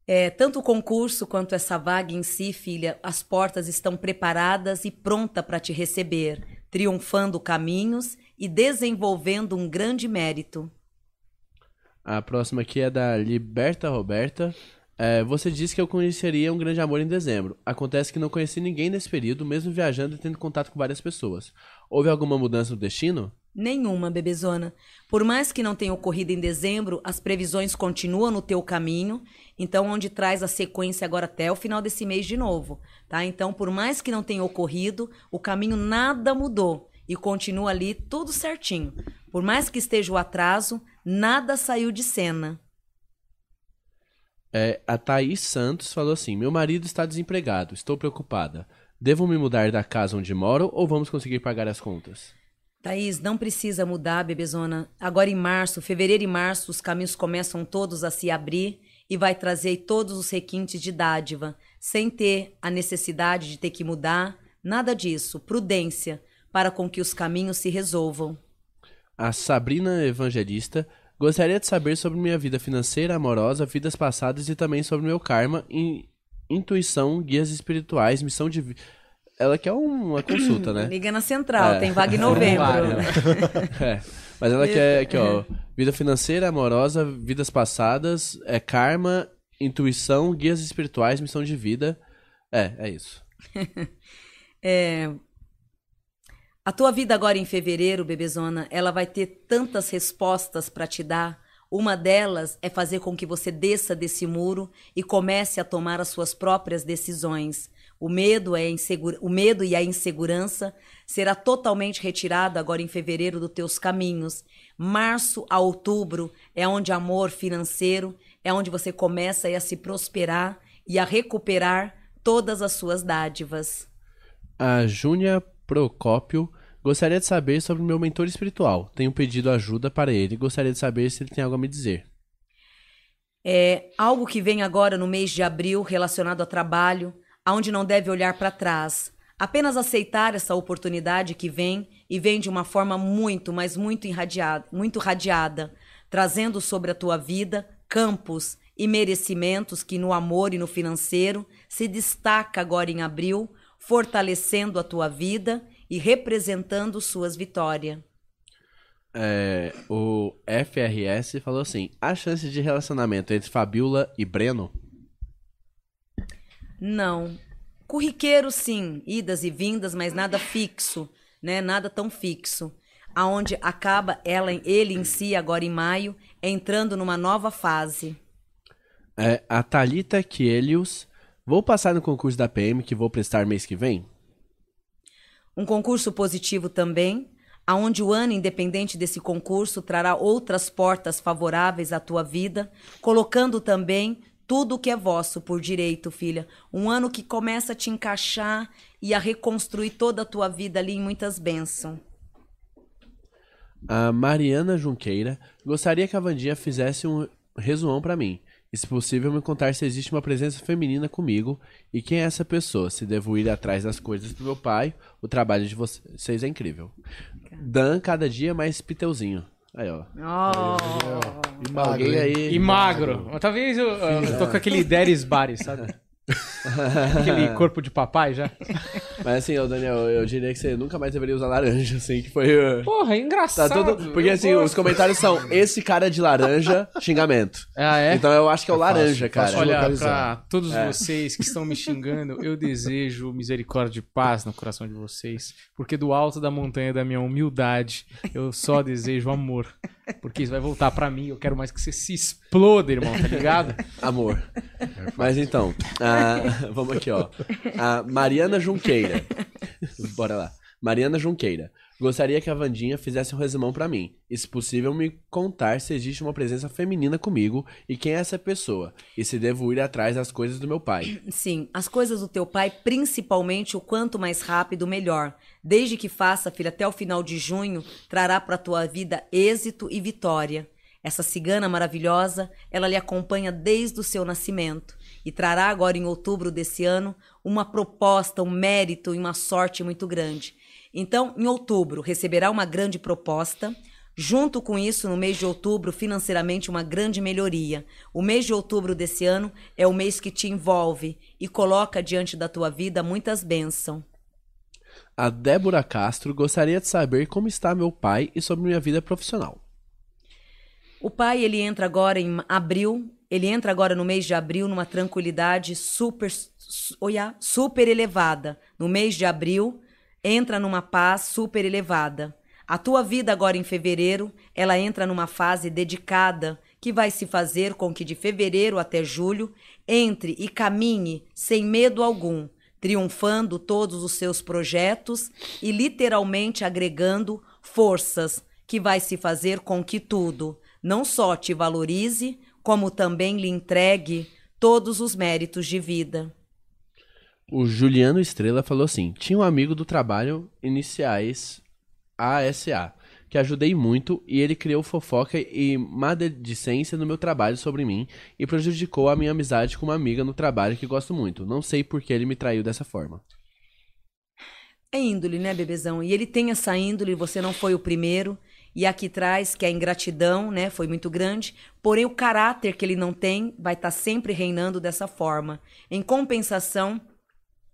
É, tanto o concurso quanto essa vaga em si, filha, as portas estão preparadas e pronta para te receber, triunfando caminhos e desenvolvendo um grande mérito. A próxima aqui é da Liberta Roberta. É, você disse que eu conheceria um grande amor em dezembro. Acontece que não conheci ninguém nesse período, mesmo viajando e tendo contato com várias pessoas. Houve alguma mudança no destino? Nenhuma, bebezona. Por mais que não tenha ocorrido em dezembro, as previsões continuam no teu caminho, então onde traz a sequência agora até o final desse mês de novo, tá? Então, por mais que não tenha ocorrido, o caminho nada mudou e continua ali tudo certinho. Por mais que esteja o atraso, nada saiu de cena. É, a Thaís Santos falou assim: Meu marido está desempregado, estou preocupada. Devo me mudar da casa onde moro ou vamos conseguir pagar as contas? Thaís, não precisa mudar, bebezona. Agora em março, fevereiro e março, os caminhos começam todos a se abrir e vai trazer todos os requintes de dádiva, sem ter a necessidade de ter que mudar, nada disso. Prudência, para com que os caminhos se resolvam. A Sabrina Evangelista gostaria de saber sobre minha vida financeira, amorosa, vidas passadas e também sobre meu karma, in- intuição, guias espirituais, missão de vida. Ela quer uma consulta, né? Liga na central, É. tem vaga em novembro. É, mas ela quer aqui, ó, vida financeira, amorosa, vidas passadas, é karma, intuição, guias espirituais, missão de vida. É, é isso. É, A tua vida agora em fevereiro, bebezona, ela vai ter tantas respostas para te dar. Uma delas é fazer com que você desça desse muro e comece a tomar as suas próprias decisões. O medo, é insegura... o medo e a insegurança será totalmente retirado agora em fevereiro dos teus caminhos. Março a outubro é onde amor financeiro é onde você começa a se prosperar e a recuperar todas as suas dádivas. A Júnia Procópio gostaria de saber sobre meu mentor espiritual. Tenho pedido ajuda para ele gostaria de saber se ele tem algo a me dizer. É algo que vem agora no mês de abril relacionado a trabalho, aonde não deve olhar para trás. Apenas aceitar essa oportunidade que vem e vem de uma forma muito, mas muito irradiada, muito radiada, trazendo sobre a tua vida campos e merecimentos que no amor e no financeiro se destaca agora em abril, fortalecendo a tua vida e representando suas vitórias. É, o FRS falou assim: há chance de relacionamento entre Fabiola e Breno? Não. Corriqueiro, sim, idas e vindas, mas nada fixo, né? Nada tão fixo. aonde acaba ela, ele em si agora em maio, entrando numa nova fase. É, a Thalita Kielius. Vou passar no concurso da PM que vou prestar mês que vem? Um concurso positivo também, aonde o ano independente desse concurso trará outras portas favoráveis à tua vida, colocando também tudo o que é vosso por direito, filha. Um ano que começa a te encaixar e a reconstruir toda a tua vida ali em muitas bênçãos. A Mariana Junqueira gostaria que a Vandinha fizesse um resumão pra mim. E, se possível, me contar se existe uma presença feminina comigo e quem é essa pessoa. Se devo ir atrás das coisas do meu pai, o trabalho de vocês é incrível. Dan, cada dia mais piteuzinho. Aí, ó. Oh. E magro, Alguém aí. E magro. Mas Talvez eu, eu tô com aquele Deres Bares, sabe? aquele corpo de papai já. Mas assim, ô Daniel, eu diria que você nunca mais deveria usar laranja, assim, que foi. uh, Porra, é Tá engraçado. tudo... Porque Eu assim, gosto. os comentários são esse cara de laranja, xingamento. Ah, é? Então eu acho que é o É laranja, cara. fácil. Olha, localizar. pra todos É. vocês que estão me xingando, eu desejo misericórdia e paz no coração de vocês. Porque do alto da montanha da minha humildade, eu só desejo amor. Porque isso vai voltar pra mim. Eu quero mais que você se exploda, irmão, tá ligado? Amor. Mas então, a- vamos aqui, ó. A Mariana Junqueira. Bora lá. Mariana Junqueira. Gostaria que a Vandinha fizesse um resumão pra mim. E, se possível, me contar se existe uma presença feminina comigo e quem é essa pessoa. E se devo ir atrás das coisas do meu pai. Sim, as coisas do teu pai, principalmente o quanto mais rápido, melhor. Desde que faça, filha, até o final de junho, trará para tua vida êxito e vitória. Essa cigana maravilhosa, ela lhe acompanha desde o seu nascimento e trará agora em outubro desse ano uma proposta, um mérito e uma sorte muito grande. Então, em outubro, receberá uma grande proposta. Junto com isso, no mês de outubro, financeiramente, uma grande melhoria. O mês de outubro desse ano é o mês que te envolve e coloca diante da tua vida muitas bênçãos. A Débora Castro gostaria de saber como está meu pai e sobre minha vida profissional. O pai, ele entra agora em abril, ele entra agora no mês de abril numa tranquilidade super, su- olha, super elevada. No mês de abril, entra numa paz super elevada. A tua vida agora em fevereiro, ela entra numa fase dedicada que vai se fazer com que de fevereiro até julho entre e caminhe sem medo algum, triunfando todos os seus projetos e literalmente agregando forças que vai se fazer com que tudo não só te valorize, como também lhe entregue todos os méritos de vida. O Juliano Estrela falou assim: tinha um amigo do trabalho iniciais ASA, que ajudei muito e ele criou fofoca e maledicência no meu trabalho sobre mim e prejudicou a minha amizade com uma amiga no trabalho que gosto muito. Não sei por que ele me traiu dessa forma. É índole, né, bebezão? E ele tem essa índole, você não foi o primeiro. E aqui traz que a ingratidão, né, foi muito grande, porém o caráter que ele não tem vai estar sempre reinando dessa forma. Em compensação,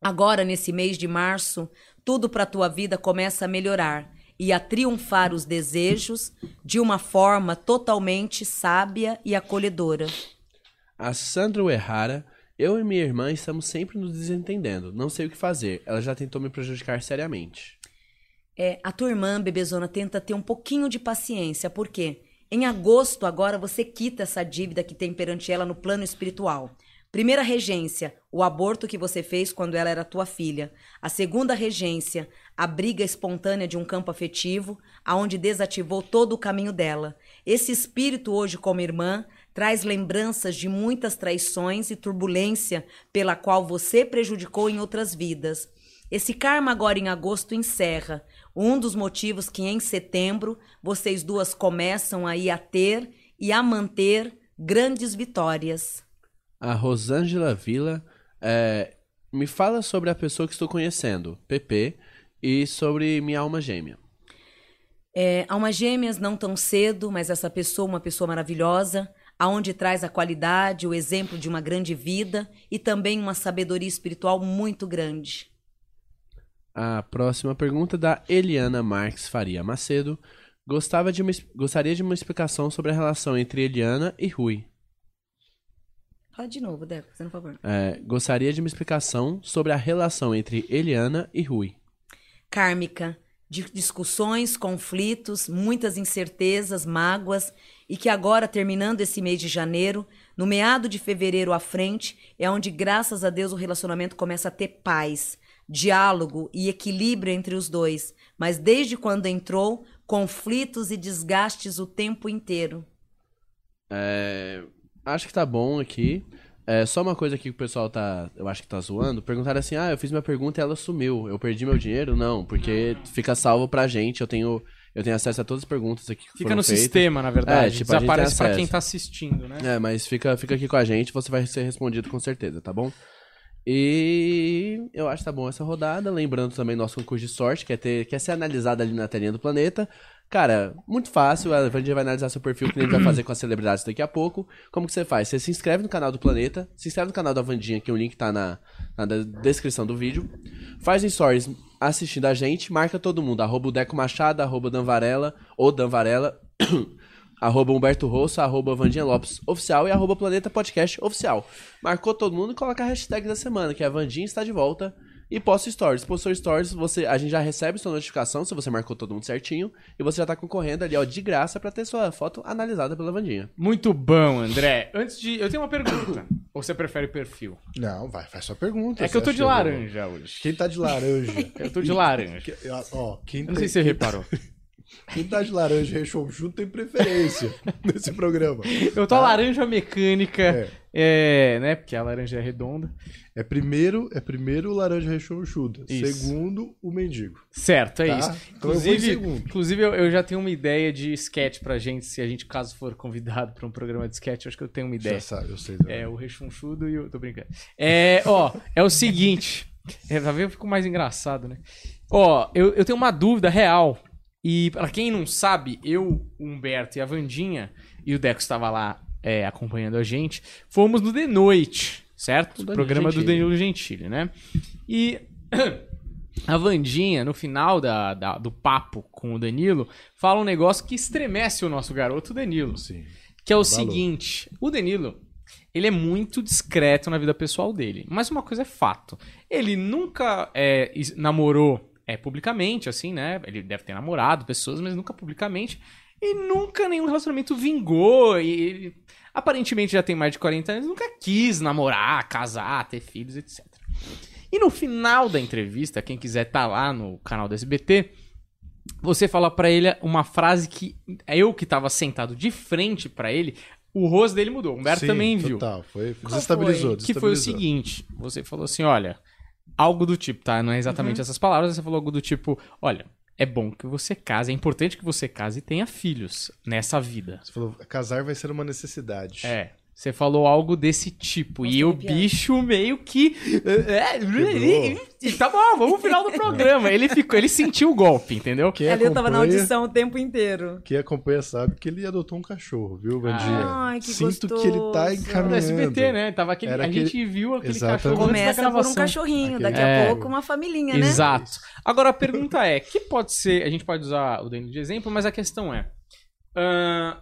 agora nesse mês de março, tudo para tua vida começa a melhorar e a triunfar os desejos de uma forma totalmente sábia e acolhedora. A Sandra Errara, eu e minha irmã estamos sempre nos desentendendo. Não sei o que fazer. Ela já tentou me prejudicar seriamente. É, a tua irmã, bebezona, tenta ter um pouquinho de paciência, porque em agosto agora você quita essa dívida que tem perante ela no plano espiritual. Primeira regência, o aborto que você fez quando ela era tua filha. A segunda regência, a briga espontânea de um campo afetivo, aonde desativou todo o caminho dela. Esse espírito hoje como irmã traz lembranças de muitas traições e turbulência pela qual você prejudicou em outras vidas. Esse karma agora em agosto encerra. Um dos motivos que em setembro vocês duas começam aí a ter e a manter grandes vitórias. A Rosângela Vila é, me fala sobre a pessoa que estou conhecendo, PP, e sobre minha alma gêmea. É, almas gêmeas não tão cedo, mas essa pessoa, uma pessoa maravilhosa, aonde traz a qualidade, o exemplo de uma grande vida e também uma sabedoria espiritual muito grande. A próxima pergunta é da Eliana Marques Faria Macedo. Gostava de uma, gostaria de uma explicação sobre a relação entre Eliana e Rui. Fala de novo, Deco, fazendo favor. É, gostaria de uma explicação sobre a relação entre Eliana e Rui. Kármica. de discussões, conflitos, muitas incertezas, mágoas, e que agora, terminando esse mês de janeiro, no meado de fevereiro à frente, é onde, graças a Deus, o relacionamento começa a ter paz, diálogo e equilíbrio entre os dois. Mas desde quando entrou, conflitos e desgastes o tempo inteiro. É, acho que tá bom aqui. É, só uma coisa aqui que o pessoal tá, eu acho que tá zoando. Perguntaram assim: ah, eu fiz minha pergunta e ela sumiu. Eu perdi meu dinheiro? Não, porque fica salvo pra gente. Eu tenho, eu tenho acesso a todas as perguntas aqui que Fica no feitas. sistema, na verdade. É, tipo, Desaparece pra quem tá assistindo, né? É, mas fica, fica aqui com a gente, você vai ser respondido com certeza, tá bom? E eu acho que tá bom essa rodada. Lembrando também nosso concurso de sorte, que é, ter, que é ser analisado ali na telinha do planeta. Cara, muito fácil. A gente vai analisar seu perfil, que a gente vai fazer com as celebridades daqui a pouco. Como que você faz? Você se inscreve no canal do Planeta, se inscreve no canal da Vandinha, que o link tá na, na descrição do vídeo. Faz stories assistindo a gente, marca todo mundo. Arroba o Deco Machado, arroba Dan Varela, ou Dan Varela. arroba Humberto Rosso, arroba Vandinha Lopes oficial e arroba Planeta Podcast oficial. Marcou todo mundo e coloca a hashtag da semana, que é Vandinha está de volta. E posta stories. Postou stories, você, a gente já recebe sua notificação se você marcou todo mundo certinho. E você já tá concorrendo ali, ó, de graça pra ter sua foto analisada pela Vandinha. Muito bom, André. Antes de. Eu tenho uma pergunta. Ou você prefere perfil? Não, vai, faz sua pergunta. É que eu tô de laranja hoje. Quem tá de laranja? Eu tô de laranja. Que- Ó, quem, Eu não tem- sei se você reparou. Quem tá de laranja rechonchudo tem preferência nesse programa. Eu tô a laranja mecânica, é. né? Porque a laranja é redonda. É primeiro, é primeiro o laranja rechonchuda. Isso. Segundo, o mendigo. Certo, é Tá? isso. Então eu Inclusive, segundo. inclusive eu, eu já tenho uma ideia de sketch pra gente, se a gente, caso for convidado pra um programa de sketch, eu acho que eu tenho uma ideia. Já sabe, eu sei. É, o rechonchudo e o. Tô brincando. É, ó, é o seguinte. É, ver, eu fico mais engraçado, né? Ó, eu, eu tenho uma dúvida real. E pra quem não sabe, eu, o Humberto e a Vandinha, e o Deco estava lá é, acompanhando a gente, fomos no The Noite, certo? O programa do Gentili. Danilo Gentili, né? E a Vandinha, no final da, da- do papo com o Danilo, fala um negócio que estremece o nosso garoto Danilo. Sim. Que é o Valor. seguinte, o Danilo, ele é muito discreto na vida pessoal dele. Mas uma coisa é fato. Ele nunca é, namorou é, publicamente, assim, né? Ele deve ter namorado pessoas, mas nunca publicamente. E nunca nenhum relacionamento vingou. E ele aparentemente já tem mais de 40 anos, nunca quis namorar, casar, ter filhos, etc. E no final da entrevista, quem quiser tá lá no canal do SBT, você fala pra ele uma frase que eu que tava sentado de frente pra ele, o rosto dele mudou. O Humberto Sim, também viu. Total, foi, Qual desestabilizou, Que foi o desestabilizou. seguinte, você falou assim, olha, algo do tipo, tá? Não é exatamente Uhum. essas palavras, você falou algo do tipo, olha, é bom que você case, é importante que você case e tenha filhos nessa vida. Você falou, casar vai ser uma necessidade. É. Você falou algo desse tipo. Nossa, e o bicho meio que. É, tá bom, vamos pro final do programa. Ele ficou, ele sentiu o golpe, entendeu? Quem Ali eu tava na audição o tempo inteiro. Quem acompanha sabe que ele adotou um cachorro, viu, Vandinha? Ai, que Sinto que ele tá gostoso. No encaminhando. SBT, né? Tava aquele, Era a aquele- gente viu aquele Exatamente. cachorro Começa por um cachorrinho, daqui É. a pouco uma família, né? Exato. Agora a pergunta é, que pode ser, a gente pode usar o Danilo de exemplo, mas a questão é, ahn,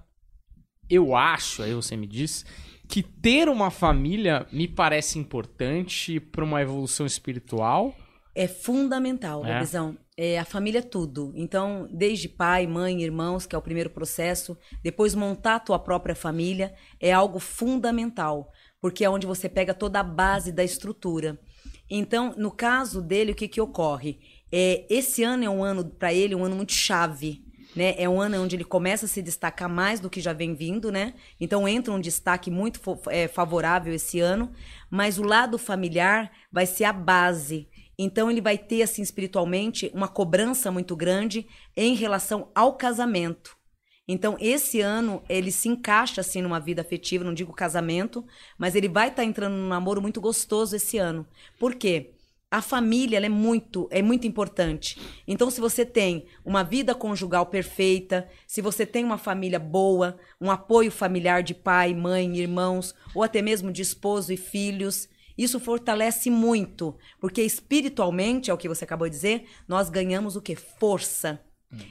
eu acho, aí você me diz, que ter uma família me parece importante para uma evolução espiritual. É fundamental, É? Gabizão. É, a família é tudo. Então, desde pai, mãe, irmãos, que é o primeiro processo, depois montar a tua própria família é algo fundamental, porque é onde você pega toda a base da estrutura. Então, no caso dele, o que que ocorre? É, esse ano é um ano para ele um ano muito chave, né? É um ano onde ele começa a se destacar mais do que já vem vindo, né? Então entra um destaque muito é, favorável esse ano, mas o lado familiar vai ser a base. Então ele vai ter assim espiritualmente uma cobrança muito grande em relação ao casamento. Então esse ano ele se encaixa assim numa vida afetiva, não digo casamento, mas ele vai estar entrando num namoro muito gostoso esse ano. Por quê? A família é muito, é muito importante. Então, se você tem uma vida conjugal perfeita, se você tem uma família boa, um apoio familiar de pai, mãe, irmãos, ou até mesmo de esposo e filhos, isso fortalece muito, porque espiritualmente, é o que você acabou de dizer, nós ganhamos o que? Força.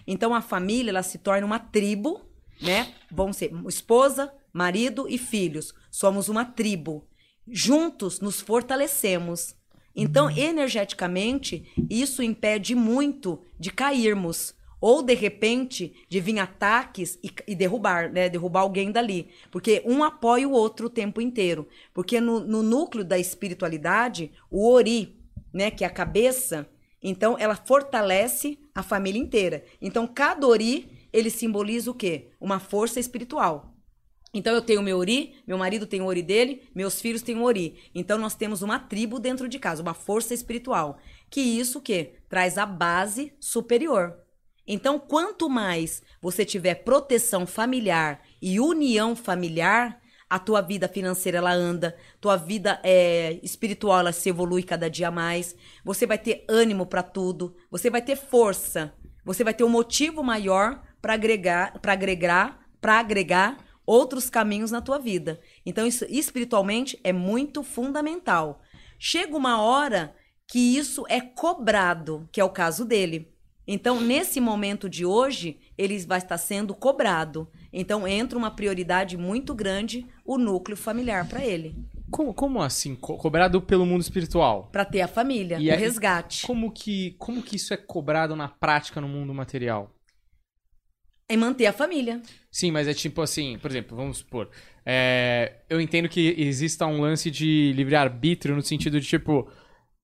Então a família ela se torna uma tribo, né? Vão ser esposa, marido e filhos. Somos uma tribo. Juntos nos fortalecemos. Então, energeticamente, isso impede muito de cairmos. Ou, de repente, de vir ataques e, e derrubar, né? Derrubar alguém dali. Porque um apoia o outro o tempo inteiro. Porque no, no núcleo da espiritualidade, o Ori, né? Que é a cabeça, então ela fortalece a família inteira. Então, cada Ori, ele simboliza o quê? Uma força espiritual. Então eu tenho meu Ori, meu marido tem o Ori dele, meus filhos têm o Ori. Então nós temos uma tribo dentro de casa, uma força espiritual. Que isso que traz a base superior. Então, quanto mais você tiver proteção familiar e união familiar, a tua vida financeira ela anda, tua vida é, espiritual ela se evolui cada dia mais. Você vai ter ânimo para tudo, você vai ter força, você vai ter um motivo maior para agregar, para agregar, para agregar outros caminhos na tua vida. Então, isso espiritualmente é muito fundamental. Chega uma hora que isso é cobrado, que é o caso dele. Então, nesse momento de hoje, ele vai estar sendo cobrado. Então, entra uma prioridade muito grande o núcleo familiar para ele. Como, como assim? Co cobrado pelo mundo espiritual? Para ter a família, E o resgate. Como que, como que isso é cobrado na prática no mundo material? É manter a família. Sim, mas é tipo assim, por exemplo, vamos supor. é, eu entendo que exista um lance de livre-arbítrio no sentido de, tipo,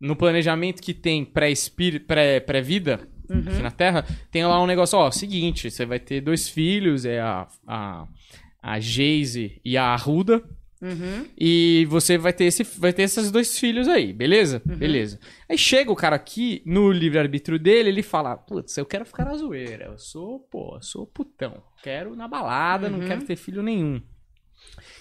no planejamento que tem pré-espírito, pré- pré-vida aqui na Terra, tem lá um negócio, ó, seguinte, você vai ter dois filhos, é a, a, a Geise e a Arruda, Uhum. e você vai ter, esse, vai ter esses dois filhos aí, beleza? Beleza. Aí chega o cara aqui, no livre-arbítrio dele, ele fala: Putz, eu quero ficar na zoeira. Eu sou, pô, eu sou putão. Quero na balada, não quero ter filho nenhum.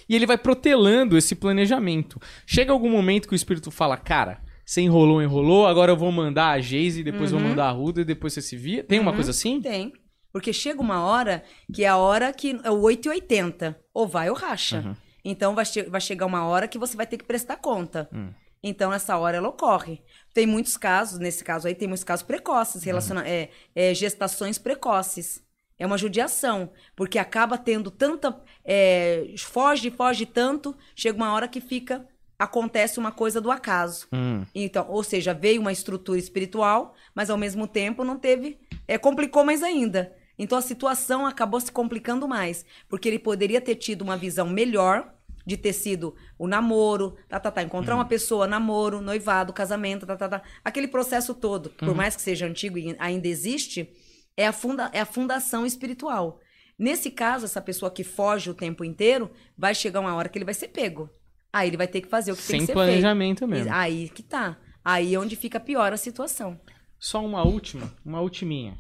E ele vai protelando esse planejamento. Chega algum momento que o espírito fala: Cara, você enrolou, enrolou, agora eu vou mandar a Geise, depois vou mandar a Ruda e depois você se via. Tem uma coisa assim? Tem. Porque chega uma hora que é a hora que é o 8 e 80. Ou vai ou racha. Uhum. Então vai, che- vai chegar uma hora que você vai ter que prestar conta. Hum. Então, essa hora ela ocorre. Tem muitos casos, nesse caso aí, tem muitos casos precoces, relaciona é, é, gestações precoces. É uma judiação, porque acaba tendo tanta. é, foge, foge tanto, chega uma hora que fica. Acontece uma coisa do acaso. Hum. Então, ou seja, veio uma estrutura espiritual, mas ao mesmo tempo não teve. É, complicou mais ainda. Então a situação acabou se complicando mais. Porque ele poderia ter tido uma visão melhor de ter sido o namoro, tá, tá, tá, encontrar uma pessoa, namoro, noivado, casamento, tá, tá, tá. Aquele processo todo, por mais que seja antigo e ainda existe, é a, funda é a fundação espiritual. Nesse caso, essa pessoa que foge o tempo inteiro, vai chegar uma hora que ele vai ser pego. Aí ele vai ter que fazer o que tem Sem que ser feito. planejamento mesmo. Aí que tá. Aí é onde fica pior a situação. Só uma última, uma ultiminha.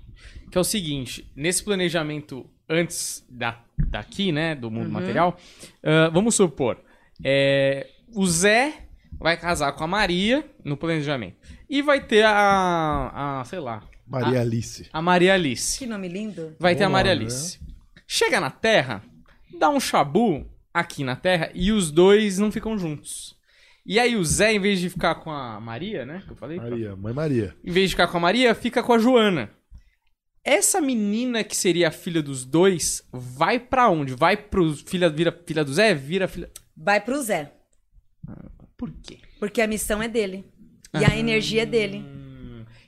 Que é o seguinte, nesse planejamento antes da, daqui, né, do mundo material, ah, vamos supor, é, o Zé vai casar com a Maria no planejamento. E vai ter a, a sei lá, Maria Alice. a Maria Alice. Que nome lindo. Vai ter a Maria nome, Alice. Chega na Terra, dá um chabu aqui na Terra e os dois não ficam juntos. E aí o Zé, em vez de ficar com a Maria, né, que eu falei? Maria, mãe Maria. em vez de ficar com a Maria, fica com a Joana. Essa menina que seria a filha dos dois, vai pra onde? Vai pro filha vira filha do Zé, vira filha Vai pro Zé. Por quê? Porque a missão é dele. E a energia é dele.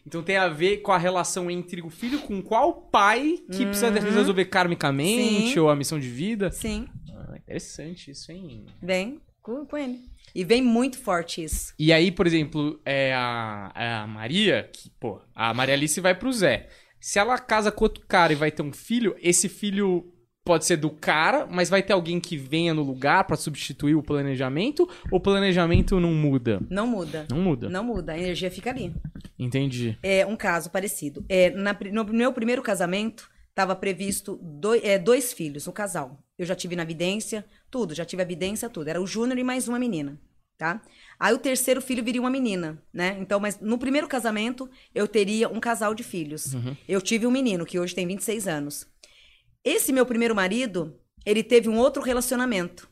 Então tem a ver com a relação entre o filho com qual pai que precisa resolver karmicamente Sim. ou a missão de vida. Sim. Ah, interessante isso, hein? Vem com, com ele. E vem muito forte isso. E aí, por exemplo, é a, é a Maria, que, pô, a Maria Alice vai pro Zé. Se ela casa com outro cara e vai ter um filho, esse filho pode ser do cara, mas vai ter alguém que venha no lugar pra substituir o planejamento, ou o planejamento não muda? Não muda. Não muda. Não muda. A energia fica ali. Entendi. É um caso parecido. É, na no meu primeiro casamento, estava previsto doi- é, dois filhos, o casal. Eu já tive na vidência, tudo, já tive a vidência, tudo. Era o Júnior e mais uma menina, tá? Aí o terceiro filho viria uma menina, né? Então, mas no primeiro casamento, eu teria um casal de filhos. Eu tive um menino, que hoje tem 26 anos. Esse meu primeiro marido, ele teve um outro relacionamento.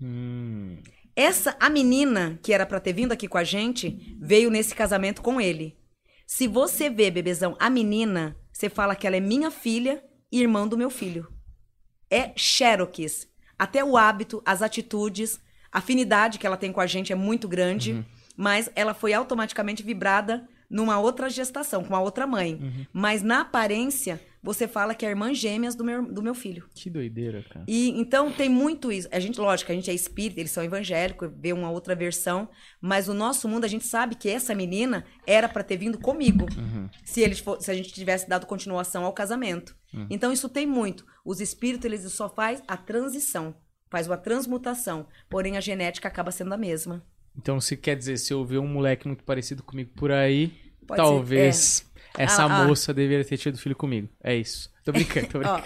Hum, Essa, a menina que era pra ter vindo aqui com a gente, veio nesse casamento com ele. Se você vê, bebezão, a menina, você fala que ela é minha filha e irmã do meu filho. É Cherokees. Até o hábito, as atitudes, a afinidade que ela tem com a gente é muito grande. mas ela foi automaticamente vibrada numa outra gestação, com uma outra mãe. Mas na aparência, você fala que é irmã gêmeas do meu, do meu filho. Que doideira, cara. E então tem muito isso. A gente, lógico, a gente é espírita, eles são evangélicos, vê uma outra versão, mas o nosso mundo a gente sabe que essa menina era pra ter vindo comigo. Se eles fo- se a gente tivesse dado continuação ao casamento. Então isso tem muito. Os espíritos eles só faz a transição, faz uma transmutação, porém a genética acaba sendo a mesma. Então, se quer dizer, se eu ver um moleque muito parecido comigo por aí, Pode ser, talvez essa Ah, ah. moça deveria ter tido filho comigo. É isso. Tô brincando, tô brincando.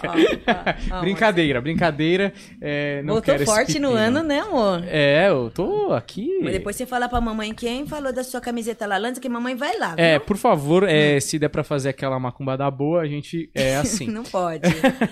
ó, ó, ó, brincadeira, brincadeira. É, não Voltou quero esse forte no pepino. ano, né, amor? É, eu tô aqui. Mas depois você fala pra mamãe quem falou da sua camiseta lá, Lanza, que mamãe vai lá. É, viu? por favor, é, se der pra fazer aquela macumba da boa, a gente é assim. Não pode.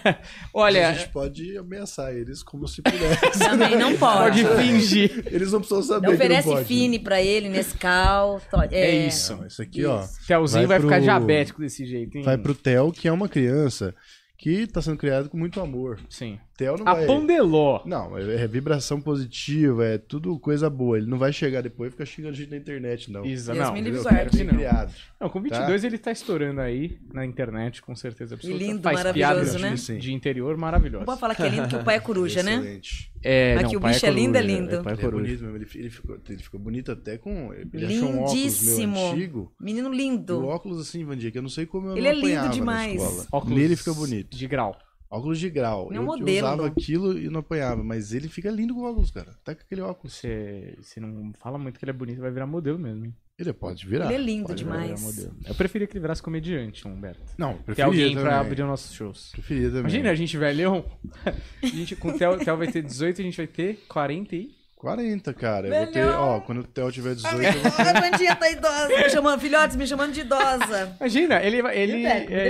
Olha, a gente pode ameaçar eles como se pudesse. Também não pode. pode fingir. eles não precisam saber Oferece que não pode. Fini pra ele, Nescau. to- É isso. Não, isso aqui, ó. Telzinho vai, Vai ficar pro- diabético desse jeito, hein? Vai pro Theo, que é uma criança que tá sendo criado com muito amor. Sim. Theo não A vai... Pandeló. Não, é é vibração positiva, é tudo coisa boa. Ele não vai chegar depois e ficar xingando a gente na internet, não. Deus não. Quero Não. criado. Não, com 22 ele tá estourando aí na internet, com certeza absoluta. lindo, Faz maravilhoso, piadas né? de- de interior Não maravilhosa. pode falar que é lindo que o pai é coruja, né? Excelente. É, Mas não, que o pai bicho é lindo, é lindo. pai Ele é coruja. bonito mesmo, ele, ele ficou, ele ficou bonito até com. Ele achou um óculos Lindíssimo. meu antigo. Menino E lindo. o óculos assim, Vandia, que eu não sei como eu Ele não é lindo demais. Óculos Nele fica bonito. De grau. Óculos de grau. É eu modelo. usava aquilo e não apanhava, mas ele fica lindo com óculos, cara. Tá com aquele óculos. Você, você não fala muito que ele é bonito, vai virar modelo mesmo. hein? Ele pode virar. Ele é lindo demais. Eu preferia que ele virasse comediante, Humberto. Não, Ter preferia alguém também. pra abrir os nossos shows. Preferia também. Imagina, a gente velhão. A gente, com o Theo, o Theo vai ter 18, a gente vai ter 40 e... 40, cara. Eu vou ter, ó, quando o Theo tiver 18, eu vou A bandinha tá idosa. Me chamando, filhotes, me chamando de idosa. Imagina, ele, vai- ele, ele,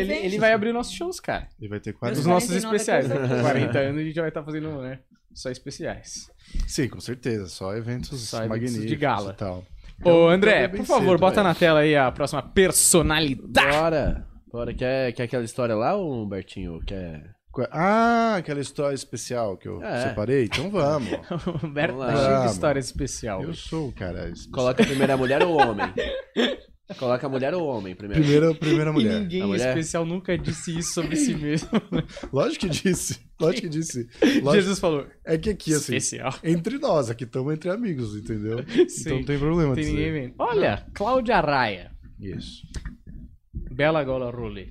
defende. ele vai abrir nossos shows, cara. ele vai ter Os 40. nossos 49 especiais. é coisa 40 anos a gente já vai estar fazendo, né? Só especiais. Sim, com certeza. Só eventos Só eventos magníficos de gala. e tal. Ô, Eu- André, por favor, cedo, bota velho. na tela aí a próxima personalidade. Bora. Bora. Quer, quer aquela história lá, Humbertinho? Quer... Ah, aquela história especial que eu É. separei? Então vamos. O Humberto tá cheio de história especial. Eu sou o cara. especial. Coloca a mulher ou o homem? Coloca a mulher ou o homem primeiro? Primeira, primeira E mulher. ninguém A em mulher? especial nunca disse isso sobre si mesmo. Lógico que disse. Lógico que disse. Lógico. Jesus falou, É que aqui, assim, especial. entre nós, aqui estamos entre amigos, entendeu? Sim. Então não tem problema Tem disso ninguém vendo. Olha, Cláudia Raia. Isso. Bela gola rolê.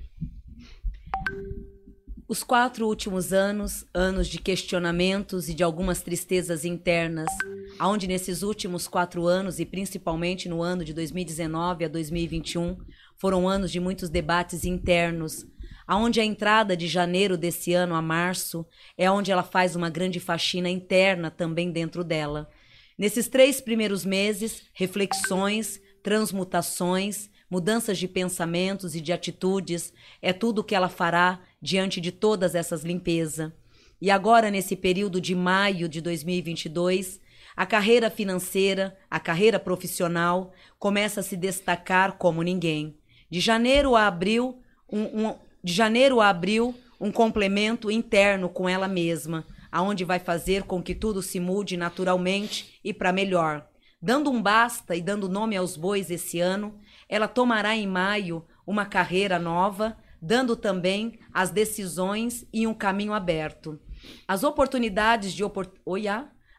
Os quatro últimos anos, anos de questionamentos e de algumas tristezas internas, aonde nesses últimos quatro anos, e principalmente no ano de 2019 a 2021, foram anos de muitos debates internos, aonde a entrada de janeiro desse ano a março é onde ela faz uma grande faxina interna também dentro dela. Nesses três primeiros meses, reflexões, transmutações, mudanças de pensamentos e de atitudes, é tudo o que ela fará diante de todas essas limpezas. E agora, nesse período de maio de 2022, a carreira financeira, a carreira profissional começa a se destacar como ninguém. De janeiro a abril, um, um- de janeiro a abril, um complemento interno com ela mesma, aonde vai fazer com que tudo se mude naturalmente e para melhor. Dando um basta e dando nome aos bois esse ano, ela tomará em maio uma carreira nova, dando também as decisões e um caminho aberto. As oportunidades de opor...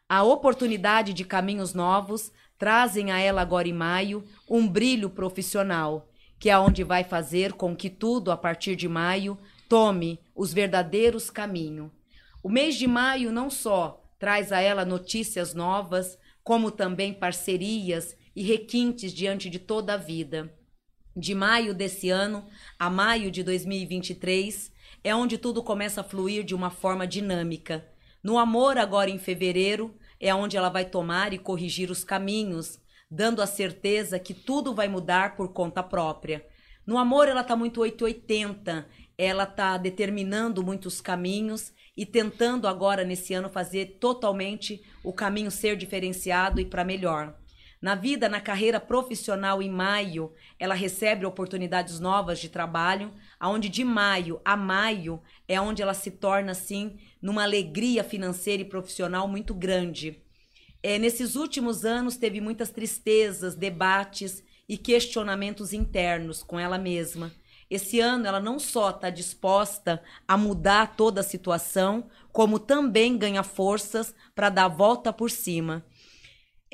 A oportunidade de caminhos novos trazem a ela agora em maio um brilho profissional, que é onde vai fazer com que tudo a partir de maio tome os verdadeiros caminhos. O mês de maio não só traz a ela notícias novas, como também parcerias e requintes diante de toda a vida. De maio desse ano a maio de 2023 é onde tudo começa a fluir de uma forma dinâmica. No amor, agora em fevereiro, é onde ela vai tomar e corrigir os caminhos, dando a certeza que tudo vai mudar por conta própria. No amor, ela está muito 880, ela está determinando muitos caminhos e tentando agora, nesse ano, fazer totalmente o caminho ser diferenciado e para melhor. Na vida, na carreira profissional, em maio, ela recebe oportunidades novas de trabalho, aonde de maio a maio é onde ela se torna, assim, numa alegria financeira e profissional muito grande. É, nesses últimos anos teve muitas tristezas, debates e questionamentos internos com ela mesma. Esse ano ela não só está disposta a mudar toda a situação, como também ganha forças para dar a volta por cima.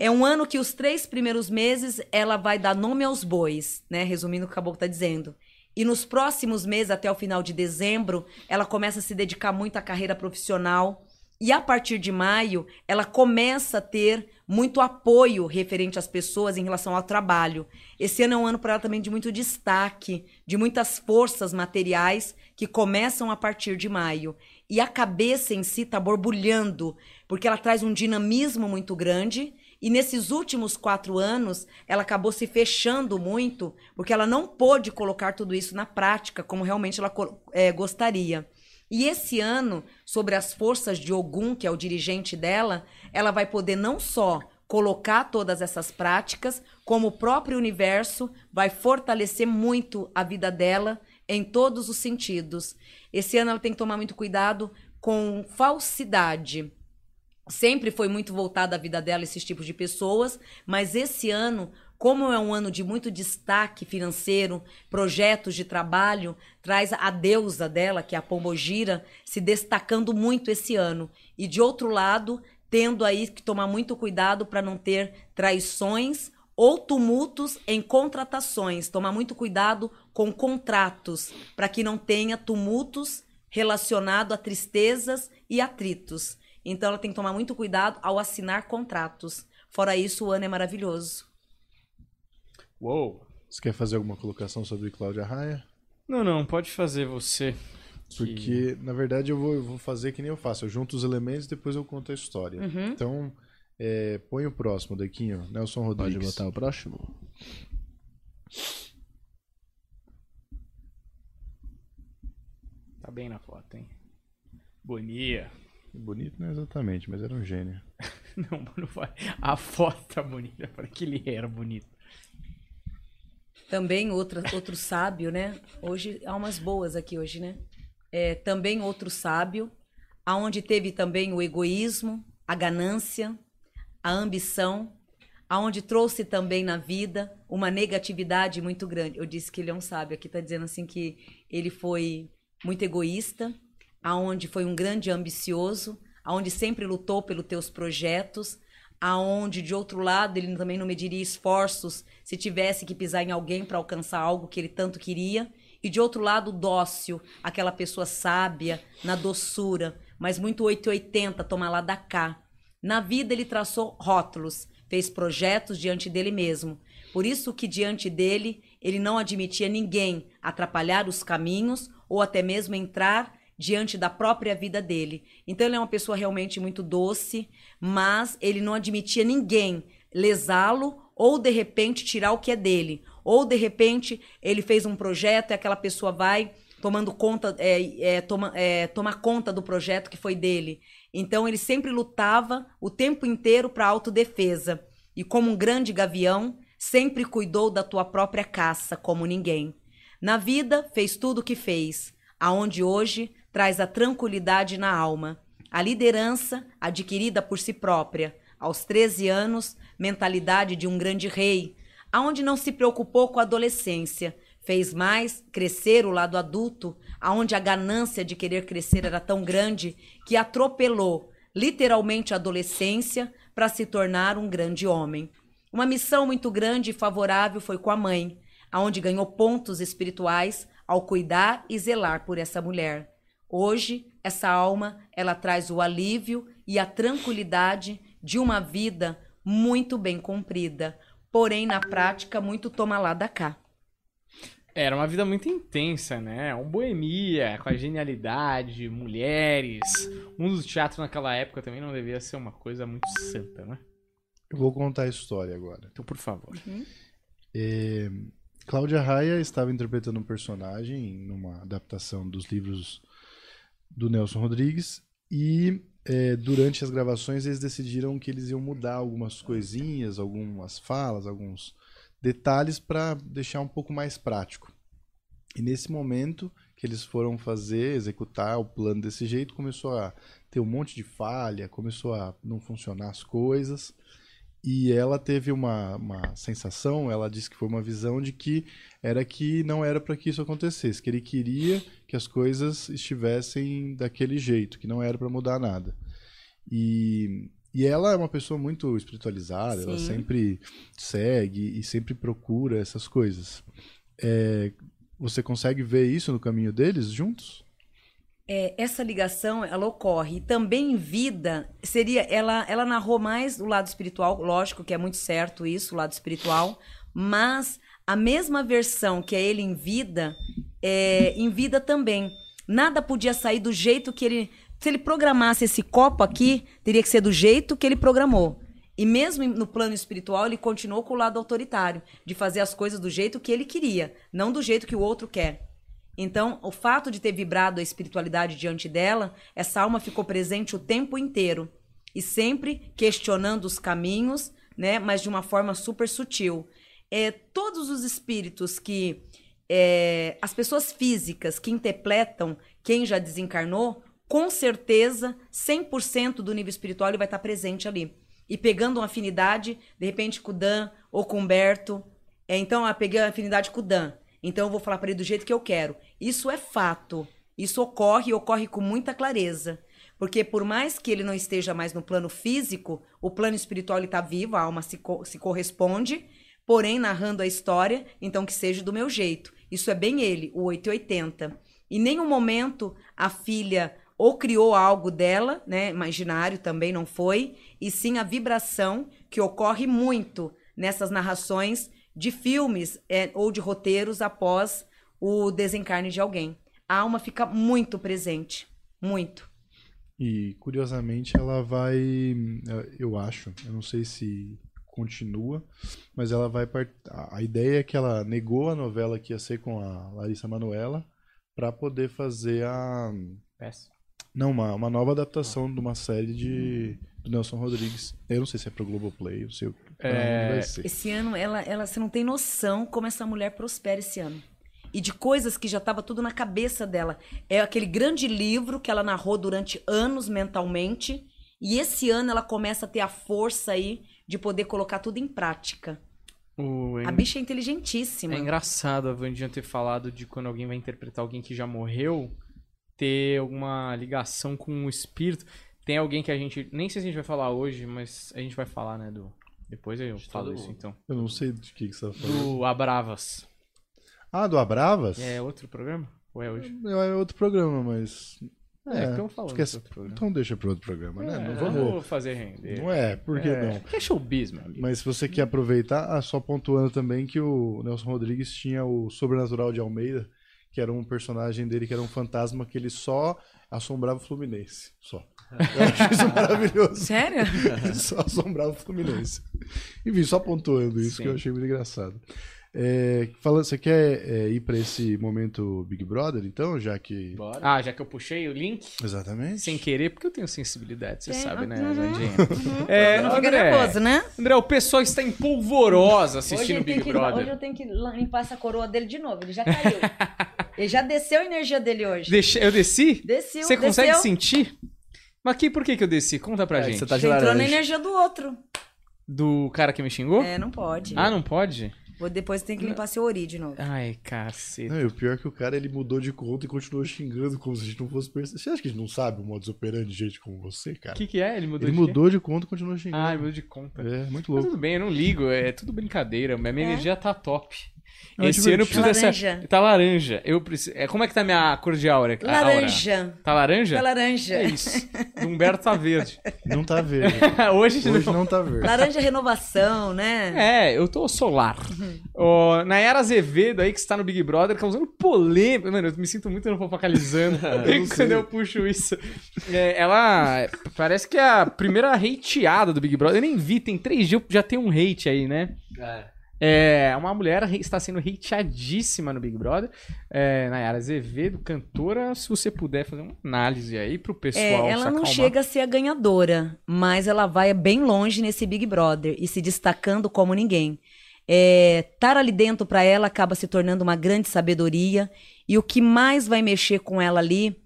É um ano que os três primeiros meses ela vai dar nome aos bois, né? Resumindo o que o Caboclo está dizendo. E nos próximos meses, até o final de dezembro, ela começa a se dedicar muito à carreira profissional. E a partir de maio, ela começa a ter muito apoio referente às pessoas em relação ao trabalho. Esse ano é um ano para ela também de muito destaque, de muitas forças materiais que começam a partir de maio. E a cabeça em si está borbulhando, porque ela traz um dinamismo muito grande e nesses últimos quatro anos, ela acabou se fechando muito, porque ela não pôde colocar tudo isso na prática, como realmente ela é, gostaria. E esse ano, sobre as forças de Ogum, que é o dirigente dela, ela vai poder não só colocar todas essas práticas, como o próprio universo vai fortalecer muito a vida dela em todos os sentidos. Esse ano ela tem que tomar muito cuidado com falsidade Sempre foi muito voltada a vida dela esses tipos de pessoas, mas esse ano, como é um ano de muito destaque financeiro, projetos de trabalho, traz a deusa dela, que é a Pombogira, se destacando muito esse ano. E de outro lado, tendo aí que tomar muito cuidado para não ter traições ou tumultos em contratações. Tomar muito cuidado com contratos, para que não tenha tumultos relacionados a tristezas e atritos. Então ela tem que tomar muito cuidado ao assinar contratos. Fora isso, o ano é maravilhoso. Uou! Você quer fazer alguma colocação sobre Cláudia Raia? Não, não, pode fazer você. Porque, que... na verdade, eu vou, eu vou, fazer que nem eu faço. Eu junto os elementos e depois eu conto a história. Uhum. Então, é, põe o próximo, Dequinho. Nelson Rodrigues. Pode botar o próximo? Tá bem na foto, hein? Bonia. Bonito não é exatamente, mas era um gênio. não, não foi. A foto tá bonita, para que ele era bonito. Também outra, outro sábio, né? Hoje há umas boas aqui hoje, né? É, também outro sábio, aonde teve também o egoísmo, a ganância, a ambição, aonde trouxe também na vida uma negatividade muito grande. Eu disse que ele é um sábio, aqui está dizendo assim que ele foi muito egoísta, aonde foi um grande ambicioso, aonde sempre lutou pelos teus projetos, aonde de outro lado ele também não mediria esforços se tivesse que pisar em alguém para alcançar algo que ele tanto queria, e de outro lado dócil, aquela pessoa sábia, na doçura, mas muito 880, toma lá da cá. Na vida ele traçou rótulos, fez projetos diante dele mesmo. Por isso que diante dele ele não admitia ninguém atrapalhar os caminhos ou até mesmo entrar diante da própria vida dele. Então ele é uma pessoa realmente muito doce, mas ele não admitia ninguém lesá-lo ou de repente tirar o que é dele. Ou de repente ele fez um projeto e aquela pessoa vai tomando conta, é, é, toma, é, tomar conta do projeto que foi dele. Então ele sempre lutava o tempo inteiro para autodefesa. E como um grande gavião, sempre cuidou da tua própria caça, como ninguém. Na vida, fez tudo o que fez, aonde hoje traz a tranquilidade na alma, a liderança adquirida por si própria, aos 13 anos, mentalidade de um grande rei, aonde não se preocupou com a adolescência, fez mais crescer o lado adulto, aonde a ganância de querer crescer era tão grande que atropelou literalmente a adolescência para se tornar um grande homem. Uma missão muito grande e favorável foi com a mãe, aonde ganhou pontos espirituais ao cuidar e zelar por essa mulher. Hoje, essa alma, ela traz o alívio e a tranquilidade de uma vida muito bem cumprida, porém na prática muito toma lá da cá. Era uma vida muito intensa, né? Um boemia, com a genialidade, mulheres. O mundo do teatro naquela época também não devia ser uma coisa muito santa, né? Eu vou contar a história agora. Então, por favor. Uhum. É, Cláudia Raia estava interpretando um personagem numa adaptação dos livros do Nelson Rodrigues e é, durante as gravações eles decidiram que eles iam mudar algumas coisinhas, algumas falas, alguns detalhes para deixar um pouco mais prático. E nesse momento que eles foram fazer, executar o plano desse jeito, começou a ter um monte de falha, começou a não funcionar as coisas. E ela teve uma, uma sensação, ela disse que foi uma visão de que era que não era para que isso acontecesse, que ele queria que as coisas estivessem daquele jeito, que não era para mudar nada. E, e ela é uma pessoa muito espiritualizada, ela Sim. sempre segue e sempre procura essas coisas. É, você consegue ver isso no caminho deles juntos? É, essa ligação ela ocorre. Também em vida seria ela ela narrou mais o lado espiritual lógico que é muito certo isso o lado espiritual mas a mesma versão que é ele em vida é, em vida também. Nada podia sair do jeito que ele se ele programasse esse copo aqui teria que ser do jeito que ele programou. E mesmo no plano espiritual ele continuou com o lado autoritário de fazer as coisas do jeito que ele queria não do jeito que o outro quer então, o fato de ter vibrado a espiritualidade diante dela, essa alma ficou presente o tempo inteiro e sempre questionando os caminhos, né? Mas de uma forma super sutil. É, todos os espíritos que é, as pessoas físicas que interpretam quem já desencarnou, com certeza 100% do nível espiritual ele vai estar presente ali. E pegando uma afinidade, de repente com o Dan ou com o Humberto. É, então, eu peguei a afinidade com o Dan. Então eu vou falar para ele do jeito que eu quero. Isso é fato. Isso ocorre e ocorre com muita clareza. Porque por mais que ele não esteja mais no plano físico, o plano espiritual está vivo, a alma se, co se corresponde, porém narrando a história, então que seja do meu jeito. Isso é bem ele, o 880. Em nenhum momento a filha ou criou algo dela, né, imaginário também não foi, e sim a vibração que ocorre muito nessas narrações de filmes é, ou de roteiros após o desencarne de alguém. A alma fica muito presente, muito. E curiosamente ela vai, eu acho, eu não sei se continua, mas ela vai part... a ideia é que ela negou a novela que ia ser com a Larissa Manoela para poder fazer a Peça. não uma, uma nova adaptação de uma série de do Nelson Rodrigues. Eu não sei se é pro Globoplay, eu sei o que É. Esse ano, ela, ela, você não tem noção como essa mulher prospera esse ano. E de coisas que já estava tudo na cabeça dela. É aquele grande livro que ela narrou durante anos mentalmente. E esse ano ela começa a ter a força aí de poder colocar tudo em prática. O- A bicha é inteligentíssima. É engraçado a Vandinha ter falado de quando alguém vai interpretar alguém que já morreu, ter alguma ligação com o espírito. Tem alguém que a gente. Nem sei se a gente vai falar hoje, mas a gente vai falar, né? Do. Depois eu falo todo isso mundo. então. Eu não sei de que, que você tá falando. Do Abravas. Ah, do Abravas? É outro programa? Ou é hoje? É outro programa, mas. É, estamos falando esquece- desse outro programa. Então deixa para outro programa, né? É, não não vamos. vou fazer render. Não é, por que É, não? Que é showbiz, meu amigo. Mas se você quer aproveitar, ah, só pontuando também que o Nelson Rodrigues tinha o Sobrenatural de Almeida, que era um personagem dele que era um fantasma que ele só assombrava o Fluminense. Só. Eu acho isso maravilhoso. Sério? Só assombrava o Fluminense. Enfim, só pontuando isso Sim. que eu achei muito engraçado. É, falando, você quer é, ir para esse momento Big Brother, então, já que. Bora. Ah, já que eu puxei o link, Exatamente. sem querer, porque eu tenho sensibilidade, você sabe, né, uhum. Vandinha? É, Não fica André, nervoso, né? André, o pessoal está em polvorosa assistindo Big que, Brother. hoje eu tenho que limpar essa coroa dele de novo. Ele já caiu. ele já desceu a energia dele hoje. Deixa- eu desci? Desceu, Você consegue desceu. sentir? Mas que, por que, que eu desci? Conta pra É, gente. você tá Já entrou na energia do outro. Do cara que me xingou? É, não pode. Ah, não pode? Vou depois tem que limpar seu ori de novo. Ai, cacete. Não, e o pior é que o cara ele mudou de conta e continuou xingando como se a gente não fosse perceber. Você acha que a gente não sabe o modus operandi de gente como você, O cara? que, que é? Ele mudou ele de quê? mudou de conta e continuou xingando. Ah, ele mudou de conta. É, muito Mas louco. tudo bem, eu não ligo, é tudo brincadeira. Minha minha É. energia tá top. Não, é Esse ano eu preciso divertido. dessa. Laranja. Tá laranja. Eu preciso... é, Como é que tá minha cor de aura? A aura? Laranja. Tá laranja? Tá laranja. É isso. Do Humberto tá verde. Não tá verde. Hoje, Hoje não. não tá verde. Laranja é renovação, né? É, eu tô solar. Ó, Nayara Azevedo aí, que está no Big Brother, causando polêmica. Mano, eu me sinto muito no focalizando Eu quando eu puxo isso. É, ela parece que é a primeira hateada do Big Brother. Eu nem vi, tem três dias, já tem um hate aí, né? É. É, uma mulher está sendo hateadíssima no Big Brother. É, Nayara Azevedo, cantora, se você puder fazer uma análise aí pro É, pessoal se ela não chega a ser a ganhadora, mas ela vai bem longe nesse Big Brother e se destacando como ninguém. É, estar ali dentro para ela acaba se tornando uma grande sabedoria e o que mais vai mexer com ela ali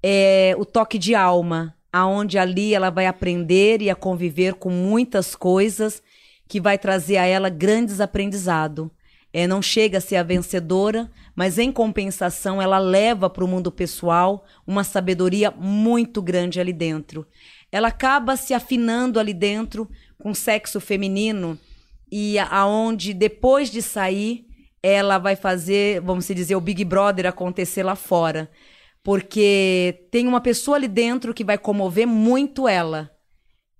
é o toque de alma, aonde ali ela vai aprender e a conviver com muitas coisas que vai trazer a ela grandes aprendizados. É, não chega a ser a vencedora, mas em compensação ela leva para o mundo pessoal uma sabedoria muito grande ali dentro. Ela acaba se afinando ali dentro com sexo feminino e aonde depois de sair ela vai fazer, vamos dizer, o Big Brother acontecer lá fora, porque tem uma pessoa ali dentro que vai comover muito ela.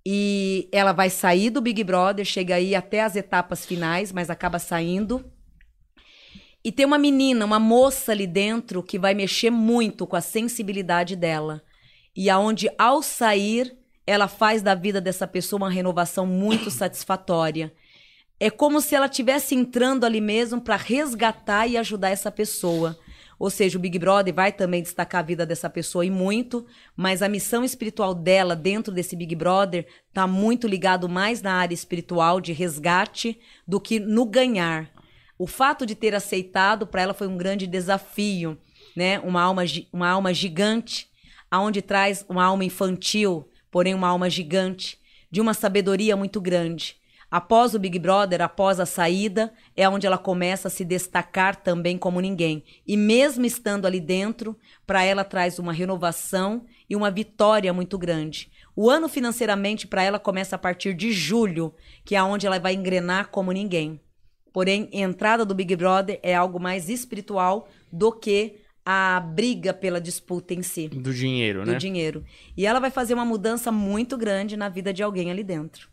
E ela vai sair do Big Brother, chega aí até as etapas finais, mas acaba saindo. E tem uma menina, uma moça ali dentro que vai mexer muito com a sensibilidade dela. E aonde ao sair, ela faz da vida dessa pessoa uma renovação muito satisfatória. É como se ela estivesse entrando ali mesmo para resgatar e ajudar essa pessoa. Ou seja, o Big Brother vai também destacar a vida dessa pessoa e muito, mas a missão espiritual dela dentro desse Big Brother está muito ligado mais na área espiritual de resgate do que no ganhar. O fato de ter aceitado para ela foi um grande desafio, né? Uma alma, uma alma gigante, aonde traz uma alma infantil, porém uma alma gigante, de uma sabedoria muito grande. Após o Big Brother, após a saída, é onde ela começa a se destacar também como ninguém. E mesmo estando ali dentro, para ela traz uma renovação e uma vitória muito grande. O ano financeiramente para ela começa a partir de julho, que é onde ela vai engrenar como ninguém. Porém, a entrada do Big Brother é algo mais espiritual do que a briga pela disputa em si. Do dinheiro, do né? dinheiro. E ela vai fazer uma mudança muito grande na vida de alguém ali dentro.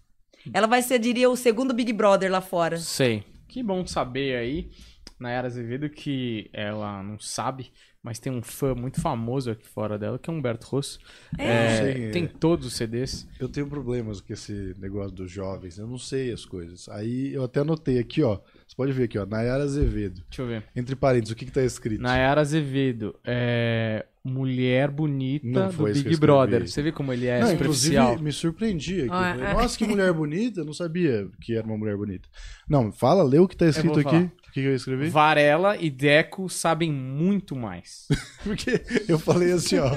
Ela vai ser, diria, o segundo Big Brother lá fora. Sei. Que bom saber aí, Nayara Azevedo, que ela não sabe, mas tem um fã muito famoso aqui fora dela, que é Humberto Rosso. É, Sei, tem é. todos os CDs. Eu tenho problemas com esse negócio dos jovens, eu não sei as coisas. Aí eu até anotei aqui, ó. Você pode ver aqui, ó. Nayara Azevedo. Deixa eu ver. Entre parênteses, o que que tá escrito? Nayara Azevedo, é, mulher bonita Não do Big. Brother. Você vê como ele é Não, superficial. inclusive, me surpreendi aqui. Ah, falei, é. Nossa, que mulher bonita. Eu não sabia que era uma mulher bonita. Não, fala, lê o que tá escrito aqui. O que que eu escrevi? Varela e Deco sabem muito mais. Porque eu falei assim, ó.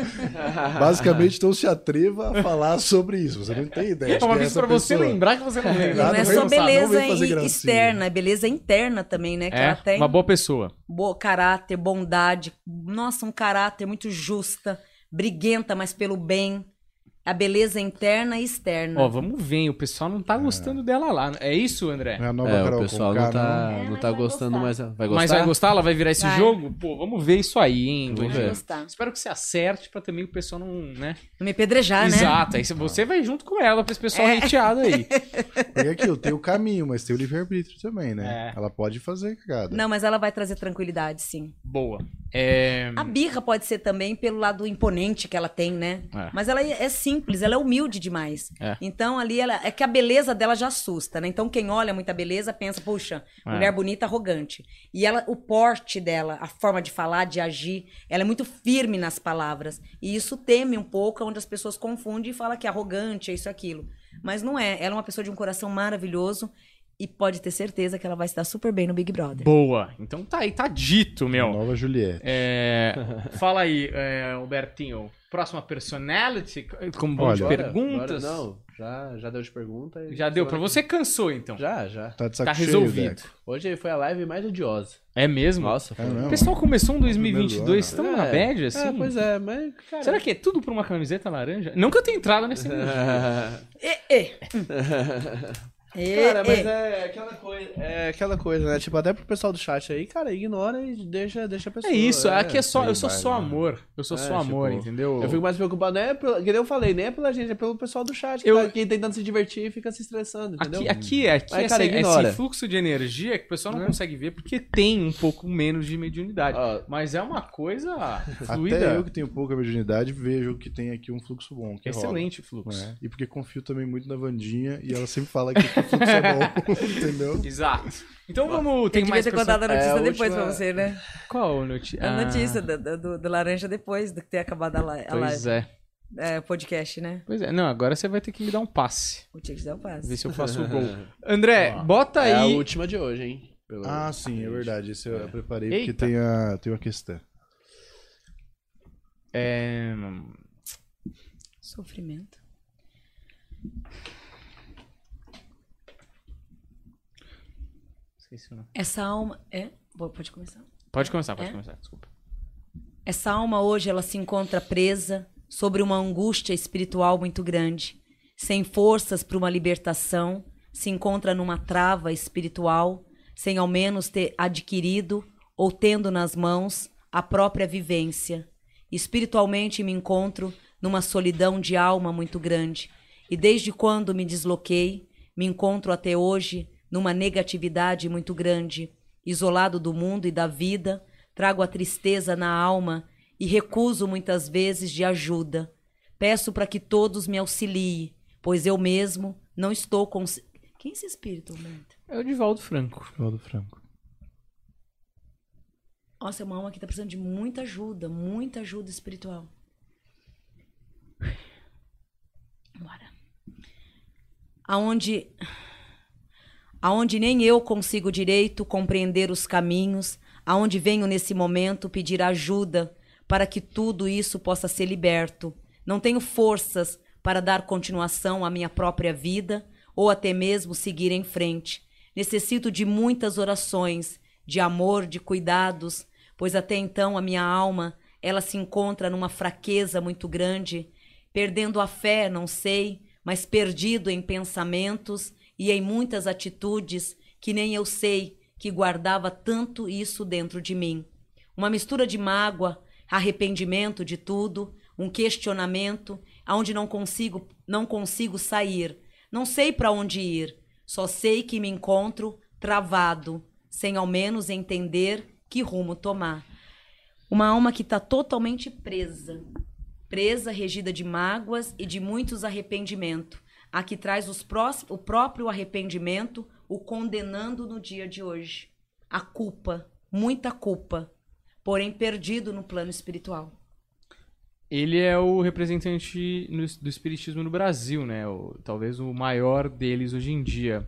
basicamente, então se atreva a falar sobre isso. Você não tem ideia. É uma que vez pra você pessoa- lembrar que você não lembra. não é só não beleza gracinha. externa, é beleza interna também, né? Que É, ela tem uma boa pessoa. Bom caráter, bondade. Nossa, um caráter muito justa, briguenta, mas pelo bem. A beleza interna e externa. Ó, vamos ver, o pessoal não tá gostando dela lá. É isso, André? É a nova É, o pessoal não tá, É, não tá vai gostando gostar. mais. Vai gostar? Mas vai gostar? Ela vai virar esse Vai. jogo? Pô, vamos ver isso aí, hein? Vamos Vamos ver. gostar. Espero que você acerte pra também o pessoal não, né? Não me pedrejar, né? Exato, aí você vai junto com ela pra esse pessoal hateado aí. Porque aqui eu tenho o caminho, mas tem o livre-arbítrio também, né? É. Ela pode fazer cagada. Não, mas ela vai trazer tranquilidade, sim. Boa. É... A birra pode ser também pelo lado imponente que ela tem, né? É. Mas ela é simples, ela é humilde demais. É. Então ali ela é que a beleza dela já assusta, né? Então quem olha muita beleza pensa, puxa, É. mulher bonita, arrogante. E ela, o porte dela, a forma de falar, de agir, ela é muito firme nas palavras. E isso teme um pouco, onde as pessoas confundem e falam que é arrogante, é isso aquilo. Mas não é. Ela é uma pessoa de um coração maravilhoso e pode ter certeza que ela vai se dar super bem no Big Brother. Boa. Então tá aí, tá dito, meu. Nova Juliette. É, Fala aí, é, Albertinho. Próxima personality, como vamos de perguntas. Bora, não, já, já deu de pergunta. e Já deu pra você, cansou então. Já, já. Tá de saco Tá cheio, resolvido. Deco. Hoje foi a live mais odiosa. É mesmo? Nossa, foi. É mesmo? O pessoal começou em 2022, Primeiro estamos ano. na É, bad, assim? É, pois é, mas. Cara... Será que é tudo por uma camiseta laranja? Não que eu tenha entrado nesse. E, e. E, Cara, mas é aquela coisa. É aquela coisa, né? Tipo, até pro pessoal do chat aí, cara, ignora e deixa, deixa a É pessoa. isso, aqui é só, tem eu sou só né? amor. Eu sou É, só amor, tipo, entendeu? Eu fico mais preocupado, não é pelo, que nem eu falei, nem é pela gente, é pelo pessoal do chat que Eu- tá aqui tentando se divertir e fica se estressando, entendeu? Aqui, aqui, aqui Mas, esse, cara, ignora. esse fluxo de energia que o pessoal não consegue ver porque tem um pouco menos de mediunidade. Ó, Mas é uma coisa Até fluida. eu que tenho pouca virginidade vejo que tem aqui um fluxo bom. Que rola. Excelente fluxo. É, E porque confio também muito na Vandinha e ela sempre fala que fluxo é bom, entendeu? Exato. Então vamos. Eu Tem devia mais ter contado a notícia É, a depois última- pra você, né? Qual notícia? A notícia do, do, do- do laranja depois do que ter acabado a, li- a Pois live. é. É, podcast, né? Pois é. Não, agora você vai ter que me dar um passe. O Tia que dá o passo. Ver se eu faço o gol. André, bota é a aí. última de hoje, hein? Pelo- Ah, sim, é verdade. Esse eu preparei porque Eita. tem, a, tem uma questão. É... Sofrimento. Esqueci o nome. Essa alma. É? Pode começar. Pode começar, pode É? começar, desculpa. Essa alma hoje ela se encontra presa sobre uma angústia espiritual muito grande, sem forças para uma libertação, se encontra numa trava espiritual, sem ao menos ter adquirido ou tendo nas mãos a própria vivência. Espiritualmente me encontro numa solidão de alma muito grande, e desde quando me desloquei, me encontro até hoje numa negatividade muito grande, isolado do mundo e da vida, trago a tristeza na alma e recuso muitas vezes de ajuda. Peço para que todos me auxiliem, pois eu mesmo não estou com. Quem é esse espírito, Humberto? É o Divaldo Franco. Valdo Franco. Nossa, é uma alma que tá precisando de muita ajuda, muita ajuda espiritual. Bora. Aonde aonde nem eu consigo direito compreender os caminhos, aonde venho nesse momento pedir ajuda para que tudo isso possa ser liberto. Não tenho forças para dar continuação à minha própria vida ou até mesmo seguir em frente. Necessito de muitas orações, de amor, de cuidados, pois até então a minha alma, ela se encontra numa fraqueza muito grande, perdendo a fé, não sei, mas perdido em pensamentos e em muitas atitudes que nem eu sei que guardava tanto isso dentro de mim. Uma mistura de mágoa, arrependimento de tudo, um questionamento, aonde não consigo, não consigo sair. Não sei para onde ir, só sei que me encontro travado, sem ao menos entender que rumo tomar. Uma alma que está totalmente presa, presa, regida de mágoas e de muitos arrependimentos. A que traz os prós- o próprio arrependimento, o condenando no dia de hoje. A culpa, muita culpa, porém perdido no plano espiritual. Ele é o representante do espiritismo no Brasil, né? O- talvez o maior deles hoje em dia.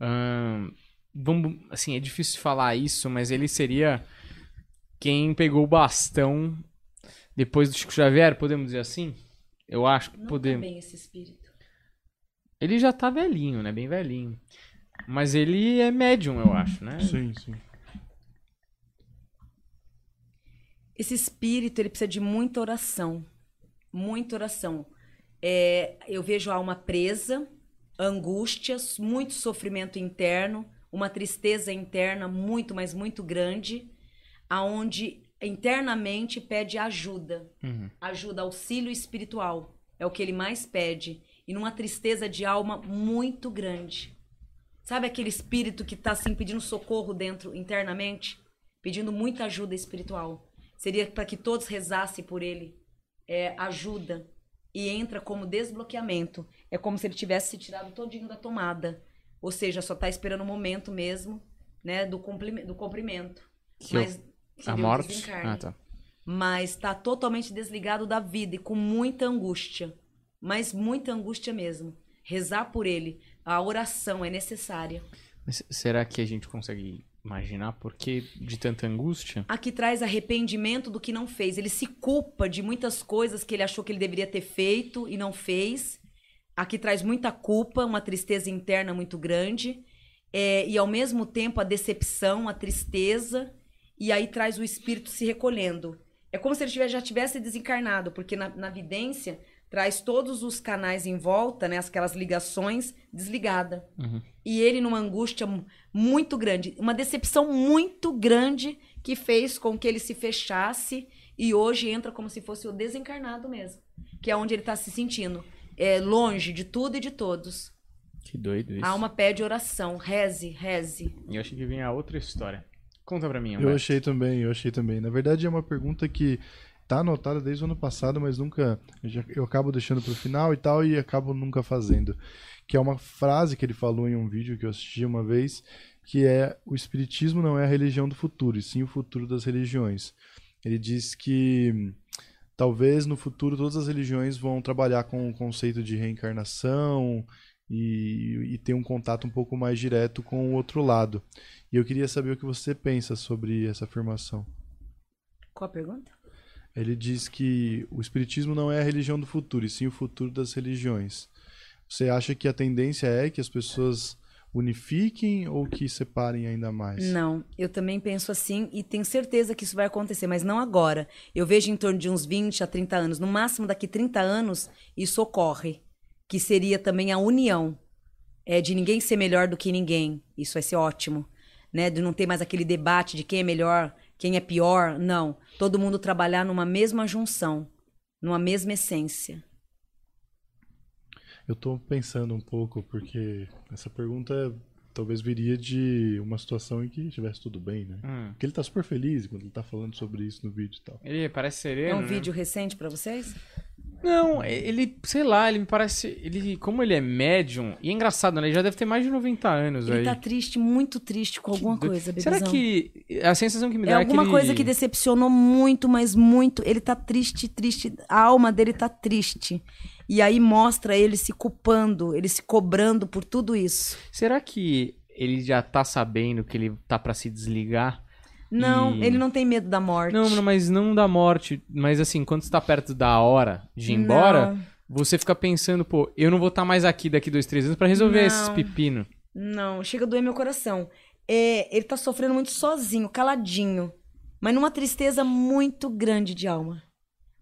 Ahn, vamos, assim, é difícil falar isso, mas ele seria quem pegou o bastão depois do Chico Xavier, podemos dizer assim? Eu acho que Não podemos. também esse espírito. Ele já tá velhinho, né? Bem velhinho. Mas ele é médium, eu acho, né? Sim, sim. Esse espírito, ele precisa de muita oração. Muita oração. É, eu vejo a alma presa, angústias, muito sofrimento interno, uma tristeza interna muito, mas muito grande, aonde internamente pede ajuda. Uhum. Ajuda, auxílio espiritual. É o que ele mais pede. E numa tristeza de alma muito grande. Sabe aquele espírito que está assim pedindo socorro dentro internamente? Pedindo muita ajuda espiritual. Seria para que todos rezassem por ele. É ajuda. E entra como desbloqueamento. É como se ele tivesse se tirado todinho da tomada. Ou seja, só está esperando o momento mesmo, né, do, cumprimento, do cumprimento. Que Mas A morte? Ah, tá. mas está totalmente desligado da vida e com muita angústia. Mas muita angústia mesmo. Rezar por ele, a oração é necessária. Mas será que a gente consegue imaginar por que de tanta angústia? Aqui traz arrependimento do que não fez. Ele se culpa de muitas coisas que ele achou que ele deveria ter feito e não fez. Aqui traz muita culpa, uma tristeza interna muito grande. É, e ao mesmo tempo a decepção, a tristeza. E aí traz o espírito se recolhendo. É como se ele já tivesse desencarnado, porque na, na vidência traz todos os canais em volta, né, aquelas ligações desligada. Uhum. E ele numa angústia mu- muito grande, uma decepção muito grande que fez com que ele se fechasse e hoje entra como se fosse o desencarnado mesmo, que é onde ele está se sentindo, é longe de tudo e de todos. Que doido isso. A alma pede oração, reze, reze. E eu achei que vinha outra história. Conta pra mim, Eu Humberto. achei também, eu achei também. Na verdade, é uma pergunta que tá anotada desde o ano passado, mas nunca. Eu, acabo deixando pro final e tal, e acabo nunca fazendo. Que é uma frase que ele falou em um vídeo que eu assisti uma vez, que é: o Espiritismo não é a religião do futuro, e sim o futuro das religiões. Ele diz que talvez no futuro todas as religiões vão trabalhar com o conceito de reencarnação e, e ter um contato um pouco mais direto com o outro lado. E eu queria saber o que você pensa sobre essa afirmação. Qual a pergunta? Ele diz que o espiritismo não é a religião do futuro, e sim o futuro das religiões. Você acha que a tendência é que as pessoas unifiquem ou que separem ainda mais? Não, eu também penso assim e tenho certeza que isso vai acontecer, mas não agora. Eu vejo em torno de uns 20 a 30 anos, no máximo daqui 30 anos, isso ocorre, que seria também a união, é de ninguém ser melhor do que ninguém. Isso vai ser ótimo, né? De não ter mais aquele debate de quem é melhor, quem é pior, não. Todo mundo trabalhar numa mesma junção, numa mesma essência. Eu tô pensando um pouco, porque essa pergunta talvez viria de uma situação em que estivesse tudo bem, né? Hum. Porque ele tá super feliz quando ele tá falando sobre isso no vídeo e tal. Ele parece É sereno. um né? vídeo recente pra vocês? Não, ele, sei lá, ele me parece. Ele, como ele é médium, e é engraçado, né? Ele já deve ter mais de 90 anos Ele aí. tá triste, muito triste com alguma coisa, Será bebezão. que. A sensação que me É dá alguma que ele... coisa que decepcionou muito, mas muito. Ele tá triste, triste. A alma dele tá triste. E aí mostra ele se culpando, ele se cobrando por tudo isso. Será que ele já tá sabendo que ele tá pra se desligar? Não, E- ele não tem medo da morte. Não, mas não da morte. Mas assim, quando você tá perto da hora de ir embora, Não. você fica pensando, pô, eu não vou estar mais aqui daqui dois, três anos pra resolver Não. esses pepino. Não, chega a doer meu coração. É, ele tá sofrendo muito sozinho, caladinho. Mas numa tristeza muito grande de alma.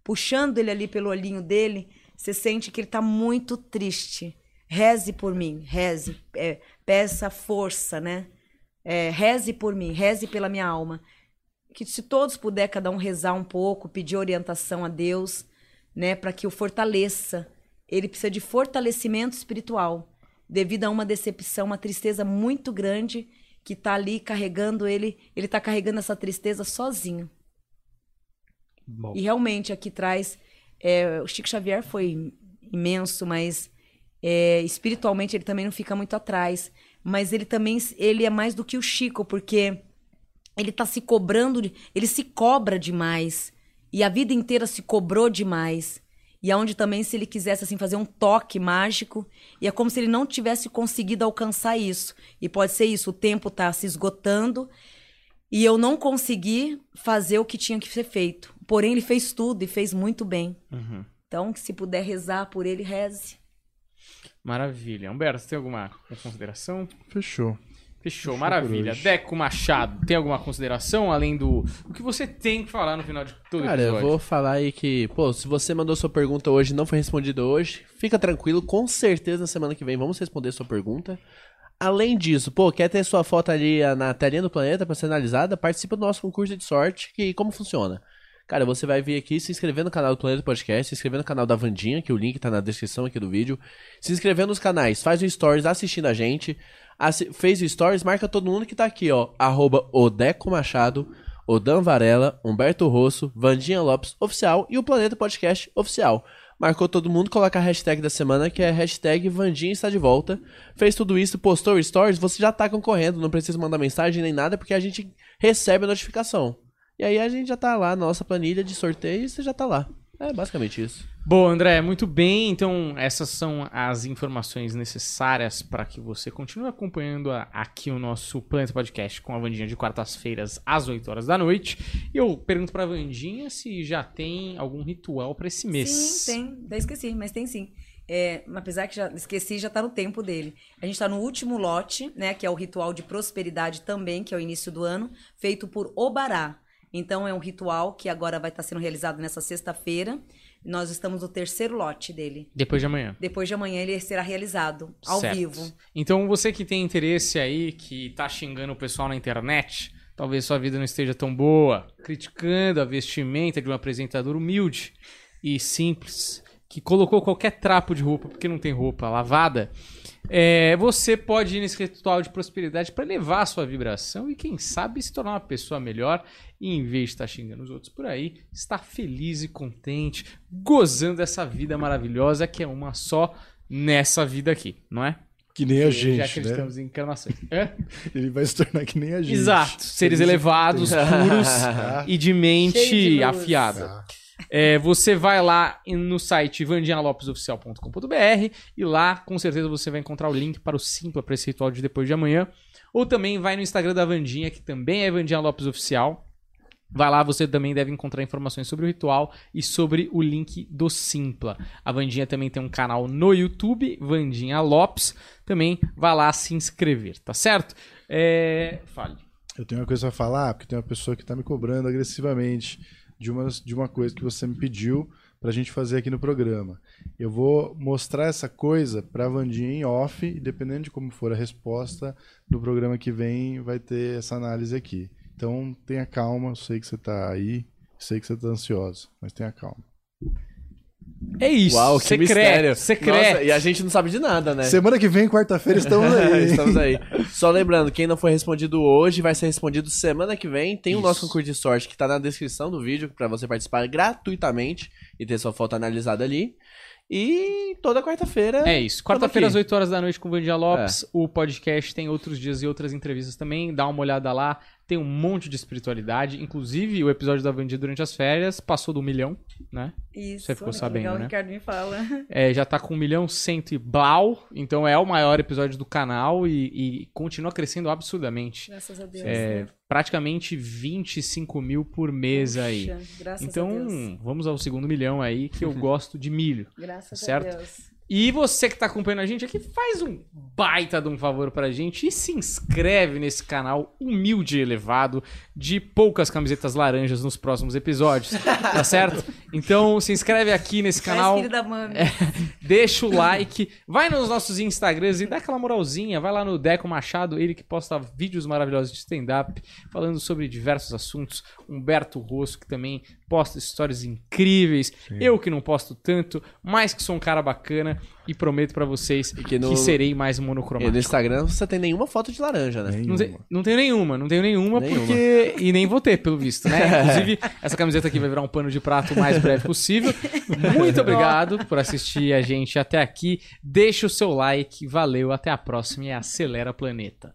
Puxando ele ali pelo olhinho dele, você sente que ele tá muito triste. Reze por mim, reze. É, peça força, né? É, reze por mim, reze pela minha alma. Que se todos puder, cada um rezar um pouco, pedir orientação a Deus, né? Para que o fortaleça. Ele precisa de fortalecimento espiritual devido a uma decepção, uma tristeza muito grande que tá ali carregando ele, ele tá carregando essa tristeza sozinho. Bom. E realmente aqui traz é, o Chico Xavier foi imenso, mas é, espiritualmente ele também não fica muito atrás, mas ele também ele é mais do que o Chico, porque ele tá se cobrando, ele se cobra demais e a vida inteira se cobrou demais. E aonde também se ele quisesse assim fazer um toque mágico, e é como se ele não tivesse conseguido alcançar isso. E pode ser isso, o tempo tá se esgotando e eu não consegui fazer o que tinha que ser feito. Porém ele fez tudo e fez muito bem. Uhum. Então, se puder rezar por ele, reze. Maravilha. Humberto, tem alguma consideração? Fechou. Fechou, maravilha. Deco Machado, tem alguma consideração além do o que você tem que falar no final de todo Cara, eu episódio? vou falar aí que, pô, se você mandou sua pergunta hoje e não foi respondida hoje, fica tranquilo, com certeza na semana que vem vamos responder sua pergunta. Além disso, pô, quer ter sua foto ali na telinha do planeta pra ser analisada? Participa do nosso concurso de sorte, que como funciona? Cara, você vai vir aqui, se inscrever no canal do Planeta Podcast, se inscrever no canal da Vandinha, que o link tá na descrição aqui do vídeo. Se inscrever nos canais, faz o stories assistindo a gente. assi- fez o stories, marca todo mundo que tá aqui, ó. Arroba Odeco Machado, Odan Varela, Humberto Rosso, Vandinha Lopes Oficial e o Planeta Podcast Oficial. Marcou todo mundo, coloca a hashtag da semana, que é hashtag Vandinha está de volta. Fez tudo isso, postou stories, você já tá concorrendo, não precisa mandar mensagem nem nada, porque a gente recebe a notificação. E aí a gente já tá lá, na nossa planilha de sorteio, e você já tá lá. É basicamente isso. Bom, André, muito bem. Então, essas são as informações necessárias para que você continue acompanhando a- aqui o nosso Planeta Podcast com a Vandinha de quartas-feiras às 8 horas da noite. E eu pergunto para a Vandinha se já tem algum ritual para esse mês. Sim, tem. Até esqueci, mas tem sim. É, apesar que já esqueci, já tá no tempo dele. A gente tá no último lote, né? Que é o ritual de prosperidade também, que é o início do ano, feito por Obará. Então é um ritual que agora vai estar sendo realizado nessa sexta-feira. Nós estamos no terceiro lote dele. Depois de amanhã. Depois de amanhã ele será realizado ao Certo. vivo. Então, você que tem interesse aí, que tá xingando o pessoal na internet, talvez sua vida não esteja tão boa, criticando a vestimenta de um apresentador humilde e simples, que colocou qualquer trapo de roupa porque não tem roupa lavada, é, você pode ir nesse ritual de prosperidade para elevar a sua vibração e, quem sabe, se tornar uma pessoa melhor e, em vez de estar xingando os outros por aí, estar feliz e contente, gozando dessa vida maravilhosa que é uma só nessa vida aqui, não é? Que nem a já gente, né? acreditamos em encarnações. É? Ele vai se tornar que nem a gente. Exato. Seres elevados, puros e de mente de afiada. Ah, É, você vai lá no site vandinalopesoficial.com.br e lá com certeza você vai encontrar o link para o Simpla para esse ritual de depois de amanhã. Ou também vai no Instagram da Vandinha, que também é Vandinha Lopes Oficial. Vai lá, você também deve encontrar informações sobre o ritual e sobre o link do Simpla. A Vandinha também tem um canal no YouTube, Vandinha Lopes. Também vai lá se inscrever, tá certo? É... Fale. Eu tenho uma coisa a falar, porque tem uma pessoa que está me cobrando agressivamente de uma, de uma coisa que você me pediu para a gente fazer aqui no programa. Eu vou mostrar essa coisa para a Vandinha em off, e dependendo de como for a resposta, no programa que vem vai ter essa análise aqui. Então tenha calma, eu sei que você está aí, sei que você está ansioso, mas tenha calma. É isso. Uau, que secreto, mistério. secreto. Nossa, e a gente não sabe de nada, né? Semana que vem, quarta-feira, estamos aí. Estamos aí. Só lembrando, quem não foi respondido hoje vai ser respondido semana que vem. Tem o Isso. nosso concurso de sorte que tá na descrição do vídeo pra você participar gratuitamente e ter sua foto analisada ali. E toda quarta-feira. É isso. Quarta-feira às aqui. 8 horas da noite com o Vandia Lopes. É. O podcast tem outros dias e outras entrevistas também. Dá uma olhada lá. Tem um monte de espiritualidade. Inclusive, o episódio da Vandia durante as férias passou do milhão, né? Isso. Você ficou que sabendo, legal, né? O Ricardo me fala. É, já tá com um milhão cento e blau. Então é o maior episódio do canal e, e continua crescendo absurdamente. Graças a Deus. É, né? praticamente 25 mil por mês aí. Puxa, Graças a Então, Deus. vamos ao segundo milhão aí, que eu gosto de milho. Graças certo? a Deus. E você que tá acompanhando a gente aqui, faz um baita de um favor pra gente e se inscreve nesse canal humilde e elevado de poucas camisetas laranjas nos próximos episódios, tá certo? Então se inscreve aqui nesse canal, da mami. deixa o like, vai nos nossos Instagrams e dá aquela moralzinha, vai lá no Deco Machado, ele que posta vídeos maravilhosos de stand-up, falando sobre diversos assuntos, Humberto Rosso que também posta histórias incríveis, eu que não posto tanto, mas que sou um cara bacana e prometo pra vocês que que, no- serei mais E monocromático. no Instagram você tem nenhuma foto de laranja, né? Não, tem- não tenho nenhuma, não tenho nenhuma, Nenhuma. porque. E nem vou ter, pelo visto, né? Inclusive, essa camiseta aqui vai virar um pano de prato o mais breve possível. Muito obrigado por assistir a gente até aqui. Deixa o seu like, valeu, até a próxima e acelera planeta.